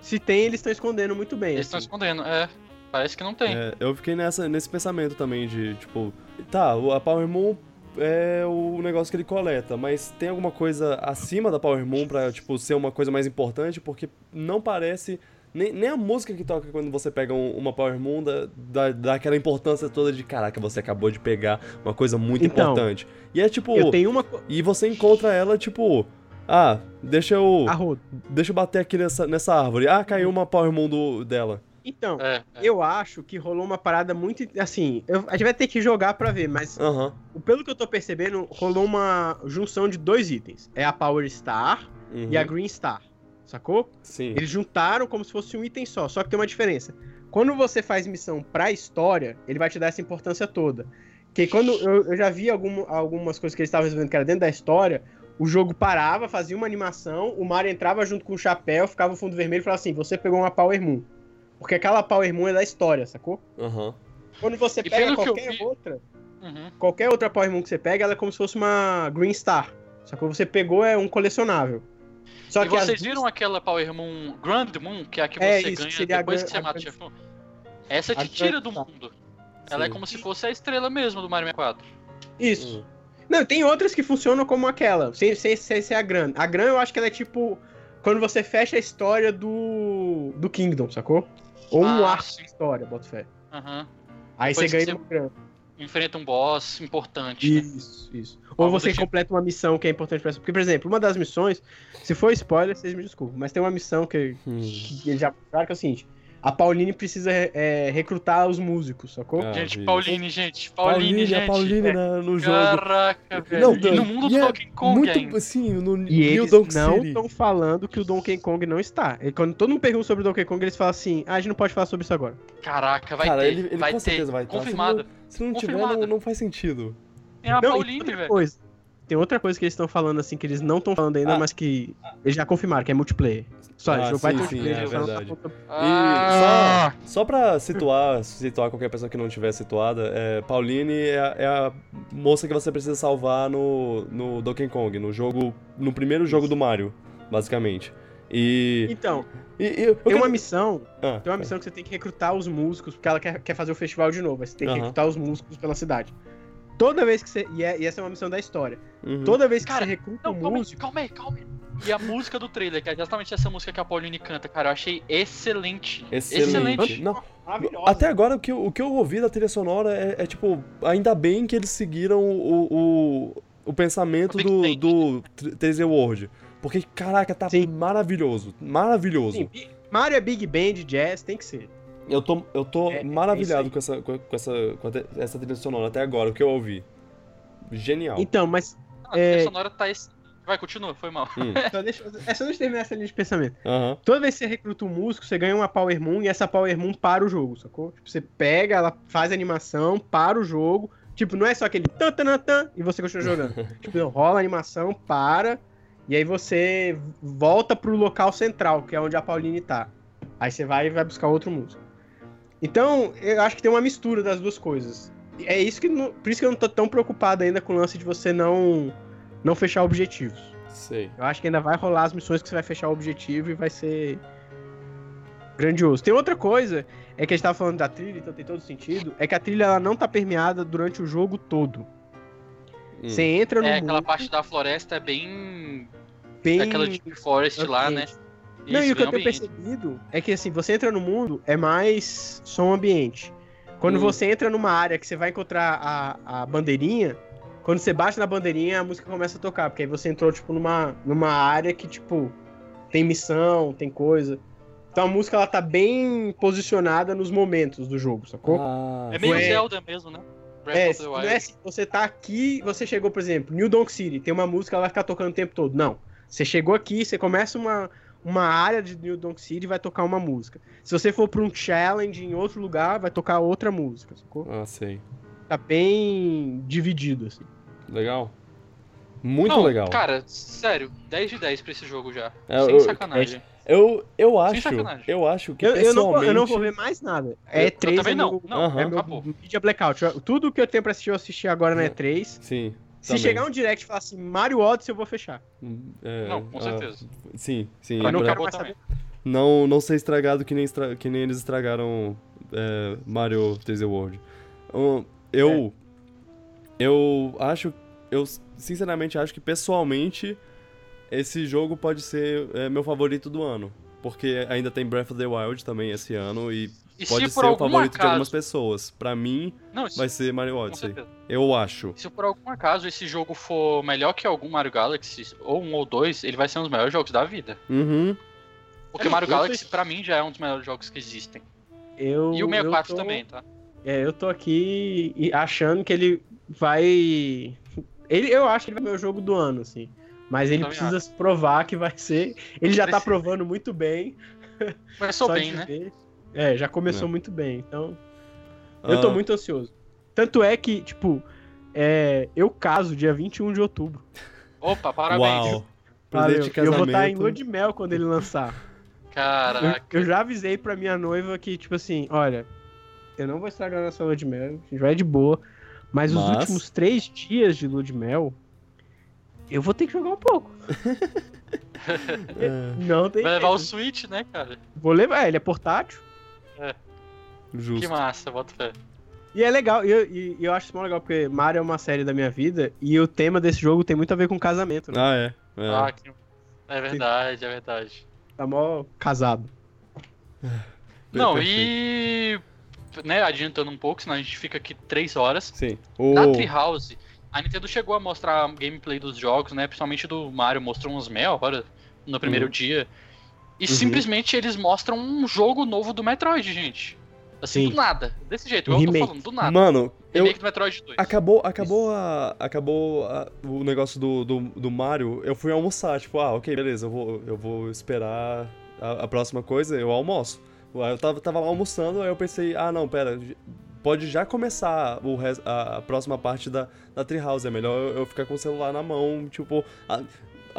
Se tem, eles estão escondendo muito bem. Eles estão assim. escondendo, é. Parece que não tem. é, eu fiquei nessa, nesse pensamento também de, tipo, tá, o- a Power Moon é o negócio que ele coleta, mas tem alguma coisa acima da Power Moon pra, tipo, ser uma coisa mais importante? Porque não parece... Nem, nem a música que toca quando você pega um- uma Power Moon dá, dá, dá aquela importância toda de, caraca, você acabou de pegar uma coisa muito Então, importante. E é tipo... Eu tenho uma. E você encontra ela, tipo... Ah, deixa eu... Deixa eu bater aqui nessa, nessa árvore. Ah, caiu uma Power Moon do, dela. Então, É, é. eu acho que rolou uma parada muito. Assim, eu- a gente vai ter que jogar pra ver, mas Aham. pelo que eu tô percebendo, rolou uma junção de dois itens. É a Power Star Uhum. e a Green Star. Sacou? Sim. Eles juntaram como se fosse um item só, só que tem uma diferença. Quando você faz missão pra história, ele vai te dar essa importância toda. Que quando eu, eu já vi algum- algumas coisas que eles estavam resolvendo que era dentro da história, o jogo parava, fazia uma animação, o Mario entrava junto com o chapéu, ficava o fundo vermelho e falava assim: você pegou uma Power Moon. Porque aquela Power Moon é da história, sacou? Aham. Quando você pega qualquer vi- outra, Uhum. qualquer outra Power Moon que você pega, ela é como se fosse uma Green Star. Sacou? Você pegou é um colecionável. Só e que as vocês duas- viram aquela Power Moon, Grand Moon, que é a que É, você isso, ganha a depois gran- que você a mata o chefão? Essa a te tira do mundo. Ela é como se fosse a estrela mesmo do Mario 64. Isso. Hum. Não, tem outras que funcionam como aquela, sem, sem, sem ser a Gran. A Gran eu acho que ela é tipo. Quando você fecha a história do. do Kingdom, sacou? Ou um Ah, arco sim. de história, bota fé. Aham. Aí Depois você ganha você- uma Gran. Enfrenta um boss importante. né? Isso, isso. Ou Algo você tipo. completa uma missão que é importante pra você. Porque, por exemplo, uma das missões, se for spoiler, vocês me desculpem, mas tem uma missão que, Hum. que eles já mostraram que é o seguinte: a Pauline precisa é, recrutar os músicos, sacou? Ah, gente. Pauline, gente. Pauline, Pauline, gente. a Pauline na- no jogo. Caraca, velho. Não, e no mundo e do é Donkey Kong muito, ainda. Sim, no E New eles Donk não estão falando que o Donkey Kong não está. E quando todo mundo pergunta sobre o Donkey Kong, eles falam assim: ah, a gente não pode falar sobre isso agora. Caraca, vai Cara, ter. ele, ele vai com ter. certeza vai. Confirmado. Se não, se não tiver, Confirmado. não, não faz sentido. É a Não, Pauline, velho. coisa. Tem outra coisa que eles estão falando assim, que eles não estão falando ainda, Ah. mas que eles já confirmaram, que é multiplayer. Só, Ah, não vai sim, ter sim, multiplayer, é só tá verdade. Ah, E só, só pra situar, situar qualquer pessoa que não tiver situada, é, Pauline é, a- é a moça que você precisa salvar no, no Donkey Kong, no jogo. No primeiro jogo do Mario, basicamente. E. Então, e- e tem quero- uma missão, Ah, tem uma missão que você tem que recrutar os músicos, porque ela quer, quer fazer o festival de novo. aí Você tem que Aham. recrutar os músicos pela cidade. Toda vez que você. E, é- e essa é uma missão da história. uhum. Toda vez que Cara, você recruta Não, um calma aí, músico. calma aí, calma aí. E a música do trailer, que é exatamente essa música que a Pauline canta, cara, eu achei excelente. Excelente. Não, Maravilhosa. Até agora, o que, eu- o que eu ouvi da trilha sonora é, é, tipo, ainda bem que eles seguiram o, o, o pensamento do, do 3D World. Porque, caraca, tá Sim. maravilhoso. Maravilhoso. Sim, Mario é Big Band, jazz, tem que ser. Eu tô, eu tô É, é maravilhado isso com, essa, com, com essa, com a essa trilha sonora até agora, o que eu ouvi. Genial. Então, mas. A trilha É. sonora tá. ex- Vai, continua, foi mal. Hum, Só deixa, é só deixa eu terminar essa linha de pensamento. Aham. Toda vez que você recruta um músico, você ganha uma Power Moon e essa Power Moon para o jogo, sacou? Tipo, você pega, ela faz a animação, para o jogo. Tipo, não é só aquele tan tan tan, tan e você continua jogando. tipo, não, rola a animação, para, e aí você volta pro local central, que é onde a Pauline tá. Aí você vai e vai buscar outro músico. Então, eu acho que tem uma mistura das duas coisas. É isso que. não- por isso que eu não tô tão preocupado ainda com o lance de você não, não fechar objetivos. Sei. Eu acho que ainda vai rolar as missões que você vai fechar o objetivo e vai ser grandioso. Tem outra coisa, é que a gente tava falando da trilha, então tem todo sentido, é que a trilha ela não tá permeada durante o jogo todo. Hum. Você entra no É, mundo, aquela parte da floresta é bem. bem Aquela Deep Forest lá, né? Não, e o que eu tenho ambiente. percebido é que assim, você entra no mundo, é mais som ambiente. Quando Hum. você entra numa área que você vai encontrar a, a bandeirinha, quando você bate na bandeirinha, a música começa a tocar, porque aí você entrou, tipo, numa, numa área que, tipo, tem missão, tem coisa. Então a música, ela tá bem posicionada nos momentos do jogo, sacou? Ah, É meio Ué. Zelda mesmo, né? Breath É, of the não é assim, você tá aqui, você chegou, por exemplo, New Donk City, tem uma música, ela vai ficar tocando o tempo todo. Não. Você chegou aqui, você começa uma, uma área de New Donk City vai tocar uma música. Se você for pra um challenge em outro lugar, vai tocar outra música, sacou? ah, sei. Tá bem dividido, assim. Legal. Muito Não, legal. Cara, sério, 10 de 10 pra esse jogo já. É, Sem eu- sacanagem. Eu, eu acho, sacanagem. eu acho que Eu, eu, não, vou- pessoalmente... eu não vou ver mais nada. É Eu- eu E3 também é não. meu, Não, é meu acabou. media blackout. Tudo que eu tenho pra assistir, eu assisti agora na E3. Sim. Se também. chegar um direct e falar assim, Mario Odyssey, eu vou fechar. É, Não, com ah, certeza. sim, sim. Pra Eu não pra- quero mais também. não, não ser estragado que nem, estra- que nem eles estragaram é, Mario 3D World. Um, eu. Eu acho. Eu sinceramente acho que pessoalmente esse jogo pode ser é, meu favorito do ano. Porque ainda tem Breath of the Wild também esse ano e, E pode se ser por o algum favorito de algumas acaso. pessoas. Pra mim, Não, isso, vai ser Mario Odyssey. Eu acho. Se por algum acaso esse jogo for melhor que algum Mario Galaxy, ou um ou dois, ele vai ser um dos melhores jogos da vida. Uhum. Porque É, Mario eu tô- Galaxy, pra mim, já é um dos melhores jogos que existem. Eu, E o 64 eu tô- também, tá? É, eu tô aqui e- achando que ele vai. Ele, eu acho que ele vai ser o meu jogo do ano, assim. Mas ele precisa se provar que vai ser. Ele já tá provando muito bem. Começou só bem, né? ver. É, já começou É. muito bem. Então, eu tô Ah, muito ansioso. Tanto é que, tipo, é, eu caso dia 21 de outubro. Opa, parabéns. Uau. Valeu. De eu vou estar em casamento. lua de mel quando ele lançar. Eu, Caraca. eu já avisei pra minha noiva que, tipo assim, olha, eu não vou estragar nossa lua de mel, a gente vai de boa. Mas, os Mas- últimos três dias de lua de mel, eu vou ter que jogar um pouco. É, Não tem Vai levar o jeito. Switch, né, cara? Vou levar, ele é portátil. Justo. Que massa, bota fé. E é legal, e eu, e- eu acho isso mó legal, porque Mario é uma série da minha vida, e o tema desse jogo tem muito a ver com casamento, né? Ah, é. é. Ah, que... É verdade, é verdade. Tá mó casado. Não, Perfeito. e. Né, adiantando um pouco, senão a gente fica aqui três horas. Sim. O... Na Treehouse, a Nintendo chegou a mostrar gameplay dos jogos, né? Principalmente do Mario, mostrou uns meia hora no primeiro Uhum. dia. E Uhum. simplesmente eles mostram um jogo novo do Metroid, gente. Assim, Sim. do nada. Desse jeito, igual eu tô remake. falando, do nada. Mano, eu, Remake do Metroid 2. Acabou, acabou, a, acabou a- o negócio do, do, do Mario. Eu fui almoçar, tipo, ah, ok, beleza, eu vou, eu vou esperar a, a próxima coisa, eu almoço. Eu tava, tava lá almoçando, aí eu pensei, ah, não, pera, pode já começar o res- a, a próxima parte da, da Treehouse. É melhor eu, eu ficar com o celular na mão, tipo, a-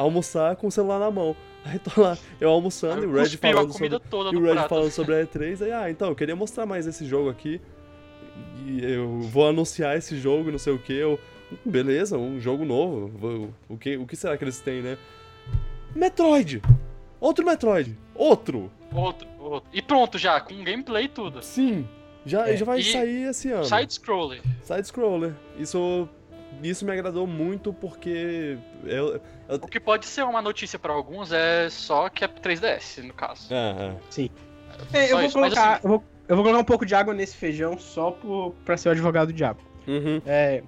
almoçar com o celular na mão. Aí tô lá, eu almoçando e o Red falando sobre. E o Red prato. falando sobre a E3, aí, ah, então, eu queria mostrar mais esse jogo aqui. E eu vou anunciar esse jogo, não sei o que. Eu, beleza, um jogo novo. Vou- O que, o que será que eles têm, né? Metroid! Outro Metroid! Outro! Outro, outro. E pronto já, com gameplay e tudo. Sim! Já, É, já vai e sair esse ano. Side-scroller. Side-scroller. Isso, isso me agradou muito porque eu... eu O que pode ser uma notícia pra alguns é só que é 3DS, no caso. ah, É, eu, vou isso, mas colocar, assim- eu, vou, eu vou colocar um pouco de água nesse feijão só por, pra ser o advogado do diabo. Uhum. É,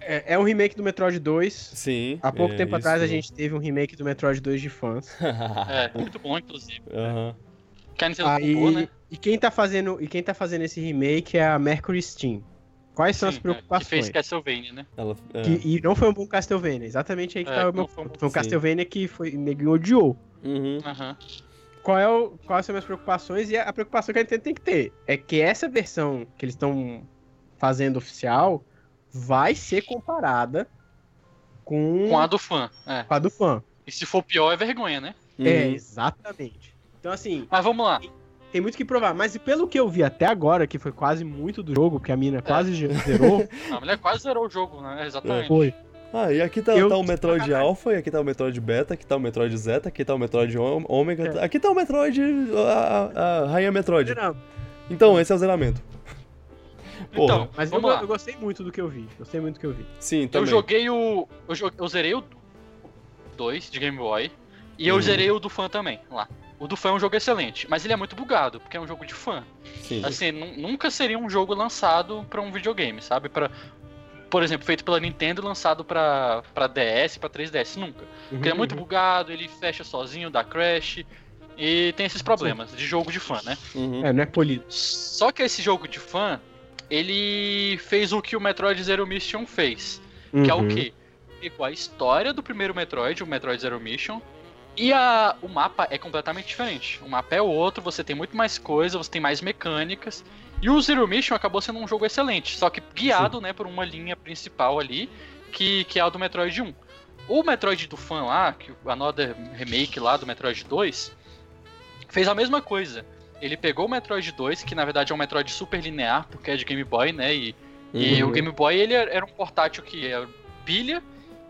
é, é um remake do Metroid 2. Sim. Há pouco é tempo atrás a gente teve um remake do Metroid 2 de fãs. É, muito bom, inclusive. Nintendo Aí, né? e, quem tá fazendo, e quem tá fazendo esse remake é a Mercury Steam. Quais são as Sim, é, que preocupações? fez Castlevania, né? Ela, é. Que- e não foi um bom Castlevania, exatamente aí que É, tá o meu foi ponto. Foi um sim. Castlevania que foi, ninguém odiou. Uhum. Aham. Qual é o, quais são as minhas preocupações? E a, a preocupação que a Nintendo tem que ter é que essa versão que eles estão fazendo oficial vai ser comparada com, Com a do fã. É. com a do fã. E se for pior, é vergonha, né? É, Uhum. exatamente. Então, assim, Mas vamos lá. Tem muito que provar. Mas pelo que eu vi até agora, que foi quase muito do jogo, porque a É. mina quase zerou, A mulher quase zerou o jogo, né? Exatamente. foi. Ah, e aqui tá, Eu- tá o Metroid Alpha, e aqui tá o Metroid Beta, aqui tá o Metroid Zeta, aqui tá o Metroid Ôm- Ômega, É. aqui tá o Metroid, a, a- a Rainha Metroid. Não, Então, esse é o zeramento. Porra. Então, Mas eu, vamos go- lá. eu gostei muito do que eu vi. Gostei muito do que eu vi. Sim, Eu também. joguei o. Eu, jo- eu zerei o 2 de Game Boy. E eu Uhum. zerei o do fã também, lá. O do fã é um jogo excelente, mas ele é muito bugado, porque é um jogo de fã. Sim. Assim, nu- nunca seria um jogo lançado pra um videogame, sabe? Pra, por exemplo, feito pela Nintendo e lançado pra, pra DS, pra 3DS, nunca. Porque ele é muito bugado, ele fecha sozinho, dá crash. E tem esses problemas de jogo de fã, né? Uhum. É, não é polido. Só que esse jogo de fã, ele fez o que o Metroid Zero Mission fez. Que é o Uhum. quê? Pegou a história do primeiro Metroid, o Metroid Zero Mission, e a, o mapa é completamente diferente. O mapa é outro, você tem muito mais coisa, você tem mais mecânicas. E o Zero Mission acabou sendo um jogo excelente, só que guiado né, por uma linha principal ali, que, que é a do Metroid 1. O Metroid do fã lá, que o Another Remake lá do Metroid 2, fez a mesma coisa. Ele pegou o Metroid 2, que na verdade é um Metroid super linear, porque é de Game Boy, né? E, e Uhum. o Game Boy ele era um portátil que era pilha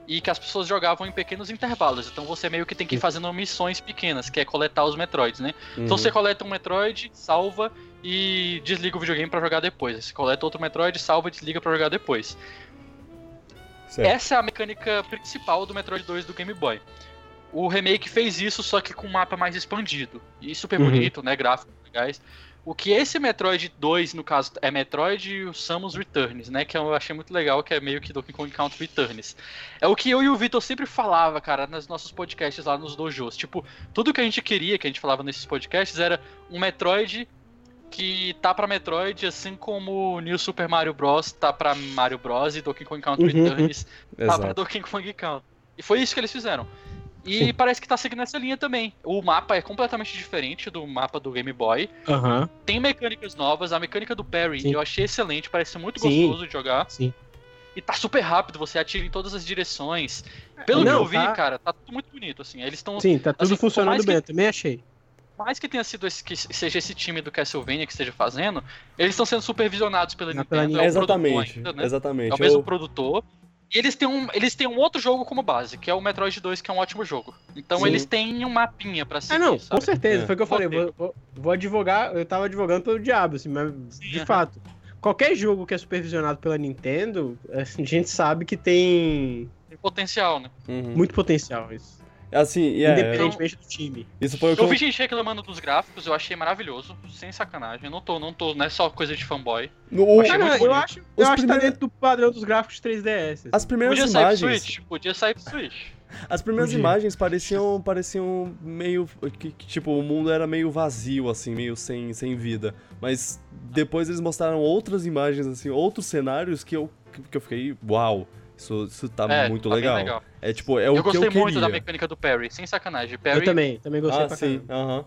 e que as pessoas jogavam em pequenos intervalos. Então você meio que tem que ir fazendo missões pequenas, que é coletar os Metroids, né? Então Uhum. você coleta um Metroid, salva e desliga o videogame pra jogar depois. Você coleta outro Metroid, salva e desliga pra jogar depois. Certo. Essa é a mecânica principal do Metroid 2 do Game Boy. O remake fez isso, só que com um mapa mais expandido. E super Uhum. bonito, né? Gráficos legais. O que esse Metroid 2, no caso, é Metroid e o Samus Returns, né? Que eu achei muito legal, que é meio que Donkey Kong Country Returns. É o que eu e o Vitor sempre falava, cara, nos nossos podcasts lá nos dojos. Tipo, tudo que a gente queria, que a gente falava nesses podcasts, era um Metroid que tá pra Metroid, assim como o New Super Mario Bros. tá pra Mario Bros. e Donkey Kong Country Uhum, Returns tá pra Exato. Donkey Kong Country. E foi isso que eles fizeram. E parece que tá seguindo essa linha também. O mapa é completamente diferente do mapa do Game Boy. Aham, Tem mecânicas novas. A mecânica do Parry Sim. eu achei excelente, parece muito Sim. gostoso de jogar. sim. E tá super rápido, você atira em todas as direções. Pelo Não, que eu vi, tá- cara, tá tudo muito bonito, assim. Eles estão. Sim, tá tudo Assim, funcionando bem, que- eu também achei. Mais que tenha sido esse, que seja esse time do Castlevania que esteja fazendo, eles estão sendo supervisionados pela Na- pela Nintendo. é Exatamente. ainda, né? Exatamente. É o mesmo Eu- produtor. E eles têm, um, eles têm um outro jogo como base, que é o Metroid 2, que é um ótimo jogo. Então Sim. eles têm um mapinha pra seguir, Ah, não, com sabe? certeza, É. foi o que eu falei. Vou, vou- vou advogar, eu tava advogando pelo diabo, assim, mas de aham. fato. Qualquer jogo que é supervisionado pela Nintendo, assim, a gente sabe que tem Tem potencial, né? Uhum. muito potencial isso. Assim, e é, independentemente do time. isso foi o que Eu eu... vi gente reclamando dos gráficos, eu achei maravilhoso, sem sacanagem. Eu não tô, não tô, não é só coisa de fanboy. o- Achei Cara, eu acho, eu Os acho que tá primeiros- dentro do padrão dos gráficos de 3DS. As primeiras Podia sair pro imagens... Switch, podia sair pro Switch. As primeiras Podia. imagens pareciam, pareciam meio. Que, que, tipo, o mundo era meio vazio, assim, meio sem, sem vida. Mas depois eles mostraram outras imagens, assim, outros cenários que eu, que, que eu fiquei, uau, isso, isso tá É, muito tá legal. legal. É tipo, é Eu, o que gostei eu queria. muito da mecânica do Parry, sem sacanagem. Parry, Eu também, também gostei Ah, pra sim, caramba. aham.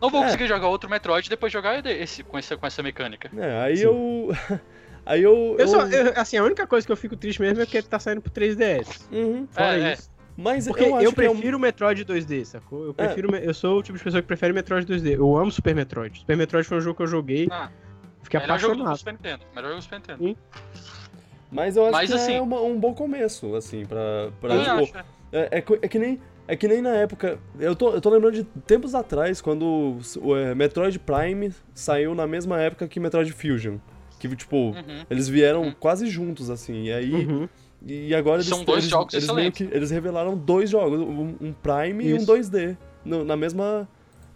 não vou É. conseguir jogar outro Metroid e depois jogar esse com essa, com essa mecânica. É, aí Sim. eu. Aí eu. Eu só, eu- assim, a única coisa que eu fico triste mesmo é que ele tá saindo pro 3DS. Uhum. Fora É, é. isso. Mas Porque eu eu, é um- prefiro o Metroid 2D, sacou? Eu prefiro. Eu sou o tipo de pessoa que prefere Metroid 2D. Eu amo Super Metroid. Super Metroid foi um jogo que eu joguei. Ah, Fiquei melhor jogo do apaixonado. Super Nintendo. Melhor jogo do Super Nintendo. Sim. Mas eu acho Mas, que assim- é uma- um bom começo, assim, pra. pra Eu tipo, acho. É, é é que nem, é que nem na época. Eu tô, eu tô lembrando de tempos atrás, quando o, é, Metroid Prime saiu na mesma época que Metroid Fusion. Que, tipo, Uhum. eles vieram Uhum. quase juntos, assim. E aí. Uhum. E agora eles, São dois eles, jogos eles meio que Eles revelaram dois jogos, um, um Prime e um Isso. 2D. no- na mesma.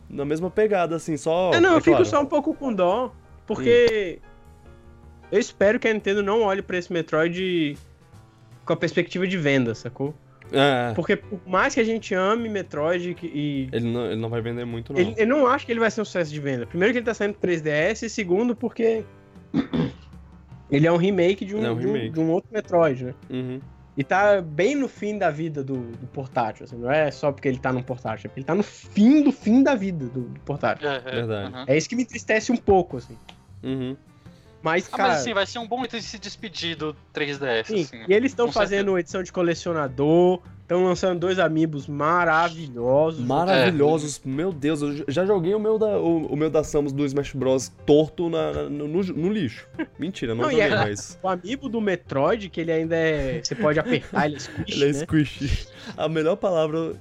Na mesma pegada, assim, só. É, não, é eu fico claro. só um pouco com dó, porque eu espero que a Nintendo não olhe pra esse Metroid com a perspectiva de venda, sacou? É, Porque por mais que a gente ame Metroid e. ele não, ele não vai vender muito, não. Ele, eu não acho que ele vai ser um sucesso de venda. Primeiro que ele tá saindo pro 3DS, e segundo porque ele é um remake de um, é um de um- remake. de um outro Metroid, né? Uhum. E tá bem no fim da vida do, do portátil, assim, não é só porque ele tá num portátil, é porque ele tá no fim do fim da vida do, do portátil. É, é, Verdade. uhum. É isso que me entristece um pouco, assim. Uhum. Mas, Ah, cara, mas assim, vai ser um bom jeito de se despedir do 3DS, sim, assim. e eles estão fazendo edição de colecionador, estão lançando dois amigos maravilhosos. Maravilhosos, meu Deus, eu já joguei o meu da, o, o meu da Samus do Smash Bros. torto na, na- no, no- no lixo. Mentira, não, Não, joguei é- mais. O amigo do Metroid, que ele ainda é. Você pode apertar, ele é squish, Ele é né? squishy. A melhor palavra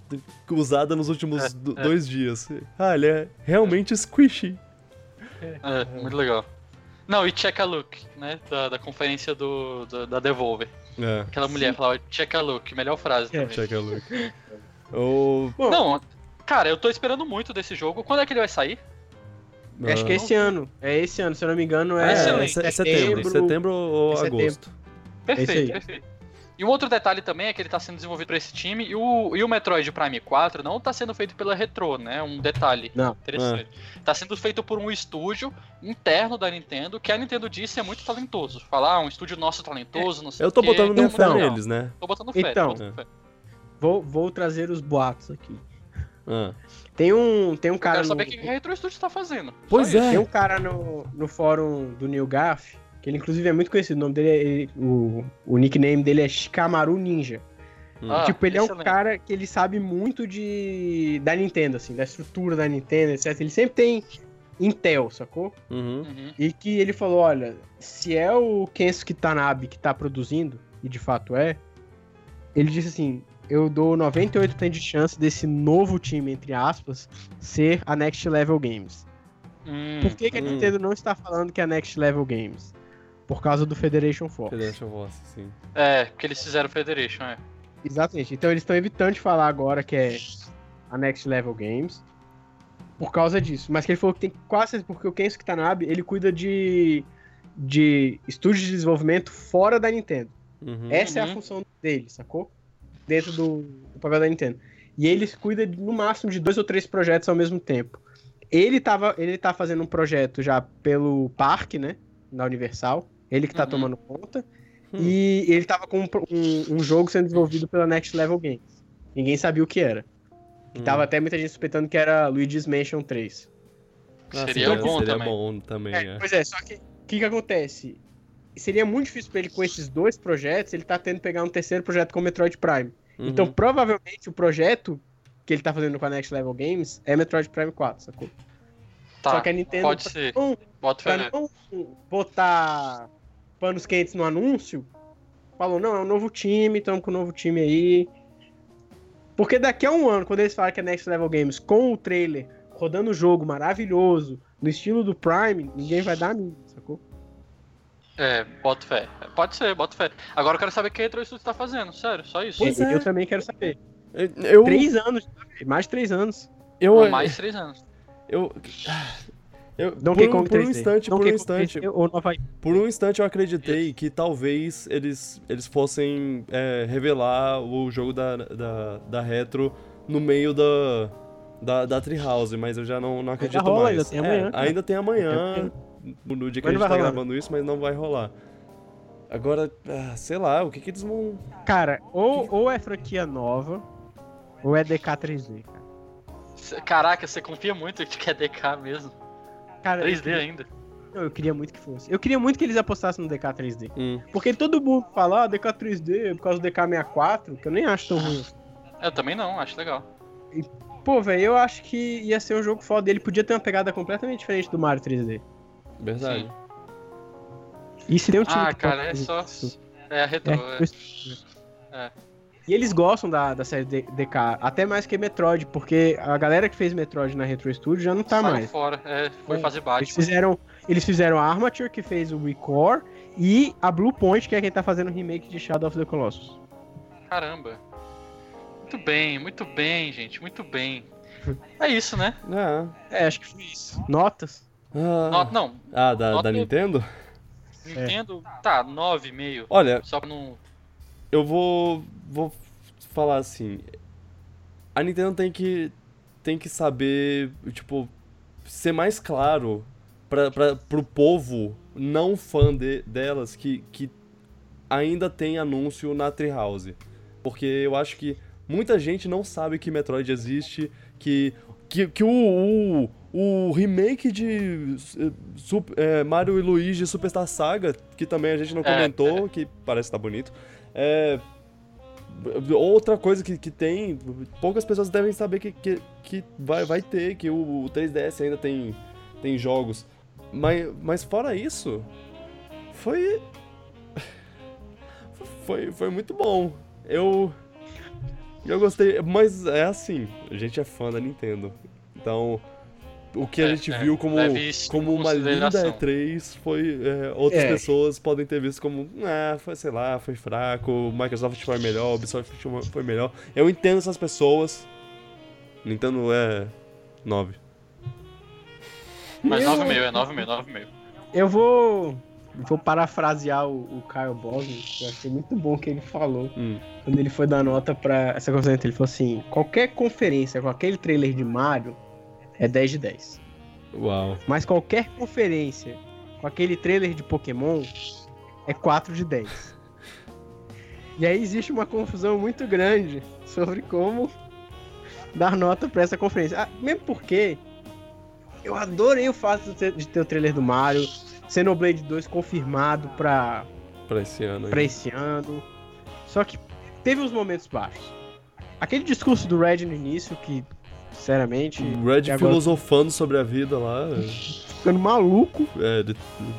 usada nos últimos É, do- é. dois dias. Ah, ele é realmente squishy. É, muito legal. Não, e Check a Look, né? Da, da conferência do, do- da Devolver. É, Aquela mulher falava Check a Look, melhor frase É. também. check a look. O... Bom, Não, cara, eu tô esperando muito desse jogo. Quando é que ele vai sair? acho que é esse ano. É esse ano, se eu não me engano, Ah, é. é, excelente. é setembro, setembro ou É setembro. agosto. Perfeito, perfeito. E um outro detalhe também é que ele tá sendo desenvolvido por esse time e o, e o Metroid Prime 4 não tá sendo feito pela Retro, né? Um detalhe Não. interessante. Tá sendo feito por um estúdio interno da Nintendo, que a Nintendo disse é muito talentoso. Falar, ah, um estúdio nosso talentoso, não sei Eu tô botando Muito fé neles, né? Tô botando fé. Então. botando fé. Vou, vou trazer os boatos aqui. Ah. Tem um, tem um Eu cara. quero no- saber o que a Retro Studios tá fazendo. Pois Só isso. é. Tem um cara no, no fórum do New Gaff, que ele inclusive é muito conhecido. O nome dele é. ele- o, o nickname dele é Shikamaru Ninja. Ah, tipo, ele é um excelente. cara que ele sabe muito de da Nintendo, assim, da estrutura da Nintendo, etc. Ele sempre tem Intel, sacou? Uhum. Uhum. E que ele falou, olha, se é o Kensuke Tanabe que tá produzindo, e de fato é, ele disse assim, eu dou 98% de chance desse novo time, entre aspas, ser a Next Level Games. Hum, Por que, que a Hum. Nintendo não está falando que é a Next Level Games? Por causa do Federation Force. Federation Force, sim. É, porque eles fizeram Federation, é. Exatamente. Então eles estão evitando de falar agora que é a Next Level Games por causa disso. Mas que ele falou que tem quase porque o Kensuke Tanabe, ele cuida de de estúdios de desenvolvimento fora da Nintendo. Uhum. Essa é a Uhum. função dele, sacou? Dentro do, do papel da Nintendo. E ele cuida no máximo de dois ou três projetos ao mesmo tempo. Ele tava, ele tá fazendo um projeto já pelo parque, né? Na Universal. Ele que tá Uhum. tomando conta. Hum. E ele tava com um, um- um jogo sendo desenvolvido pela Next Level Games. Ninguém sabia o que era. Que Hum. tava até muita gente suspeitando que era Luigi's Mansion 3. Ah, Seria seria bom seria também. bom também, É, é. pois é, só que o que, que acontece? Seria muito difícil pra ele com esses dois projetos, ele tá tendo que pegar um terceiro projeto com o Metroid Prime. Uhum. Então, provavelmente, o projeto que ele tá fazendo com a Next Level Games é Metroid Prime 4, sacou? Tá, Só que a Nintendo, pode pra ser. não, Bota pra fé. não botar panos quentes no anúncio, falou, não, é um novo time, estamos com um novo time aí. Porque daqui a um ano, quando eles falarem que é Next Level Games com o trailer rodando o jogo maravilhoso, no estilo do Prime, ninguém vai dar a mínima, sacou? É, bota fé. Pode ser, bota fé. Agora eu quero saber o que a Retro Studios tá fazendo, sério, só isso. Pois é. Eu também quero saber. Eu, Três anos, mais de três anos. eu, Mais três anos. eu, eu, Donkey por, um- Kong por um 3D. instante, por um Donkey Kong instante, 3D ou Nova por um instante eu acreditei que talvez eles, eles fossem é, revelar o jogo da, da, da Retro no meio da, da, da Treehouse, mas eu já não, não acredito rola, mais. ainda tem É, amanhã, cara. ainda tem amanhã, no dia que Mas a gente tá rolar. gravando isso, mas não vai rolar. Agora, ah, sei lá, o que que eles vão... Cara, ou, ou é franquia nova, ou é DK 3D, cara. Caraca, você confia muito que é DK mesmo. Cara, eu 3D queria- ainda. Não, eu queria muito que fosse. Eu queria muito que eles apostassem no DK 3D. Hum, Porque todo mundo fala, ah, DK 3D por causa do DK64, que eu nem acho tão ruim. assim. Eu também não, acho legal. Pô, velho, eu acho que ia ser um jogo foda. Ele podia ter uma pegada completamente diferente do Mario 3D. verdade. Sim. E se tem um time Ah, pode cara, é só. isso? É a Retro. É, é. É. E eles gostam da, da série DK, até mais que Metroid, porque a galera que fez Metroid na Retro Studio já não tá Saiu mais. fora. É, foi É, fazer Eles Batman. fizeram, eles fizeram a Armature, que fez o Recore, e a Blue Point, que é quem tá fazendo o remake de Shadow of the Colossus. Caramba. Muito bem, muito bem, gente. Muito bem. É isso, né? Ah, É, acho que foi isso. Notas? ah, No- não, ah, da, nota- da Nintendo? Nintendo, tá, 9,5. Olha, Só pra não. eu vou vou falar assim. A Nintendo tem que tem que saber, tipo, ser mais claro para pro povo não fã de, delas que, que ainda tem anúncio na Treehouse. Porque eu acho que muita gente não sabe que Metroid existe, que que, que o, o, o remake de eh, Sup- eh, Mario e Luigi Superstar Saga, que também a gente não É, comentou, que parece estar bonito, é, Outra coisa que, que tem, poucas pessoas devem saber que, que, que vai, vai ter, que o, o 3DS ainda tem, tem jogos. Mas, mas fora isso, foi. Foi, foi muito bom. Eu. Eu gostei, mas é assim, a gente é fã da Nintendo. Então, o que a É, gente é, viu como, como uma linda consideração. E3 foi. é, outras É. pessoas podem ter visto como. Ah, foi, sei lá, foi fraco, o Microsoft foi melhor, o Ubisoft foi melhor. Eu entendo essas pessoas. Nintendo é 9. Mas Eu- 9,5, é 9,5, 9,5. Eu vou. Vou parafrasear o, o Kyle Bosman, que eu achei muito bom o que ele falou. Hum. Quando ele foi dar nota pra essa conferência, ele falou assim: qualquer conferência com aquele trailer de Mario é 10 de 10. Uau. Mas qualquer conferência com aquele trailer de Pokémon é 4 de 10. E aí existe uma confusão muito grande sobre como dar nota pra essa conferência. Ah, mesmo porque eu adorei o fato de ter, o trailer do Mario, Xenoblade 2 confirmado pra, Pra esse ano. pra esse ano. Só que teve uns momentos baixos. Aquele discurso do Red no início, que, sinceramente. O Red agora- filosofando sobre a vida lá. ficando maluco. É,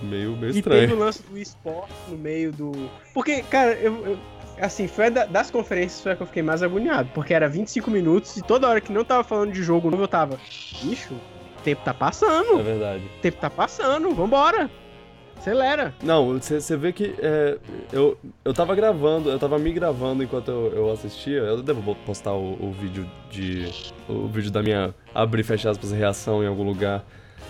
meio, meio E teve o estranho. lance do esporte no meio do. Porque, cara, eu. eu- assim, foi das conferências foi a que eu fiquei mais agoniado. Porque era 25 minutos e toda hora que não tava falando de jogo novo, eu tava. Bicho, o tempo tá passando. É verdade. O tempo tá passando, vambora. Acelera. Não, você vê que é, eu, eu tava gravando, eu tava me gravando enquanto eu, eu assistia. Eu devo postar o, o vídeo de. O vídeo da minha abrir fechar aspas reação em algum lugar.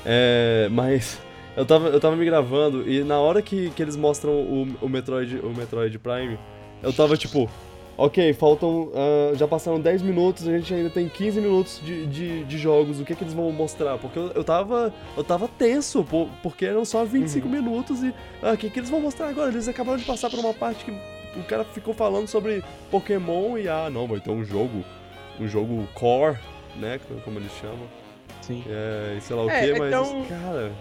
É, mas eu tava, eu tava me gravando e na hora que, que eles mostram o, o, Metroid, o Metroid Prime, eu tava tipo. Ok, faltam. ah, já passaram 10 minutos, a gente ainda tem 15 minutos de, de, de jogos. O que, que eles vão mostrar? Porque eu, eu tava. Eu tava tenso, por- porque eram só 25 minutos e. Ah, o que, que eles vão mostrar agora? Eles acabaram de passar por uma parte que o cara ficou falando sobre Pokémon e ah, não, vai ter um jogo. Um jogo core, né? Como eles chamam. Sim. É, e sei lá o É, que, mas. então- Cara.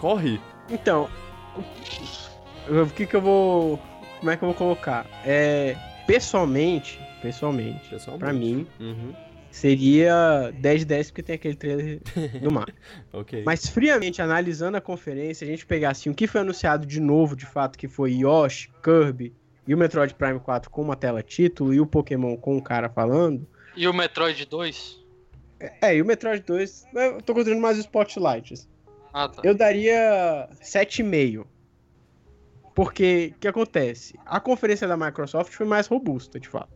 Corre! Então, o o que que eu vou. Como é que eu vou colocar? É. Pessoalmente, pessoalmente, Pessoalmente. pra mim, Uhum. seria 10 de 10 porque tem aquele trailer do Mario. Ok. Mas friamente analisando a conferência, a gente pegar assim o que foi anunciado de novo, de fato, que foi Yoshi, Kirby e o Metroid Prime 4 com uma tela título e o Pokémon com o cara falando. E o Metroid 2? É, e o Metroid 2, eu tô considerando mais o Spotlight. Ah, tá. Eu daria 7,5. Porque o que acontece? A conferência da Microsoft foi mais robusta, de fato.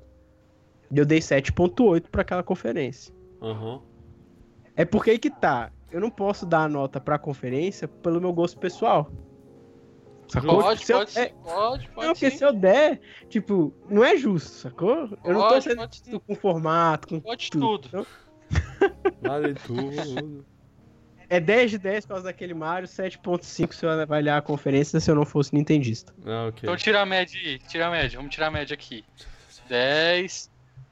Eu dei 7.8 pra aquela conferência. Aham. É porque aí que tá. Eu não posso dar a nota pra conferência pelo meu gosto pessoal. Sacou? Pode, Se eu- pode, é, sim, pode, pode. não, porque sim. se eu der, tipo, não é justo, sacou? Eu não tô Pode, sendo pode com formato, com Pode tudo. tudo. Vale tudo. É 10 de 10 por causa daquele Mario, 7.5 se eu avaliar a conferência se eu não fosse nintendista. Ah, ok. Então tira a média aí, tira a média, vamos tirar a média aqui. 10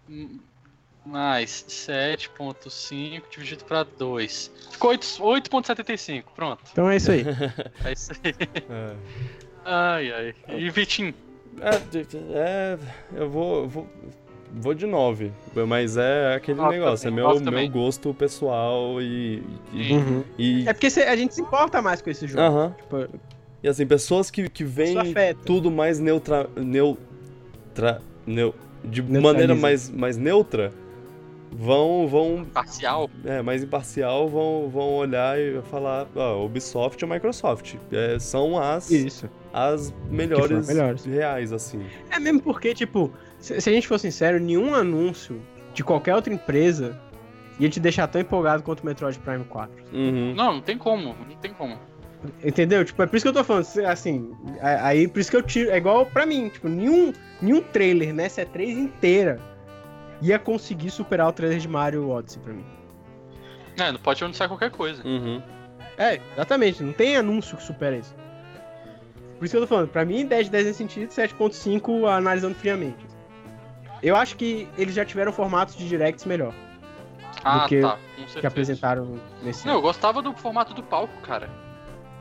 hum, mais 7.5 dividido para 2. Ficou 8 8.75, pronto. Então é isso aí. É isso aí. É. Ai, ai. E Vitinho? É, é, eu vou, eu vou, vou de 9, mas é aquele negócio, também, é meu, meu gosto pessoal e... e, Uhum. e- É porque cê- a gente se importa mais com esse jogo. Aham. Tipo, E assim, pessoas que, que veem tudo mais neutra... Neutra... Neu, de Neutraliza. maneira mais, mais neutra, vão, vão Parcial? é, mais imparcial, vão, vão olhar e falar, ó, Ubisoft ou Microsoft. É, são as, Isso. as melhores, melhores. reais, assim. É mesmo porque, tipo, se, se a gente for sincero, nenhum anúncio de qualquer outra empresa ia te deixar tão empolgado quanto o Metroid Prime 4. Uhum. Não, não tem como, não tem como. Entendeu? Tipo, é por isso que eu tô falando, assim, aí por isso que eu tiro, é igual pra mim, tipo, nenhum, nenhum trailer nessa E3 inteira ia conseguir superar o trailer de Mario Odyssey pra mim. É, não pode anunciar qualquer coisa. Uhum. É, exatamente, não tem anúncio que supera isso. Por isso que eu tô falando, pra mim 10 de 10 nesse sentido, 7.5 analisando friamente. Eu acho que eles já tiveram formatos de directs melhor Ah, que- tá. Que apresentaram nesse Não, eu gostava do formato do palco, cara.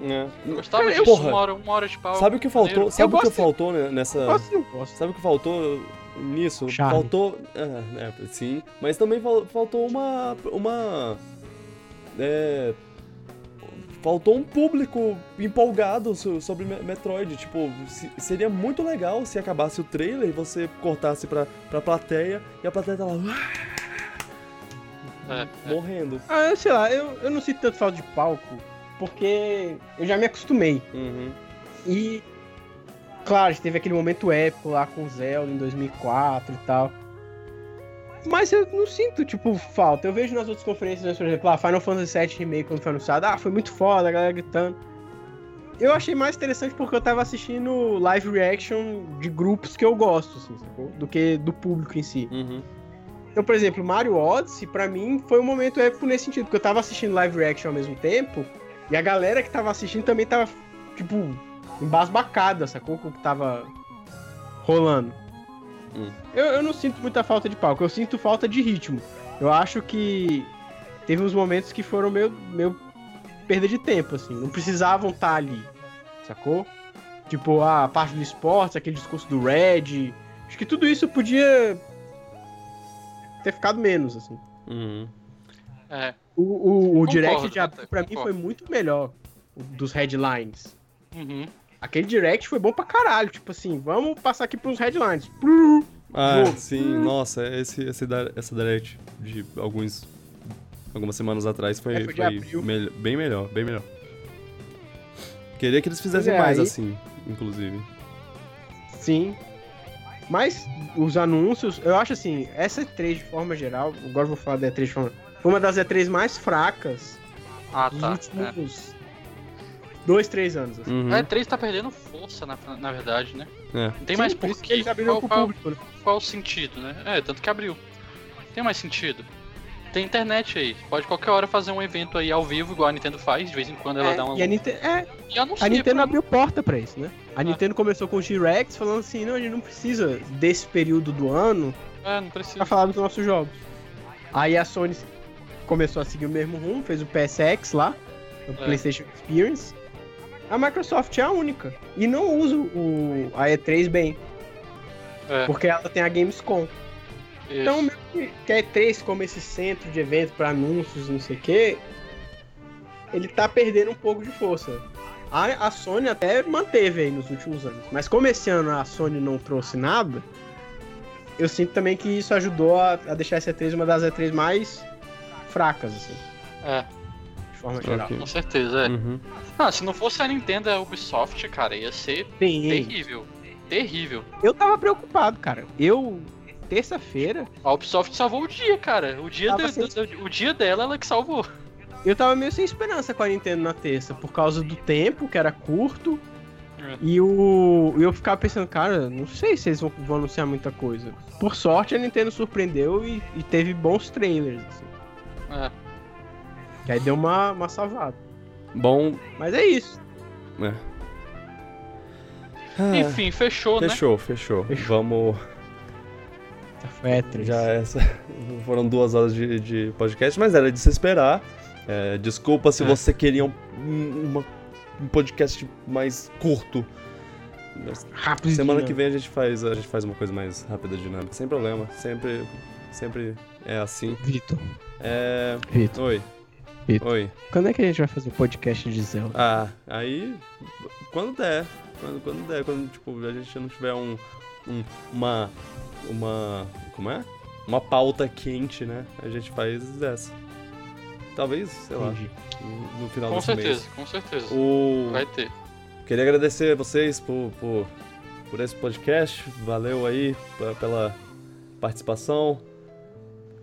É. Eu gostava disso, porra, uma, hora, uma hora de palco. Sabe o que faltou? Sabe o que gosto- faltou né, nessa. Eu gosto. Sabe o que faltou nisso? Charme. Faltou. É, é, sim. Mas também fal- faltou uma. Uma. É. Faltou um público empolgado so- sobre Me- Metroid. Tipo, se- seria muito legal se acabasse o trailer e você cortasse pra, pra plateia e a plateia tá lá. É, é. morrendo. Ah, eu sei lá, eu, eu não sinto tanto falta de palco, porque eu já me acostumei. Uhum. E, claro, a gente teve aquele momento épico lá com o Zelda em 2004 e tal. Mas eu não sinto, tipo, falta. Eu vejo nas outras conferências, né, por exemplo, a Final Fantasy VII Remake, quando foi anunciado, ah, foi muito foda, a galera gritando. Eu achei mais interessante porque eu tava assistindo live reaction de grupos que eu gosto, assim, sacou? Do que do público em si. Uhum. Então, por exemplo, Mario Odyssey, pra mim, foi um momento épico nesse sentido, porque eu tava assistindo live reaction ao mesmo tempo, e a galera que tava assistindo também tava, tipo, embasbacada, sacou? Com o que tava rolando. Hum. Eu, eu não sinto muita falta de palco, eu sinto falta de ritmo. Eu acho que teve uns momentos que foram meio, meio perda de tempo, assim, não precisavam estar ali, sacou? Tipo, a parte do esporte, aquele discurso do Red, Acho que tudo isso podia ter ficado menos, assim. Uhum. É. O, o, o Concordo, Direct de abril, pra mim, concordo. foi muito melhor dos headlines. Uhum. Aquele Direct foi bom pra caralho. Tipo assim, vamos passar aqui pros headlines. Ah, Jogo. sim, nossa, esse, esse, essa direct de alguns, algumas semanas atrás foi, É, foi bem melhor, bem melhor. Queria que eles fizessem é, mais aí- assim, inclusive. Sim. Mas os anúncios, eu acho assim, essa E3 de forma geral, agora eu vou falar da E3 de forma. Foi uma das E3 mais fracas Ah, dos tá. É. últimos dois, três anos. Assim. Uhum. A E3 tá perdendo força, na, na verdade, né? É. Não tem Sim, mais por isso que porquê. eles abriram Qual, pro qual, público, né? qual o sentido, né? É, tanto que abriu. Tem mais sentido. Tem internet aí. Pode qualquer hora fazer um evento aí ao vivo, igual a Nintendo faz. De vez em quando ela É, dá uma. e a, Ninte- é, E a Nintendo pra- abriu porta pra isso, né? A Nintendo começou com o T-Rex falando assim, não, a gente não precisa desse período do ano É, não precisa. pra falar dos nossos jogos. Aí a Sony começou a seguir o mesmo rumo, fez o PSX lá, o É. PlayStation Experience. A Microsoft é a única. E não usa o, a E3 bem, É, porque ela tem a Gamescom. isso. Então, que- a E3 como esse centro de evento pra anúncios, não sei o quê, ele tá perdendo um pouco de força. A, a Sony até manteve aí nos últimos anos. Mas como esse ano a Sony não trouxe nada, eu sinto também que isso ajudou a, a deixar essa E3 uma das E3 mais fracas, assim, É, forma geral. Ok. com certeza, é. Uhum. Ah, se não fosse a Nintendo e a Ubisoft, cara, ia ser Sim, terrível. Terrível. eu tava preocupado, cara. Eu, terça-feira, A Ubisoft salvou o dia, cara. O dia, de- sem- o dia dela, ela que salvou. eu tava meio sem esperança com a Nintendo na terça, por causa do tempo, que era curto, É. E o e eu ficava pensando, cara, não sei se eles vão, vão anunciar muita coisa. Por sorte, a Nintendo surpreendeu e, e teve bons trailers, assim. É. Que aí deu uma, uma salvada. Bom, Mas é isso. é. Ah, Enfim, fechou, né? fechou, fechou, Fechou. Vamos. Foi E3. Já essa. Foram duas horas de, de podcast, mas era de se esperar. É, desculpa se É. você queria um, um- uma- um podcast mais curto. Rápido. Semana que vem a gente faz a gente faz uma coisa mais rápida, dinâmica, sem problema. Sempre, sempre é assim. Vitor. É. Vitor. Oi. Vitor. Oi. Quando é que a gente vai fazer o podcast de Zelda? Ah, aí. Quando der. Quando, quando der, quando tipo, a gente não tiver um. um- uma. Uma. Como é? Uma pauta quente, né? A gente faz essa. Talvez, sei lá, no, no final Com desse certeza, mês. com certeza. O... Vai ter. Queria agradecer a vocês por, por, por esse podcast. Valeu aí pela participação.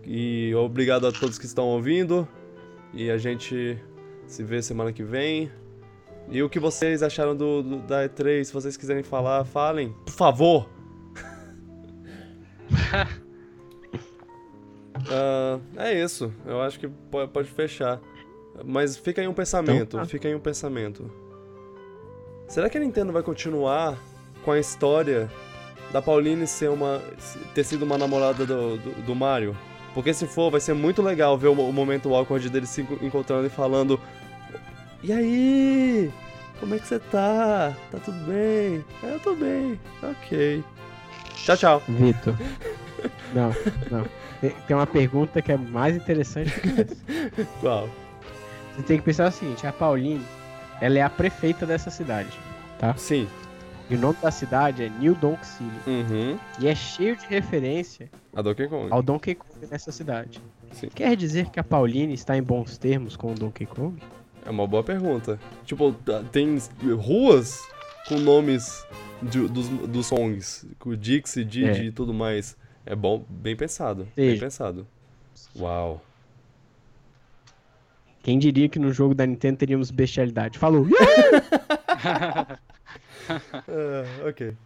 E obrigado a todos que estão ouvindo. E a gente se vê semana que vem. E o que vocês acharam do, do- da E3? Se vocês quiserem falar, falem, por favor. Ah, é isso. Eu acho que po- pode fechar. Mas fica aí um pensamento. Então tá. Fica aí um pensamento. Será que a Nintendo vai continuar com a história da Pauline ser uma, ter sido uma namorada do, do, do Mario? Porque se for, vai ser muito legal ver o, o momento awkward deles se enco- encontrando e falando E aí? Como é que você tá? Tá tudo bem? "É, Eu tô bem. Ok. Tchau, tchau. Vitor. Não, não. Tem, uma pergunta que é mais interessante que essa. Qual? Você tem que pensar o seguinte, a Pauline, ela é a prefeita dessa cidade. Sim. E o nome da cidade é New Donk City. Uhum. E é cheio de referência A Donkey Kong. ao Donkey Kong nessa cidade. Sim. Quer dizer que a Pauline está em bons termos com o Donkey Kong? É uma boa pergunta. Tipo, tá- tem ruas com nomes de- dos, dos songs, com Dixie, Didi É. e tudo mais. É bom, bem pensado. Bem Seja. pensado. Uau. Quem diria que no jogo da Nintendo teríamos bestialidade? Falou! É, ok.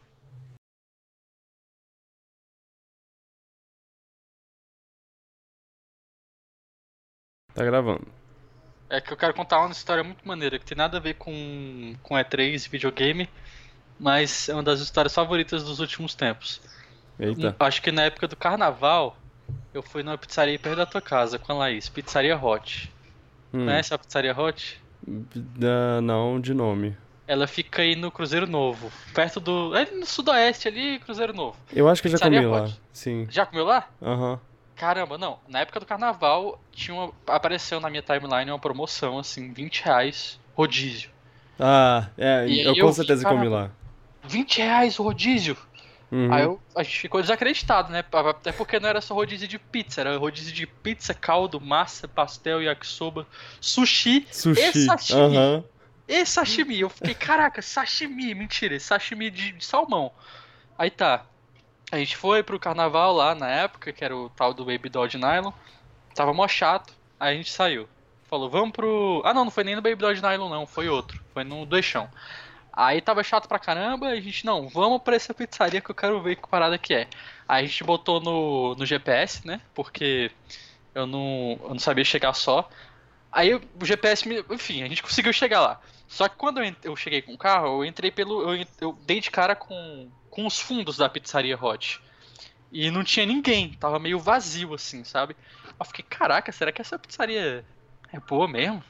Tá gravando. É que eu quero contar uma história muito maneira, que tem nada a ver com, com E3 e videogame, mas é uma das histórias favoritas dos últimos tempos. Eita. Acho que na época do carnaval, eu fui numa pizzaria perto da tua casa, com a Laís, Pizzaria Hot. Hum. Conhece a Pizzaria Hot? Ah, não, de nome. Ela fica aí no Cruzeiro Novo, perto do. É no sudoeste ali, Cruzeiro Novo. Eu acho que eu já comi lá. Sim. Já comeu lá? Aham. Caramba, não. Na época do carnaval, tinha uma... apareceu na minha timeline uma promoção, assim, 20 reais, rodízio. Ah, é, E eu com eu certeza comi lá. 20 reais o rodízio? Uhum. Aí eu, a gente ficou desacreditado, né? Até porque não era só rodízio de pizza, era rodízio de pizza, caldo, massa, pastel, yakisoba, sushi Sushi. e sashimi. Aham. E sashimi. Eu fiquei, caraca, sashimi, mentira, sashimi de, de salmão. Aí tá. A gente foi pro carnaval lá na época, que era o tal do Baby Doll de Nylon. Tava mó chato. Aí a gente saiu. Falou, vamos pro. Ah, não, não foi nem no Baby Doll de Nylon, não. Foi outro. Foi no do Eixão. Aí tava chato pra caramba. A gente, não, vamos pra essa pizzaria que eu quero ver que parada que é. Aí a gente botou no, no GPS, né? Porque eu não, eu não sabia chegar só. Aí o GPS me. Enfim, a gente conseguiu chegar lá. Só que quando eu, cheguei com o carro, eu entrei pelo. Eu, eu dei de cara com, com os fundos da pizzaria Hot. E não tinha ninguém, tava meio vazio assim, sabe? Eu fiquei, caraca, será que essa pizzaria é boa mesmo?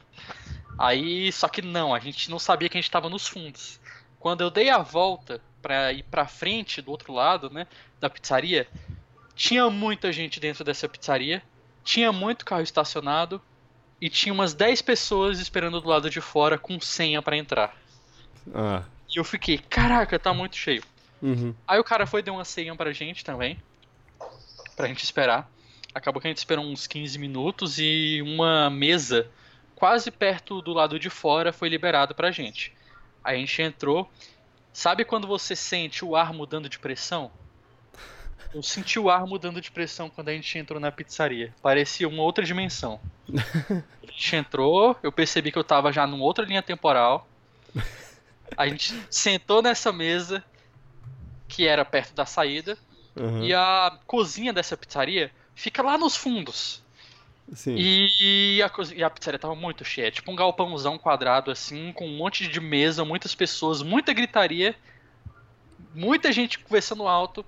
Aí, só que não, a gente não sabia que a gente tava nos fundos. Quando eu dei a volta pra ir pra frente do outro lado, né, da pizzaria, tinha muita gente dentro dessa pizzaria, tinha muito carro estacionado e tinha umas 10 pessoas esperando do lado de fora com senha pra entrar. Ah. E eu fiquei, caraca, tá muito cheio. Uhum. Aí o cara foi e deu uma senha pra gente também. Pra gente esperar. Acabou que a gente esperou uns 15 minutos e uma mesa quase perto do lado de fora foi liberada pra gente. Aí a gente entrou. Sabe quando você sente o ar mudando de pressão? Eu senti o ar mudando de pressão quando a gente entrou na pizzaria. Parecia uma outra dimensão. A gente entrou, eu percebi que eu tava já numa outra linha temporal. A gente sentou nessa mesa, que era perto da saída, Uhum. e a cozinha dessa pizzaria fica lá nos fundos. Sim. E a, e a pizzaria tava muito cheia, tipo um galpãozão quadrado assim, com um monte de mesa, muitas pessoas, muita gritaria, muita gente conversando alto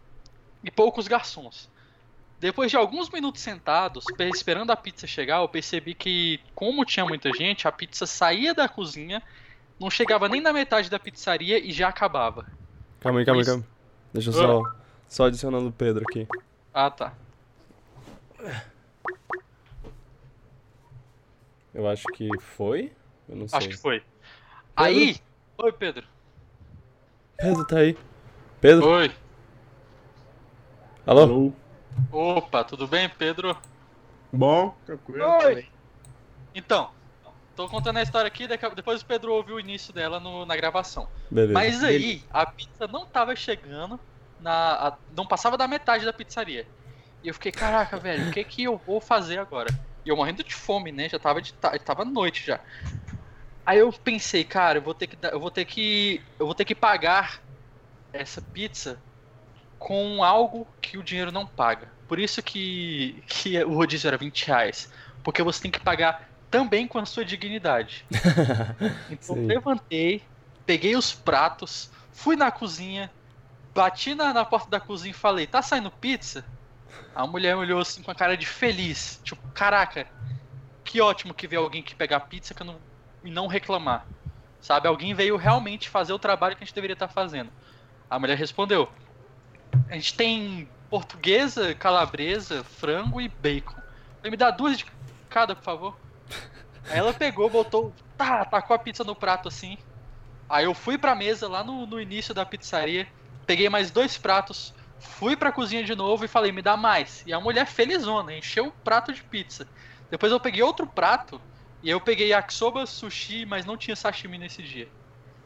e poucos garçons. Depois de alguns minutos sentados, pe- esperando a pizza chegar, eu percebi que, como tinha muita gente, a pizza saía da cozinha, não chegava nem na metade da pizzaria e já acabava. Calma aí, calma aí, calma. Deixa eu só, só adicionando o Pedro aqui. Ah, tá. Eu acho que foi. Eu não sei. Acho que foi. Aí. Oi, Pedro. Pedro tá aí. Pedro? Oi. Alô? Alô? Opa, tudo bem, Pedro? Bom, tranquilo. Oi. Então, tô contando a história aqui, depois o Pedro ouviu o início dela no- na gravação. Beleza. Mas aí, a pizza não tava chegando, na, a- não passava da metade da pizzaria. E eu fiquei, caraca, velho, o que que eu vou fazer agora? E eu morrendo de fome, né? Já tava de ta- tava noite já. Aí eu pensei, cara, eu vou ter que eu vou ter que eu vou ter que pagar essa pizza com algo que o dinheiro não paga. Por isso que, que o rodízio era 20 reais. Porque você tem que pagar também com a sua dignidade. Então Sim. eu levantei, peguei os pratos, fui na cozinha, bati na, na porta da cozinha e falei, tá saindo pizza? A mulher olhou assim com a cara de feliz. Tipo, caraca, que ótimo que veio alguém que pegar pizza que não, e não reclamar. Sabe, alguém veio realmente fazer o trabalho que a gente deveria estar fazendo. A mulher respondeu: A gente tem portuguesa, calabresa, frango e bacon. Me dá duas de cada, por favor. Aí ela pegou, botou, tá, tacou a pizza no prato assim. Aí eu fui pra mesa lá no, no início da pizzaria, peguei mais dois pratos, fui pra cozinha de novo e falei, me dá mais. E a mulher felizona, encheu o prato de pizza. Depois eu peguei outro prato e eu peguei yakisoba, sushi, mas não tinha sashimi nesse dia.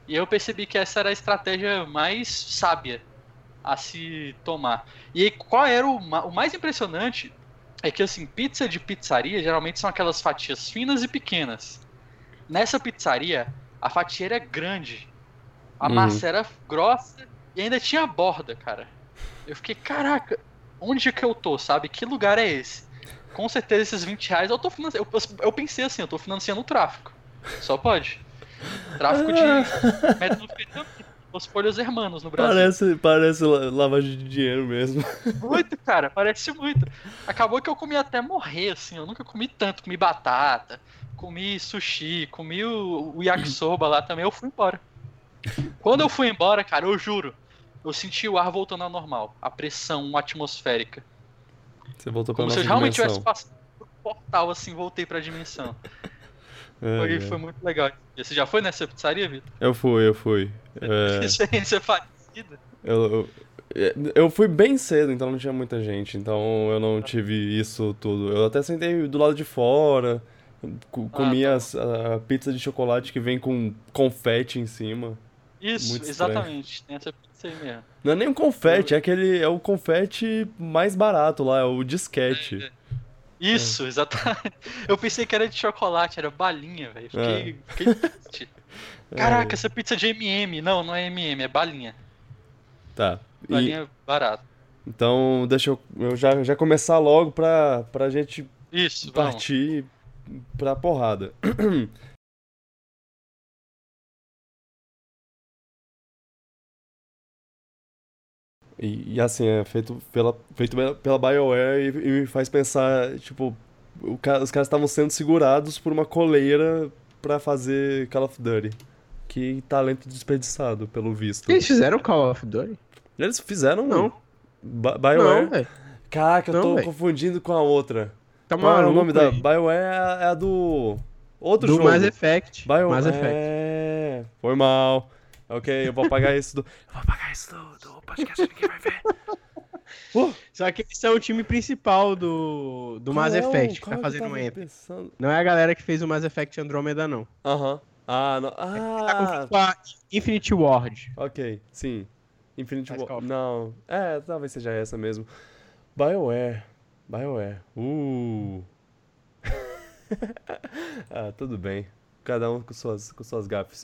E eu percebi que essa era a estratégia mais sábia a se tomar. E aí, qual era o, o mais impressionante é que assim, pizza de pizzaria geralmente são aquelas fatias finas e pequenas. Nessa pizzaria, a fatia era grande. A Uhum. massa era grossa e ainda tinha borda, cara. Eu fiquei, caraca, onde que eu tô, sabe? Que lugar é esse? Com certeza esses 20 reais eu tô financiando. Eu, eu pensei assim, eu tô financiando o tráfico. Só pode. Tráfico de metanfetamina. Os folhos hermanos no Brasil. Parece, parece la- lavagem de dinheiro mesmo. Muito, cara, parece muito. Acabou que eu comi até morrer, assim. Eu nunca comi tanto. Comi batata, comi sushi, comi o, o yakisoba lá também. Eu fui embora. Quando eu fui embora, cara, eu juro, eu senti o ar voltando ao normal, a pressão atmosférica. Você voltou pra Como se eu realmente tivesse dimensão. passado por um portal assim, voltei pra dimensão. É, Foi, é. foi muito legal. Você já foi nessa pizzaria, Vitor? Eu fui, eu fui. É, Experiência parecida? eu, eu, eu fui bem cedo, então não tinha muita gente. Então eu não tive isso tudo. Eu até sentei do lado de fora, co- comi tá. as- a pizza de chocolate que vem com confete em cima. Isso, exatamente. Tem essa pizza aí mesmo. Não é nem um confete, é aquele. É o confete mais barato lá, é o disquete. Isso, exatamente. Eu pensei que era de chocolate, era balinha, velho. Fiquei, É. fiquei triste. Caraca, essa pizza é de MM. Não, não é MM, é balinha. Tá. E- Balinha barata. então, deixa eu, eu já, já começar logo pra, pra gente Isso, vamos. partir pra porrada. E, e, assim, é feito pela, feito pela- BioWare e, e me faz pensar, tipo, os caras estavam sendo segurados por uma coleira pra fazer Call of Duty. Que talento desperdiçado, pelo visto. Eles fizeram Call of Duty? Eles fizeram Não. BioWare. Não. Caraca, eu Não, tô véi. confundindo com a outra. Tá Qual o nome da velho. BioWare? É a, é a do outro Do jogo. Mass Effect. Bio... Mass Effect. É, foi mal. Ok, eu vou apagar isso do. Eu vou apagar isso do, do podcast, ninguém vai ver. Uh, Só que esse é o time principal do, do Mass é Effect, que tá é fazendo o Anthem. Não é a galera que fez o Mass Effect Andromeda, não. Aham. Ah, não. Tá Ah, com a Infinity Ward. ok, sim. Infinity Faz War. Call of Não. É, talvez seja essa mesmo. BioWare. BioWare. Uh. ah, tudo bem. Cada um com suas, com suas gafes.